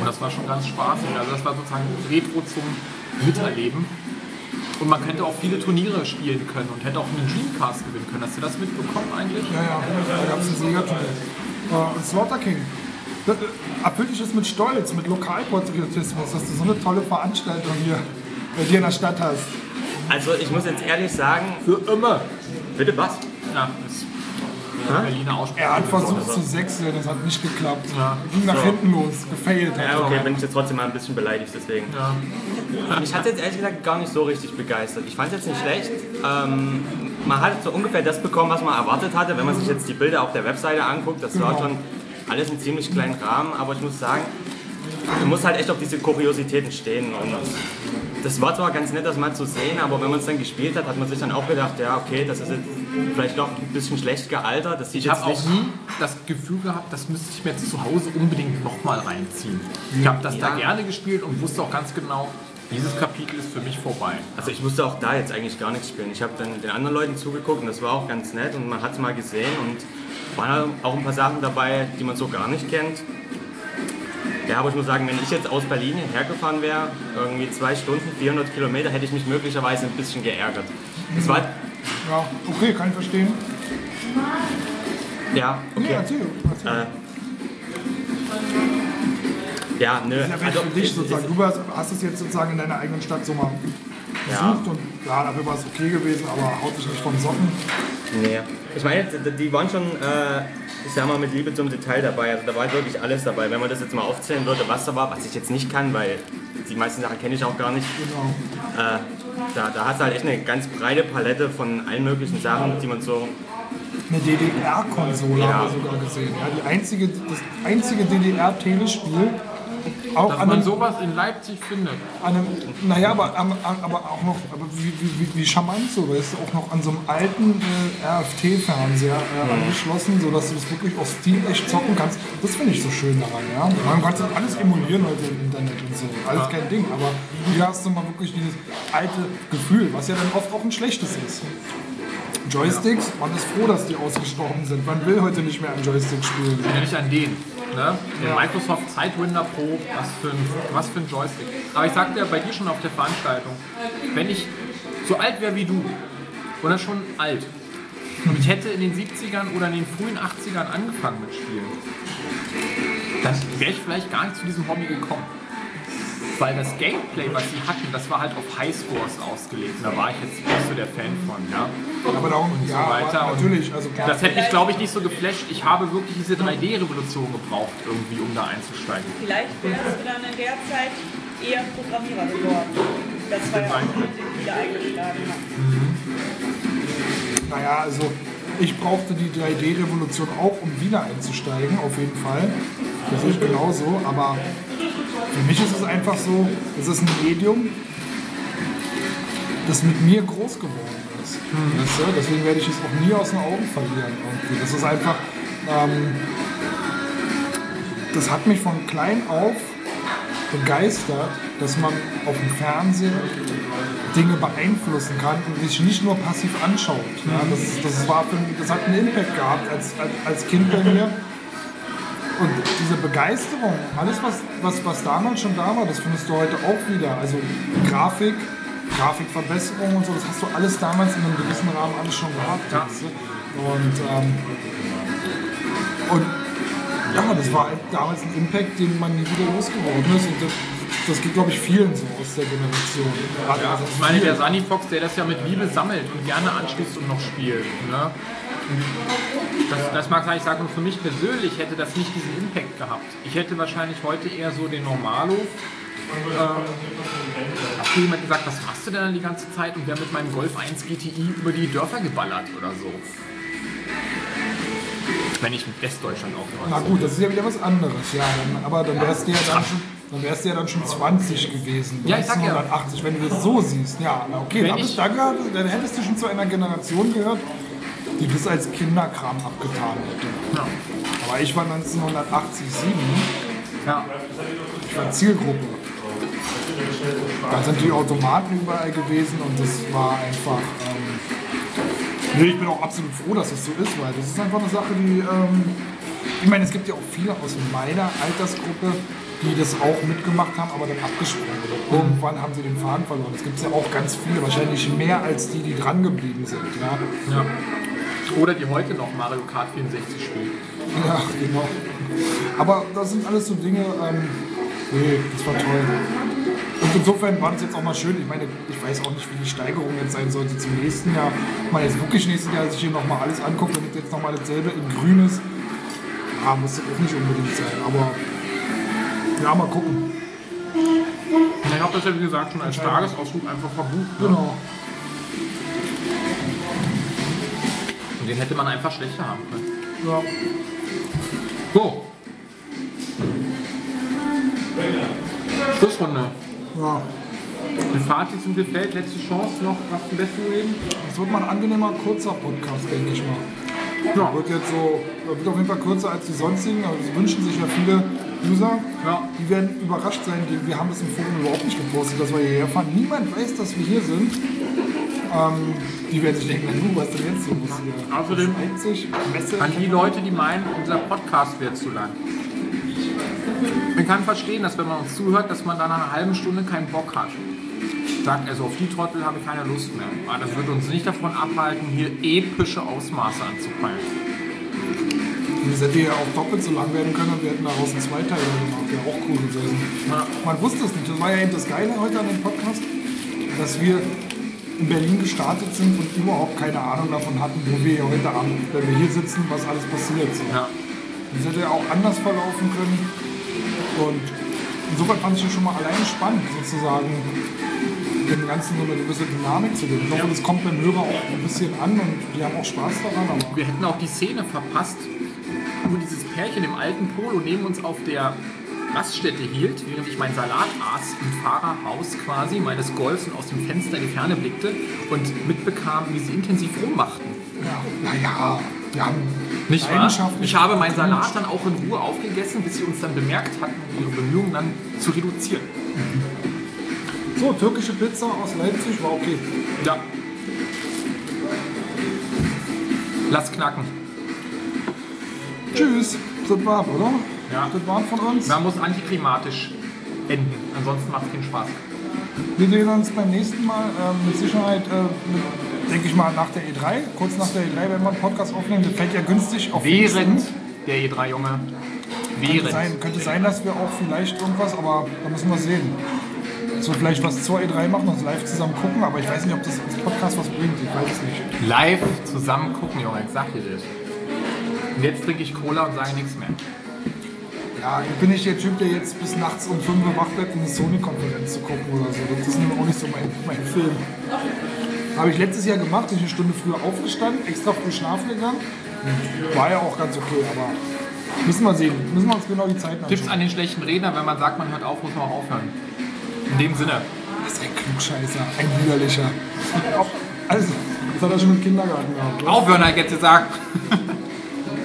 S3: Und das war schon ganz spaßig. Also das war sozusagen Retro zum Miterleben. Und man könnte auch viele Turniere spielen können und hätte auch einen Dreamcast gewinnen können. Hast du das mitbekommen eigentlich?
S1: Ja, ja, da gab es ein Siegerturnier. Äh, Slaughter King. Äh, Erfüllt dich das mit Stolz, mit Lokalpatriotismus, dass du so eine tolle Veranstaltung hier bei dir in der Stadt hast.
S8: Also ich muss jetzt ehrlich sagen,
S3: Für immer.
S8: bitte was?
S3: Ja, ist.
S1: Er hat versucht zu sechseln, das hat nicht geklappt.
S3: Ja.
S1: Ging nach
S8: So.
S1: hinten los, gefailt.
S8: Ja, okay, bin ich jetzt trotzdem mal ein bisschen beleidigt deswegen. Mich hat jetzt ehrlich gesagt gar nicht so richtig begeistert. Ich fand es jetzt nicht schlecht. Ähm, man hat so ungefähr das bekommen, was man erwartet hatte. Wenn man sich jetzt die Bilder auf der Webseite anguckt, das war schon alles in ziemlich kleinen Rahmen. Aber ich muss sagen, du musst halt echt auf diese Kuriositäten stehen. Und das war zwar ganz nett, das mal zu sehen, aber wenn man es dann gespielt hat, hat man sich dann auch gedacht, ja okay, das ist jetzt vielleicht doch ein bisschen schlecht gealtert. Das sieht
S3: Ich habe auch nie das Gefühl gehabt, das müsste ich mir jetzt zu Hause unbedingt nochmal reinziehen. Ich habe das da
S8: Ja.
S3: gerne gespielt und wusste auch ganz genau, dieses Kapitel ist für mich vorbei.
S8: Also ich musste auch da jetzt eigentlich gar nichts spielen. Ich habe dann den anderen Leuten zugeguckt und das war auch ganz nett und man hat es mal gesehen und waren auch ein paar Sachen dabei, die man so gar nicht kennt. Ja, aber ich muss sagen, wenn ich jetzt aus Berlin hergefahren wäre, irgendwie zwei Stunden, 400 Kilometer, hätte ich mich möglicherweise ein bisschen geärgert. Es war,
S1: Ja, okay, kann ich verstehen.
S8: ja,
S1: Nee,
S8: okay.
S1: erzähl. erzähl.
S8: Äh,
S12: Ja, nö.
S1: Das ist ja
S12: Also,
S1: für dich sozusagen. Du hast, hast es jetzt sozusagen in deiner eigenen Stadt so mal besucht und ja, dafür war es okay gewesen, aber haut dich nicht vom Socken.
S12: Nee. Ich meine, die- waren schon, äh, ich sag mal, mit Liebe zum Detail dabei. Also da war wirklich alles dabei. Wenn man das jetzt mal aufzählen würde, was da war, was ich jetzt nicht kann, weil die meisten Sachen kenne ich auch gar nicht.
S1: Genau.
S12: Äh, da, da hast du halt echt eine ganz breite Palette von allen möglichen Sachen, die man so.
S1: Eine DDR-Konsole
S12: Ja.
S1: haben wir sogar gesehen. Ja, die einzige, das einzige DDR-Telespiel. Auch
S3: Dass
S1: an
S3: man
S1: einem,
S3: sowas in Leipzig findet.
S1: an einem, naja, aber, aber auch noch, aber wie, wie, wie, wie charmant so, weißt du, auch noch an so einem alten äh, RFT-Fernseher äh, angeschlossen, sodass du das wirklich auf Steam echt zocken kannst. Das finde ich so schön daran, ja. Man kann das alles emulieren heute im Internet und so, alles kein Ding, aber hier hast du mal wirklich dieses alte Gefühl, was ja dann oft auch ein schlechtes ist. Joysticks, man ist froh, dass die ausgestorben sind. Man will heute nicht mehr an Joysticks spielen.
S3: Ja, nicht an den. Ne? Den Microsoft Sidewinder Pro, was für, ein, was für ein Joystick. Aber ich sagte ja bei dir schon auf der Veranstaltung, wenn ich so alt wäre wie du, oder schon alt, und ich hätte in den 70ern oder in den frühen 80ern angefangen mit Spielen, dann wäre ich vielleicht gar nicht zu diesem Hobby gekommen. Weil das Gameplay, was sie hatten, das war halt auf Highscores ausgelegt. Da war ich jetzt nicht so der Fan von, ja.
S1: Aber darum,
S3: und
S1: ja,
S3: so weiter.
S1: aber
S3: Und
S1: natürlich, also klar.
S3: das hätte mich, glaube ich, nicht so geflasht. Ich habe wirklich diese 3D-Revolution gebraucht, irgendwie, um da einzusteigen.
S13: Vielleicht wärst du dann in der Zeit eher Programmierer geworden. Das war ja auch ein Punkt, den du wieder eingeschlagen hast.
S1: Naja, also ich brauchte die 3D-Revolution auch, um wieder einzusteigen, auf jeden Fall. Das sehe ich genauso, aber für mich ist es einfach so, es ist ein Medium, das mit mir groß geworden ist. Weißt du? Deswegen werde ich es auch nie aus den Augen verlieren. Irgendwie. Das ist einfach, ähm, das hat mich von klein auf begeistert, dass man auf dem Fernseher Dinge beeinflussen kann und sich nicht nur passiv anschaut. Ja, das, das, war das hat einen Impact gehabt als, als, als Kind bei mir. Und diese Begeisterung, alles was, was, was damals schon da war, das findest du heute auch wieder. Also Grafik, Grafikverbesserung und so, das hast du alles damals in einem gewissen Rahmen alles schon gehabt. du? Und, ähm, und ja, das war halt damals ein Impact, den man nie wieder losgeworden ist. Und das, das geht, glaube ich, vielen so aus der Generation.
S3: Ja,
S1: also
S3: ich meine, der. Sunny Fox, der das ja mit Liebe sammelt und gerne anschließt und noch spielt. Ne? Das, das mag sein, ich sage, und für mich persönlich hätte das nicht diesen Impact gehabt. Ich hätte wahrscheinlich heute eher so den Normalo. Ähm, hat jemand gesagt, was machst du denn die ganze Zeit? Und wäre mit meinem Golf 1 GTI über die Dörfer geballert oder so. Wenn ich mit Westdeutschland aufhöre.
S1: Na gut, das ist ja wieder was anderes, ja. Dann, aber dann wärst du ja dann schon, dann wärst du ja dann schon 20 gewesen.
S3: Ja, ich sag ja.
S1: 1980, wenn du das so siehst. Ja, na okay, dann,
S3: ich-
S1: gehört- dann hättest du schon zu einer Generation gehört, die das als Kinderkram abgetan hätte.
S3: Ja.
S1: Aber ich war 1980, 7.
S3: Ja.
S1: Ich war Zielgruppe. Da sind die Automaten überall gewesen und das war einfach. Ähm, nee, ich bin auch absolut froh, dass es so ist, weil das ist einfach eine Sache, die. Ähm, ich meine, es gibt ja auch viele aus meiner Altersgruppe, die das auch mitgemacht haben, aber dann abgesprungen sind. Irgendwann haben sie den Faden verloren. Es gibt ja auch ganz viele, wahrscheinlich mehr als die, die dran geblieben sind. Ja,
S3: Ja. Oder die heute noch Mario Kart 64 spielen.
S1: ja genau. Aber das sind alles so Dinge, ähm, nee, das war toll. Und insofern war das jetzt auch mal schön. Ich meine, ich weiß auch nicht, wie die Steigerung jetzt sein sollte zum nächsten Jahr. Wenn man jetzt wirklich nächstes Jahr sich hier nochmal alles anguckt, wenn jetzt nochmal dasselbe in grün ist, ja, muss das auch nicht unbedingt sein. Aber ja, mal gucken.
S3: Ich habe das ja wie gesagt schon als Tagesausflug einfach verbucht. Ne?
S1: Genau.
S3: Und den hätte man einfach schlechter haben können.
S1: Ja.
S3: So. Schlussrunde.
S1: Ja.
S3: Ein Fazit zum Gefällt, letzte Chance noch was zum Besten geben.
S1: Das wird mal ein angenehmer, kurzer Podcast, denke ich mal.
S3: Ja.
S1: Wird jetzt so, wird auf jeden Fall kürzer als die sonstigen, aber das wünschen sich ja viele User.
S3: Ja.
S1: Die werden überrascht sein, die- wir haben das im Forum überhaupt nicht gepostet, dass wir hierher fahren. Niemand weiß, dass wir hier sind. Ähm, die werden sich denken, du, was denn jetzt los hier?
S3: Außerdem
S1: Leipzig, Messe.
S3: an die Leute, die meinen, unser Podcast wird zu lang. Man kann verstehen, dass wenn man uns zuhört, dass man dann nach einer halben Stunde keinen Bock hat. Sagt also, auf die Trottel habe ich keine Lust mehr. Aber das wird uns nicht davon abhalten, hier epische Ausmaße anzupeilen.
S1: Das hätte ja auch doppelt so lang werden können und wir hätten daraus einen Zweiteiler gemacht. Wäre auch cool gewesen. Man wusste es nicht. Das war ja eben das Geile heute an dem Podcast, dass wir in Berlin gestartet sind und überhaupt keine Ahnung davon hatten, wo wir hier heute Abend, wenn wir hier sitzen, was alles passiert. So. Das hätte ja auch anders verlaufen können. Und insofern fand ich es schon mal allein spannend, sozusagen dem Ganzen so eine gewisse Dynamik zu geben. Ich hoffe, das kommt beim Hörer auch ein bisschen an und die haben auch Spaß daran.
S3: Wir hätten auch die Szene verpasst, wo dieses Pärchen im alten Polo neben uns auf der Raststätte hielt, während ich meinen Salat aß im Fahrerhaus quasi meines Golfs und aus dem Fenster in die Ferne blickte und mitbekam, wie sie intensiv rummachten.
S1: naja, wir haben
S3: Nicht wahr? Ich habe meinen. Salat dann auch in Ruhe aufgegessen, bis sie uns dann bemerkt hatten, ihre Bemühungen dann zu reduzieren.
S1: So, türkische Pizza aus Leipzig war okay.
S3: Ja. Lass knacken.
S1: Tschüss. Das war's, oder?
S3: Ja.
S1: Das war's von uns.
S3: Man muss antiklimatisch enden, ansonsten macht es keinen Spaß.
S1: Wir sehen uns beim nächsten Mal ähm, mit Sicherheit, äh, denke ich mal, nach der E3. Kurz nach der E3 werden wir einen Podcast aufnehmen. Das fällt ja günstig auf
S3: Während
S1: Pfingsten.
S3: der E3, Junge.
S1: Könnte
S3: Während.
S1: sein, könnte sein, dass wir auch vielleicht irgendwas, aber da müssen wir sehen. Wir vielleicht was zur E3 machen, uns live zusammen gucken, aber ich weiß nicht, ob das als Podcast was bringt. Ich weiß es nicht.
S3: Live zusammen gucken, Junge, ich sag dir das. Und jetzt trinke ich Cola und sage nichts mehr.
S1: Ja, ich bin nicht der Typ, der jetzt bis nachts um 5 Uhr wach bleibt, um eine Sony-Konferenz zu gucken oder so. Das ist nun auch nicht so mein, mein Film. Habe ich letztes Jahr gemacht, bin ich eine Stunde früher aufgestanden, extra früh schlafen gegangen. War ja auch ganz okay, aber müssen wir sehen. Müssen wir uns genau die Zeit
S3: Tipps an den schlechten Redner, wenn man sagt, man hört auf, muss man auch aufhören. In dem Sinne.
S1: Das ist ein Klugscheißer, ein widerlicher. Also, das hat er schon im Kindergarten gehabt. oder?
S3: Aufhören, hat jetzt gesagt.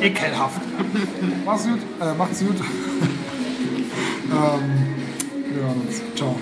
S1: Ekelhaft. Mach's gut, äh, macht's gut. [laughs] ähm, wir hören uns. Ciao.